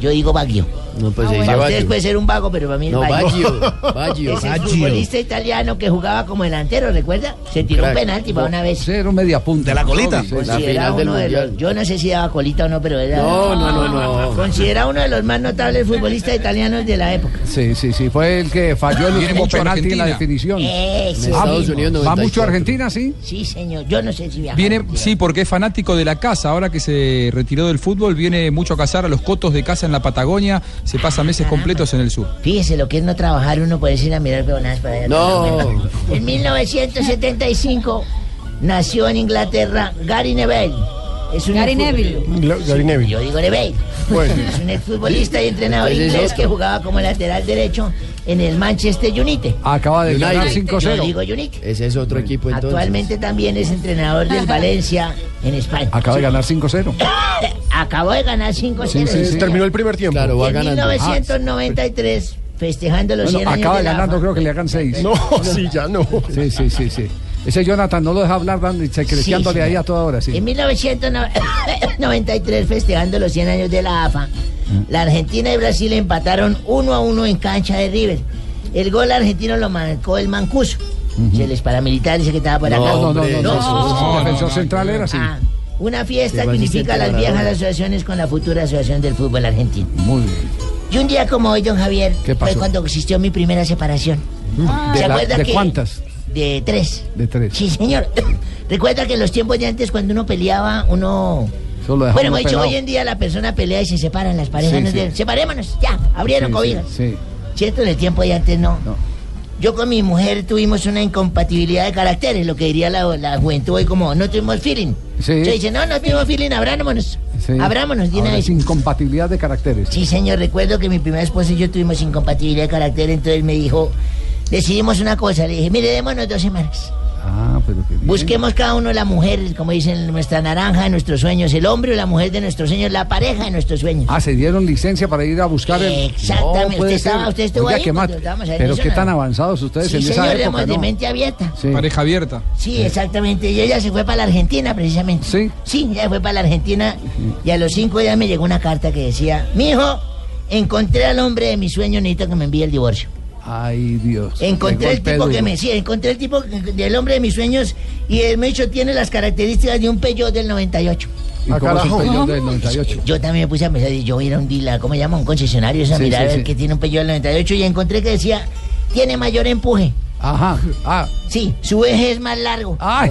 Speaker 32: Yo digo Baggio.
Speaker 8: No, pues
Speaker 32: Ah, bueno, ustedes puede ser un vago, pero para mí es
Speaker 8: No,
Speaker 32: Baggio.
Speaker 8: Baggio, Baggio.
Speaker 32: Es el
Speaker 8: Baggio.
Speaker 32: futbolista italiano que jugaba como delantero, ¿recuerda? Se tiró un
Speaker 5: Crack.
Speaker 32: penalti para una vez.
Speaker 5: Un media punta.
Speaker 16: De la colita.
Speaker 5: Sí, sí.
Speaker 32: Considerado uno de los, yo no sé si daba colita o no, pero era.
Speaker 8: No, no, no, no.
Speaker 32: Considerado uno de los más notables futbolistas italianos de la época.
Speaker 5: Sí, sí, sí, fue el que falló el
Speaker 22: Viene
Speaker 5: último penalti en la definición.
Speaker 32: Ese
Speaker 5: Ah,
Speaker 8: Estados Unidos
Speaker 5: ¿Va
Speaker 8: 94.
Speaker 5: mucho a Argentina, sí?
Speaker 32: Sí, señor. Yo no sé si.
Speaker 22: Viene, sí, porque es fanático de la casa. Ahora que se retiró del fútbol, viene mucho a cazar a los cotos de casa en la Patagonia. Se pasa meses completos en el sur.
Speaker 32: Fíjese lo que es no trabajar, uno puede ir a mirar peonadas para allá.
Speaker 8: No.
Speaker 32: En 1975 nació en Inglaterra Gary Neville. Es un
Speaker 6: Gary Neville.
Speaker 7: Gary Neville.
Speaker 32: Yo digo Neville.
Speaker 7: Bueno.
Speaker 32: Es un exfutbolista y entrenador
Speaker 8: es
Speaker 32: inglés que jugaba como lateral derecho en el Manchester United.
Speaker 5: Acaba de ganar
Speaker 8: United.
Speaker 32: Yo
Speaker 5: 5-0.
Speaker 32: digo United.
Speaker 8: Ese es otro equipo entonces.
Speaker 32: Actualmente también es entrenador del Valencia en España.
Speaker 5: Acaba de ganar 5-0.
Speaker 32: Acabó de ganar 5-0.
Speaker 5: Sí, sí, sí.
Speaker 7: Terminó el primer tiempo.
Speaker 8: Claro, va
Speaker 32: en
Speaker 8: ganando.
Speaker 32: 1993, festejando los
Speaker 5: Bueno,
Speaker 32: 100 años
Speaker 5: acaba
Speaker 32: de la
Speaker 5: ganando, creo que le hagan 6.
Speaker 7: No, sí, ya no.
Speaker 5: Sí, sí, sí, sí. Ese Jonathan no lo deja hablar dando y secreteándole
Speaker 32: Sí,
Speaker 5: ahí a toda hora, sí.
Speaker 32: En 1993, festejando los 100 años de la AFA,
Speaker 5: Mm.
Speaker 32: la Argentina y Brasil empataron 1 a 1 en cancha de River. El gol argentino lo marcó el Mancuso. Si el paramilitar dice que estaba por acá.
Speaker 5: No, no, no, no, defensor central era así.
Speaker 32: Ah, una fiesta que unifica
Speaker 8: a
Speaker 32: las viejas asociaciones con la futura asociación del fútbol argentino.
Speaker 5: Muy bien.
Speaker 32: Y un día como hoy, don Javier,
Speaker 5: ¿Qué
Speaker 32: fue cuando existió mi primera separación.
Speaker 5: ¿De,
Speaker 32: ¿Se
Speaker 5: la-
Speaker 32: acuerda
Speaker 5: de
Speaker 32: que-
Speaker 5: cuántas?
Speaker 32: De tres.
Speaker 5: De tres.
Speaker 32: Sí, señor. Recuerda que en los tiempos de antes, cuando uno peleaba, uno.
Speaker 5: Solo
Speaker 32: Bueno, hemos dicho, hoy en día la persona pelea y se separan las parejas.
Speaker 5: Sí,
Speaker 32: no
Speaker 5: sí.
Speaker 32: Separémonos, ya, abrieron cobijas.
Speaker 5: sí.
Speaker 32: ¿Cierto? En el tiempo de antes no. Yo con mi mujer tuvimos una incompatibilidad de caracteres, lo que diría la, la juventud hoy como no tuvimos feeling.
Speaker 5: Sí.
Speaker 32: Se dice, no, no tuvimos feeling, abrámonos.
Speaker 5: Sí.
Speaker 32: Abrámonos, vez.
Speaker 5: es incompatibilidad de caracteres.
Speaker 32: Sí, señor, recuerdo que mi primera esposa y yo tuvimos incompatibilidad de carácter, entonces me dijo, decidimos una cosa, le dije, mire, démonos dos semanas.
Speaker 5: Ah, pero qué bien.
Speaker 32: Busquemos cada uno la mujer, como dicen, nuestra naranja de nuestros sueños, el hombre o la mujer de nuestros sueños, la pareja de nuestros sueños.
Speaker 5: Ah, se dieron licencia para ir a buscar el.
Speaker 32: Exactamente.
Speaker 5: No, puede
Speaker 32: Usted estaba-
Speaker 5: ser.
Speaker 32: usted estuvo
Speaker 5: Oiga,
Speaker 32: ahí cuando
Speaker 5: mat- Pero qué
Speaker 32: no.
Speaker 5: tan avanzados ustedes
Speaker 32: Sí,
Speaker 5: en esa
Speaker 32: señor,
Speaker 5: época,
Speaker 32: éramos de
Speaker 5: ¿no?
Speaker 32: mente abierta.
Speaker 5: Sí.
Speaker 22: Pareja abierta.
Speaker 32: Sí, exactamente. Y ella se fue para la Argentina, precisamente.
Speaker 5: Sí.
Speaker 32: Sí, ella fue para la Argentina y a los cinco días me llegó una carta que decía, mi hijo, encontré al hombre de mis sueños, necesito que me envíe el divorcio.
Speaker 5: Ay, Dios.
Speaker 32: Encontré el tipo que me sí, encontré el tipo del hombre de mis sueños y él me dicho tiene las características de un Peugeot del 98.
Speaker 5: ¿Y
Speaker 7: Ah,
Speaker 5: cómo es un
Speaker 7: carajo.
Speaker 5: Peugeot del 98?
Speaker 32: Yo también me puse a pensar, y yo voy a ir a un dealer, ¿cómo se llama? Un concesionario,
Speaker 5: Sí,
Speaker 32: mirar
Speaker 5: sí,
Speaker 32: a ver
Speaker 5: sí.
Speaker 32: que tiene un Peugeot del 98 y encontré que decía, tiene mayor empuje.
Speaker 5: Ajá. Ah.
Speaker 32: Sí, su eje es más largo.
Speaker 5: Ay.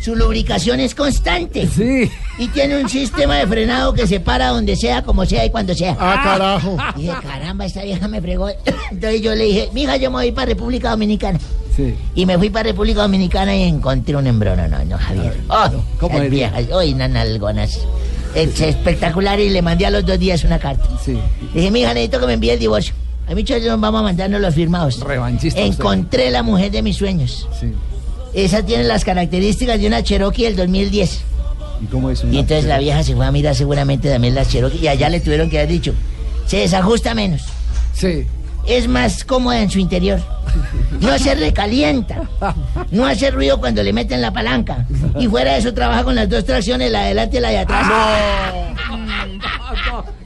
Speaker 32: Su lubricación es constante.
Speaker 5: Sí.
Speaker 32: Y tiene un sistema de frenado que se para donde sea, como sea y cuando sea.
Speaker 7: Ah, carajo.
Speaker 32: Y dije, caramba, esta vieja me fregó. Entonces yo le dije, mija, yo me voy para República Dominicana.
Speaker 5: Sí.
Speaker 32: Y me fui para República Dominicana y encontré un embrono, no, no, Javier. Oh,
Speaker 5: ¿Cómo
Speaker 32: las
Speaker 5: diría?
Speaker 32: viejas, hoy unas nalgonas. Es espectacular y le mandé a los dos días una carta.
Speaker 5: Sí.
Speaker 32: Le dije, mija, necesito que me envíe el divorcio. A mí nos vamos a mandarnos los firmados.
Speaker 5: Revanchista usted.
Speaker 32: Encontré la mujer de mis sueños.
Speaker 5: Sí.
Speaker 32: Esa tiene las características de una Cherokee del 2010.
Speaker 5: ¿Y cómo es una-
Speaker 32: Y entonces la vieja se fue a mirar seguramente también las Cherokee y allá le tuvieron que haber dicho, se desajusta menos,
Speaker 5: Sí.
Speaker 32: es más cómoda en su interior, no se recalienta, no hace ruido cuando le meten la palanca y fuera de eso trabaja con las dos tracciones, la de adelante y la de atrás.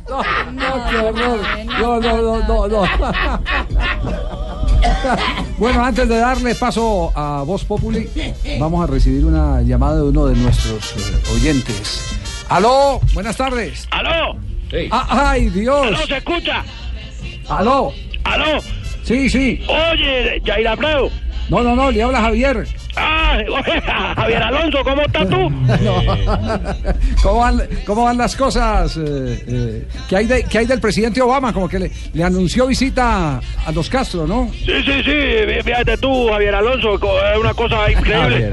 Speaker 5: No, no, horror. No, no, no, no, no. Bueno, antes de darle paso a Voz Populi, vamos a recibir una llamada de uno de nuestros eh, oyentes. ¡Aló! Buenas tardes.
Speaker 23: ¡Aló!
Speaker 5: Ah, ¡Ay, Dios!
Speaker 23: ¡Aló, se escucha!
Speaker 5: ¡Aló!
Speaker 23: ¡Aló!
Speaker 5: Sí, sí.
Speaker 23: Oye, Jair Abreu.
Speaker 5: No, no, no, le habla Javier.
Speaker 23: Ah, Javier Alonso, ¿cómo estás tú?
Speaker 5: ¿Cómo van, cómo van las cosas? eh, eh, ¿qué, hay de- qué hay del presidente Obama? Como que le, le anunció visita a los Castro, ¿no?
Speaker 23: Sí, sí, sí, fíjate tú, Javier Alonso, es una cosa increíble.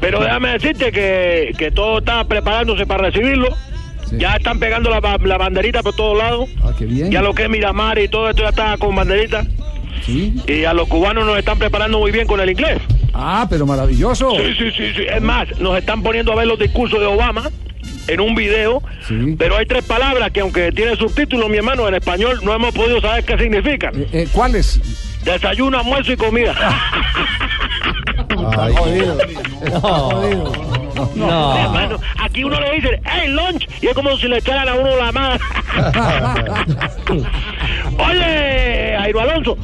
Speaker 23: Pero déjame decirte que, que todo está preparándose para recibirlo. Ya están pegando la, ba- la banderita por todos lados.
Speaker 5: Ah, qué bien.
Speaker 23: Ya lo que es Miramar y todo esto ya está con banderita.
Speaker 5: Sí.
Speaker 23: Y a los cubanos nos están preparando muy bien con el inglés.
Speaker 5: Ah, pero maravilloso.
Speaker 23: Sí, sí, sí, sí. Es más, nos están poniendo a ver los discursos de Obama en un video.
Speaker 5: Sí.
Speaker 23: Pero hay tres palabras que aunque tiene subtítulos, mi hermano, en español no hemos podido saber qué significan.
Speaker 5: Eh, eh, ¿Cuáles?
Speaker 23: Desayuno, almuerzo y comida.
Speaker 5: Jodido.
Speaker 23: Hermano, aquí uno le dice, hey, lunch, y es como si le echaran a uno la mano.
Speaker 34: Oye, Jairo Alonso.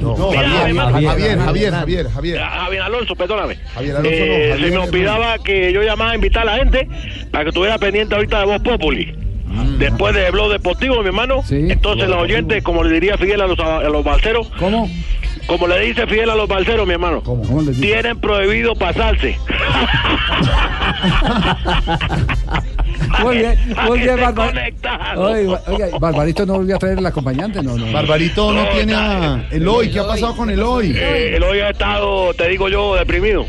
Speaker 7: No,
Speaker 34: Mira,
Speaker 7: Javier, Javier, Javier, Javier, Javier.
Speaker 34: Ah, Javier Alonso, perdóname.
Speaker 7: Javier Alonso no,
Speaker 34: Eh,
Speaker 7: Javier
Speaker 34: se me olvidaba que yo llamaba a invitar a la gente para que estuviera pendiente ahorita de Voz Populi.
Speaker 7: Mm.
Speaker 34: Después de Blog Deportivo, mi hermano. Entonces los oyentes, como le diría Fidel a los, a los balseros.
Speaker 5: ¿Cómo?
Speaker 34: Como le dice Fidel a los balseros, mi hermano. Tienen prohibido pasarse.
Speaker 5: Muy bien, muy bien, Barbarito.
Speaker 34: conectado.
Speaker 5: Oiga, Barbarito no volvió a traer el acompañante, no, no.
Speaker 7: Barbarito no tiene a Eloy. ¿Qué ha pasado con Eloy?
Speaker 34: Eh, el hoy ha estado, te digo yo, deprimido.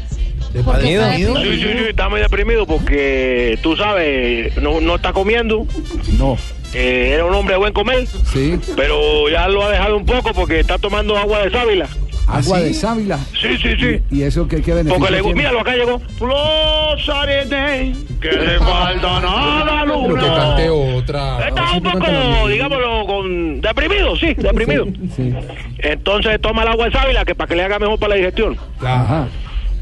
Speaker 7: ¿Deprimido?
Speaker 34: Sí, sí, sí, está muy deprimido porque tú sabes, no, no está comiendo.
Speaker 5: No.
Speaker 34: Eh, era un hombre de buen comer.
Speaker 5: Sí.
Speaker 34: Pero ya lo ha dejado un poco porque está tomando agua de sábila.
Speaker 5: Agua de sábila.
Speaker 34: Sí, sí, sí.
Speaker 5: ¿Y eso qué, qué beneficio
Speaker 34: Porque le
Speaker 5: tiene?
Speaker 34: míralo, acá llegó. Los arenes, que le falta nada, luna.
Speaker 35: que cante otra.
Speaker 34: Está un poco, digámoslo, con deprimido, sí, deprimido. Entonces toma el agua de sábila que para que le haga mejor para la digestión.
Speaker 5: Ajá.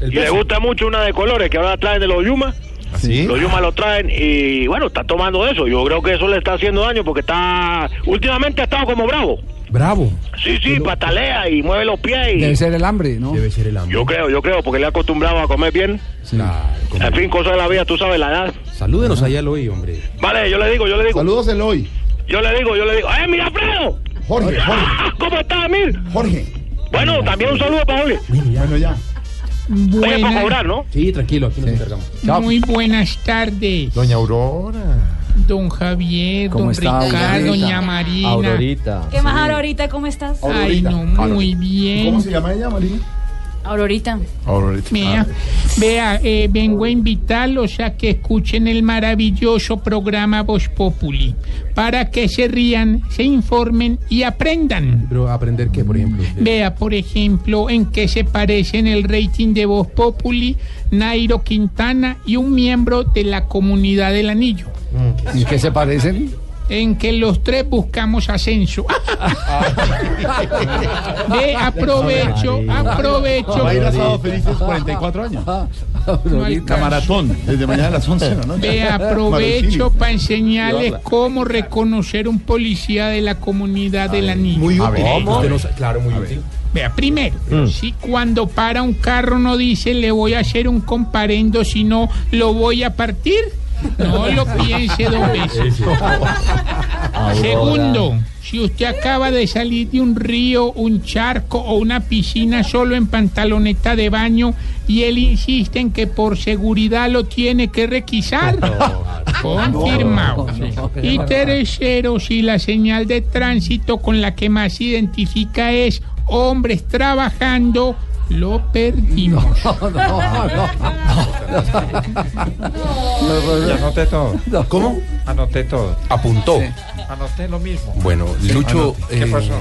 Speaker 34: Y le gusta mucho una de colores que ahora traen de los Yuma.
Speaker 7: ¿Sí?
Speaker 34: Los Yuma lo traen y bueno, está tomando eso. Yo creo que eso le está haciendo daño porque está. Últimamente ha estado como bravo.
Speaker 35: Bravo.
Speaker 34: Sí, sí, patalea y mueve los pies. Y...
Speaker 5: Debe ser el hambre, ¿no?
Speaker 35: Debe ser el hambre.
Speaker 34: Yo creo, yo creo, porque le ha acostumbrado a comer bien. En fin, cosas de la vida, tú sabes la edad.
Speaker 35: Salúdenos allá al hoy, hombre.
Speaker 34: Vale, yo le digo, yo le digo.
Speaker 7: Saludos, Eloy.
Speaker 34: Yo le digo, yo le digo. ¡Eh, mira, Alfredo!
Speaker 7: Jorge, Jorge.
Speaker 34: ¿Cómo estás, Emil?
Speaker 7: Jorge.
Speaker 34: Bueno, también un saludo para Jorge.
Speaker 7: Bueno, ya.
Speaker 34: Oye, para cobrar, ¿no?
Speaker 35: Sí, tranquilo, aquí nos encargamos.
Speaker 36: Muy buenas tardes,
Speaker 7: Doña Aurora.
Speaker 36: Don Javier,
Speaker 5: ¿Cómo
Speaker 36: don
Speaker 5: está,
Speaker 36: Ricardo,
Speaker 5: Aurorita?
Speaker 36: doña Marina.
Speaker 14: Aurorita.
Speaker 6: ¿Qué más, Aurorita? ¿Cómo estás?
Speaker 36: Ay, no, muy bien.
Speaker 7: ¿Cómo se llama ella, Marina?
Speaker 6: Aurorita.
Speaker 7: Aurorita.
Speaker 36: Vea, vea eh, vengo a invitarlos a que escuchen el maravilloso programa Voz Populi para que se rían, se informen y aprendan.
Speaker 35: Pero aprender qué, por ejemplo.
Speaker 36: Vea, por ejemplo, en qué se parecen el rating de Voz Populi, Nairo Quintana y un miembro de la comunidad del anillo.
Speaker 5: ¿En qué se parecen?
Speaker 36: En que los tres buscamos ascenso. Ve, aprovecho, aprovecho.
Speaker 16: Va a ir a Sábado Felices 44 años. La maratón, desde mañana a las 11 de la noche.
Speaker 36: Ve, aprovecho para enseñarles cómo reconocer un policía de la comunidad del anillo.
Speaker 35: Muy útil. no claro, muy útil.
Speaker 36: Vea, primero, si cuando para un carro no dice le voy a hacer un comparendo, sino lo voy a partir, no lo piense dos veces. Segundo, si usted acaba de salir de un río, un charco o una piscina solo en pantaloneta de baño y él insiste en que por seguridad lo tiene que requisar, confirmado. Y tercero, si la señal de tránsito con la que más se identifica es hombres trabajando, lo perdimos.
Speaker 33: Ya anoté todo.
Speaker 35: ¿Cómo?
Speaker 33: Anoté todo.
Speaker 35: Apuntó.
Speaker 33: Anoté lo mismo.
Speaker 35: Bueno, Lucho,
Speaker 33: Anote. ¿Qué
Speaker 35: eh,
Speaker 33: pasó?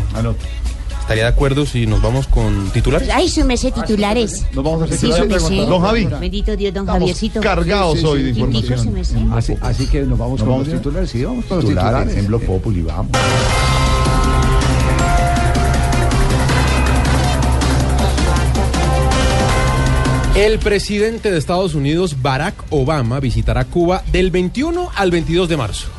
Speaker 35: ¿estaría de acuerdo si nos vamos con titulares?
Speaker 37: Ay, su merced titulares.
Speaker 7: Nos vamos a hacer
Speaker 37: Sí,
Speaker 7: titulares. Don Javi.
Speaker 37: Bendito Dios, don
Speaker 7: Estamos
Speaker 37: Javiercito.
Speaker 7: cargados hoy de información.
Speaker 5: Así, así que nos vamos
Speaker 7: Nos
Speaker 5: con
Speaker 7: vamos
Speaker 5: los titulares. Sí, vamos con los
Speaker 7: Titulares
Speaker 5: titulares.
Speaker 7: en Blog Populi, vamos.
Speaker 35: El presidente de Estados Unidos, Barack Obama, visitará Cuba del 21 al 22 de marzo.